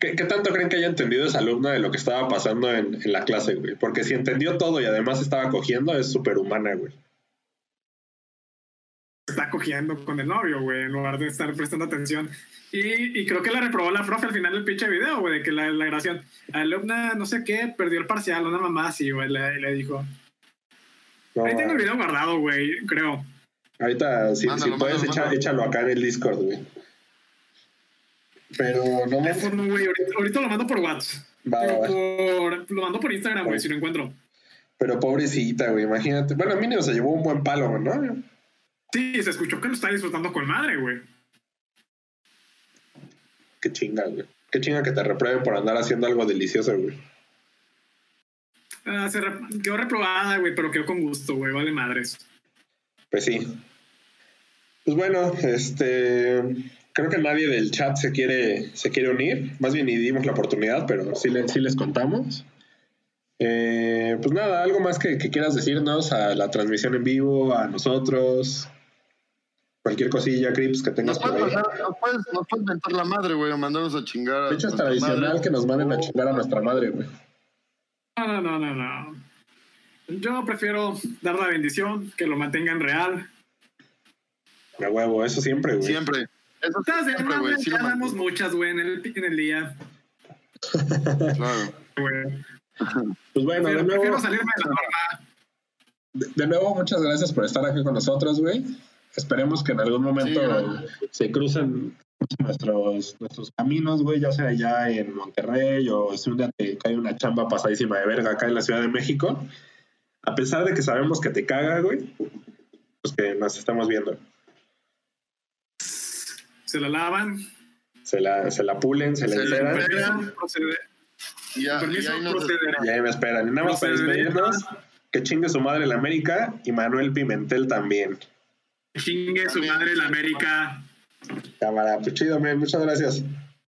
¿Qué, qué tanto creen que haya entendido esa alumna de lo que estaba pasando en, en la clase, güey? Porque si entendió todo y además estaba cogiendo, es superhumana, güey. Está cogiendo con el novio, güey, en lugar de estar prestando atención. Y, y creo que la reprobó la profe al final del pinche video, güey, de que la, la grabación, alumna no sé qué, perdió el parcial, una mamá así, güey, le, le dijo. No, Ahí tengo el video guardado, güey, creo. ahorita, si, Mándalo, si puedes, mándalo, echa- mándalo. échalo acá en el Discord, güey. Pero no me... Güey, ahorita, ahorita lo mando por WhatsApp. Va, por- lo mando por Instagram, güey, Oye. si lo encuentro. Pero pobrecita, güey, imagínate. Bueno, a mí no se llevó un buen palo, ¿no? Sí, se escuchó que lo está disfrutando con madre, güey. Qué chinga, güey. Qué chinga que te reprueben por andar haciendo algo delicioso, güey. Ah, se re- quedó reprobada, güey, pero quedó con gusto, güey, vale madres. Pues sí. Pues bueno, este. Creo que nadie del chat se quiere, se quiere unir. Más bien ni dimos la oportunidad, pero sí, le- sí les contamos. Eh, pues nada, algo más que, que quieras decirnos a la transmisión en vivo, a nosotros. Cualquier cosilla, Crips, que tengas Nos por puedes, ahí. nos puedes, nos puedes mentar la madre, güey, o mandarnos a chingar. a De hecho, es tradicional madre. que nos manden a chingar a nuestra madre, güey. No, no, no, no, no. Yo prefiero dar la bendición, que lo mantengan real. A huevo, eso siempre, güey. Siempre. Eso de siempre, güey. Sí ya damos muchas, güey, en el, en el día. Claro. *laughs* güey. Pues bueno, de nuevo, prefiero salirme de la norma. de, de nuevo, muchas gracias por estar aquí con nosotros, güey. Esperemos que en algún momento se crucen nuestros, nuestros caminos, güey, ya sea allá en Monterrey o si un día te cae una chamba pasadísima de verga acá en la Ciudad de México. A pesar de que sabemos que te caga, güey, pues que nos estamos viendo. Se la lavan. Se la, se la pulen, se la Se la enceran proceder. Y ya, y permiso, ahí nos proceder. y ahí me esperan. Y nada más para despedirnos, que chingue su madre la América y Manuel Pimentel también. Chingue su madre la América. Cámara, pues chido, men, muchas gracias.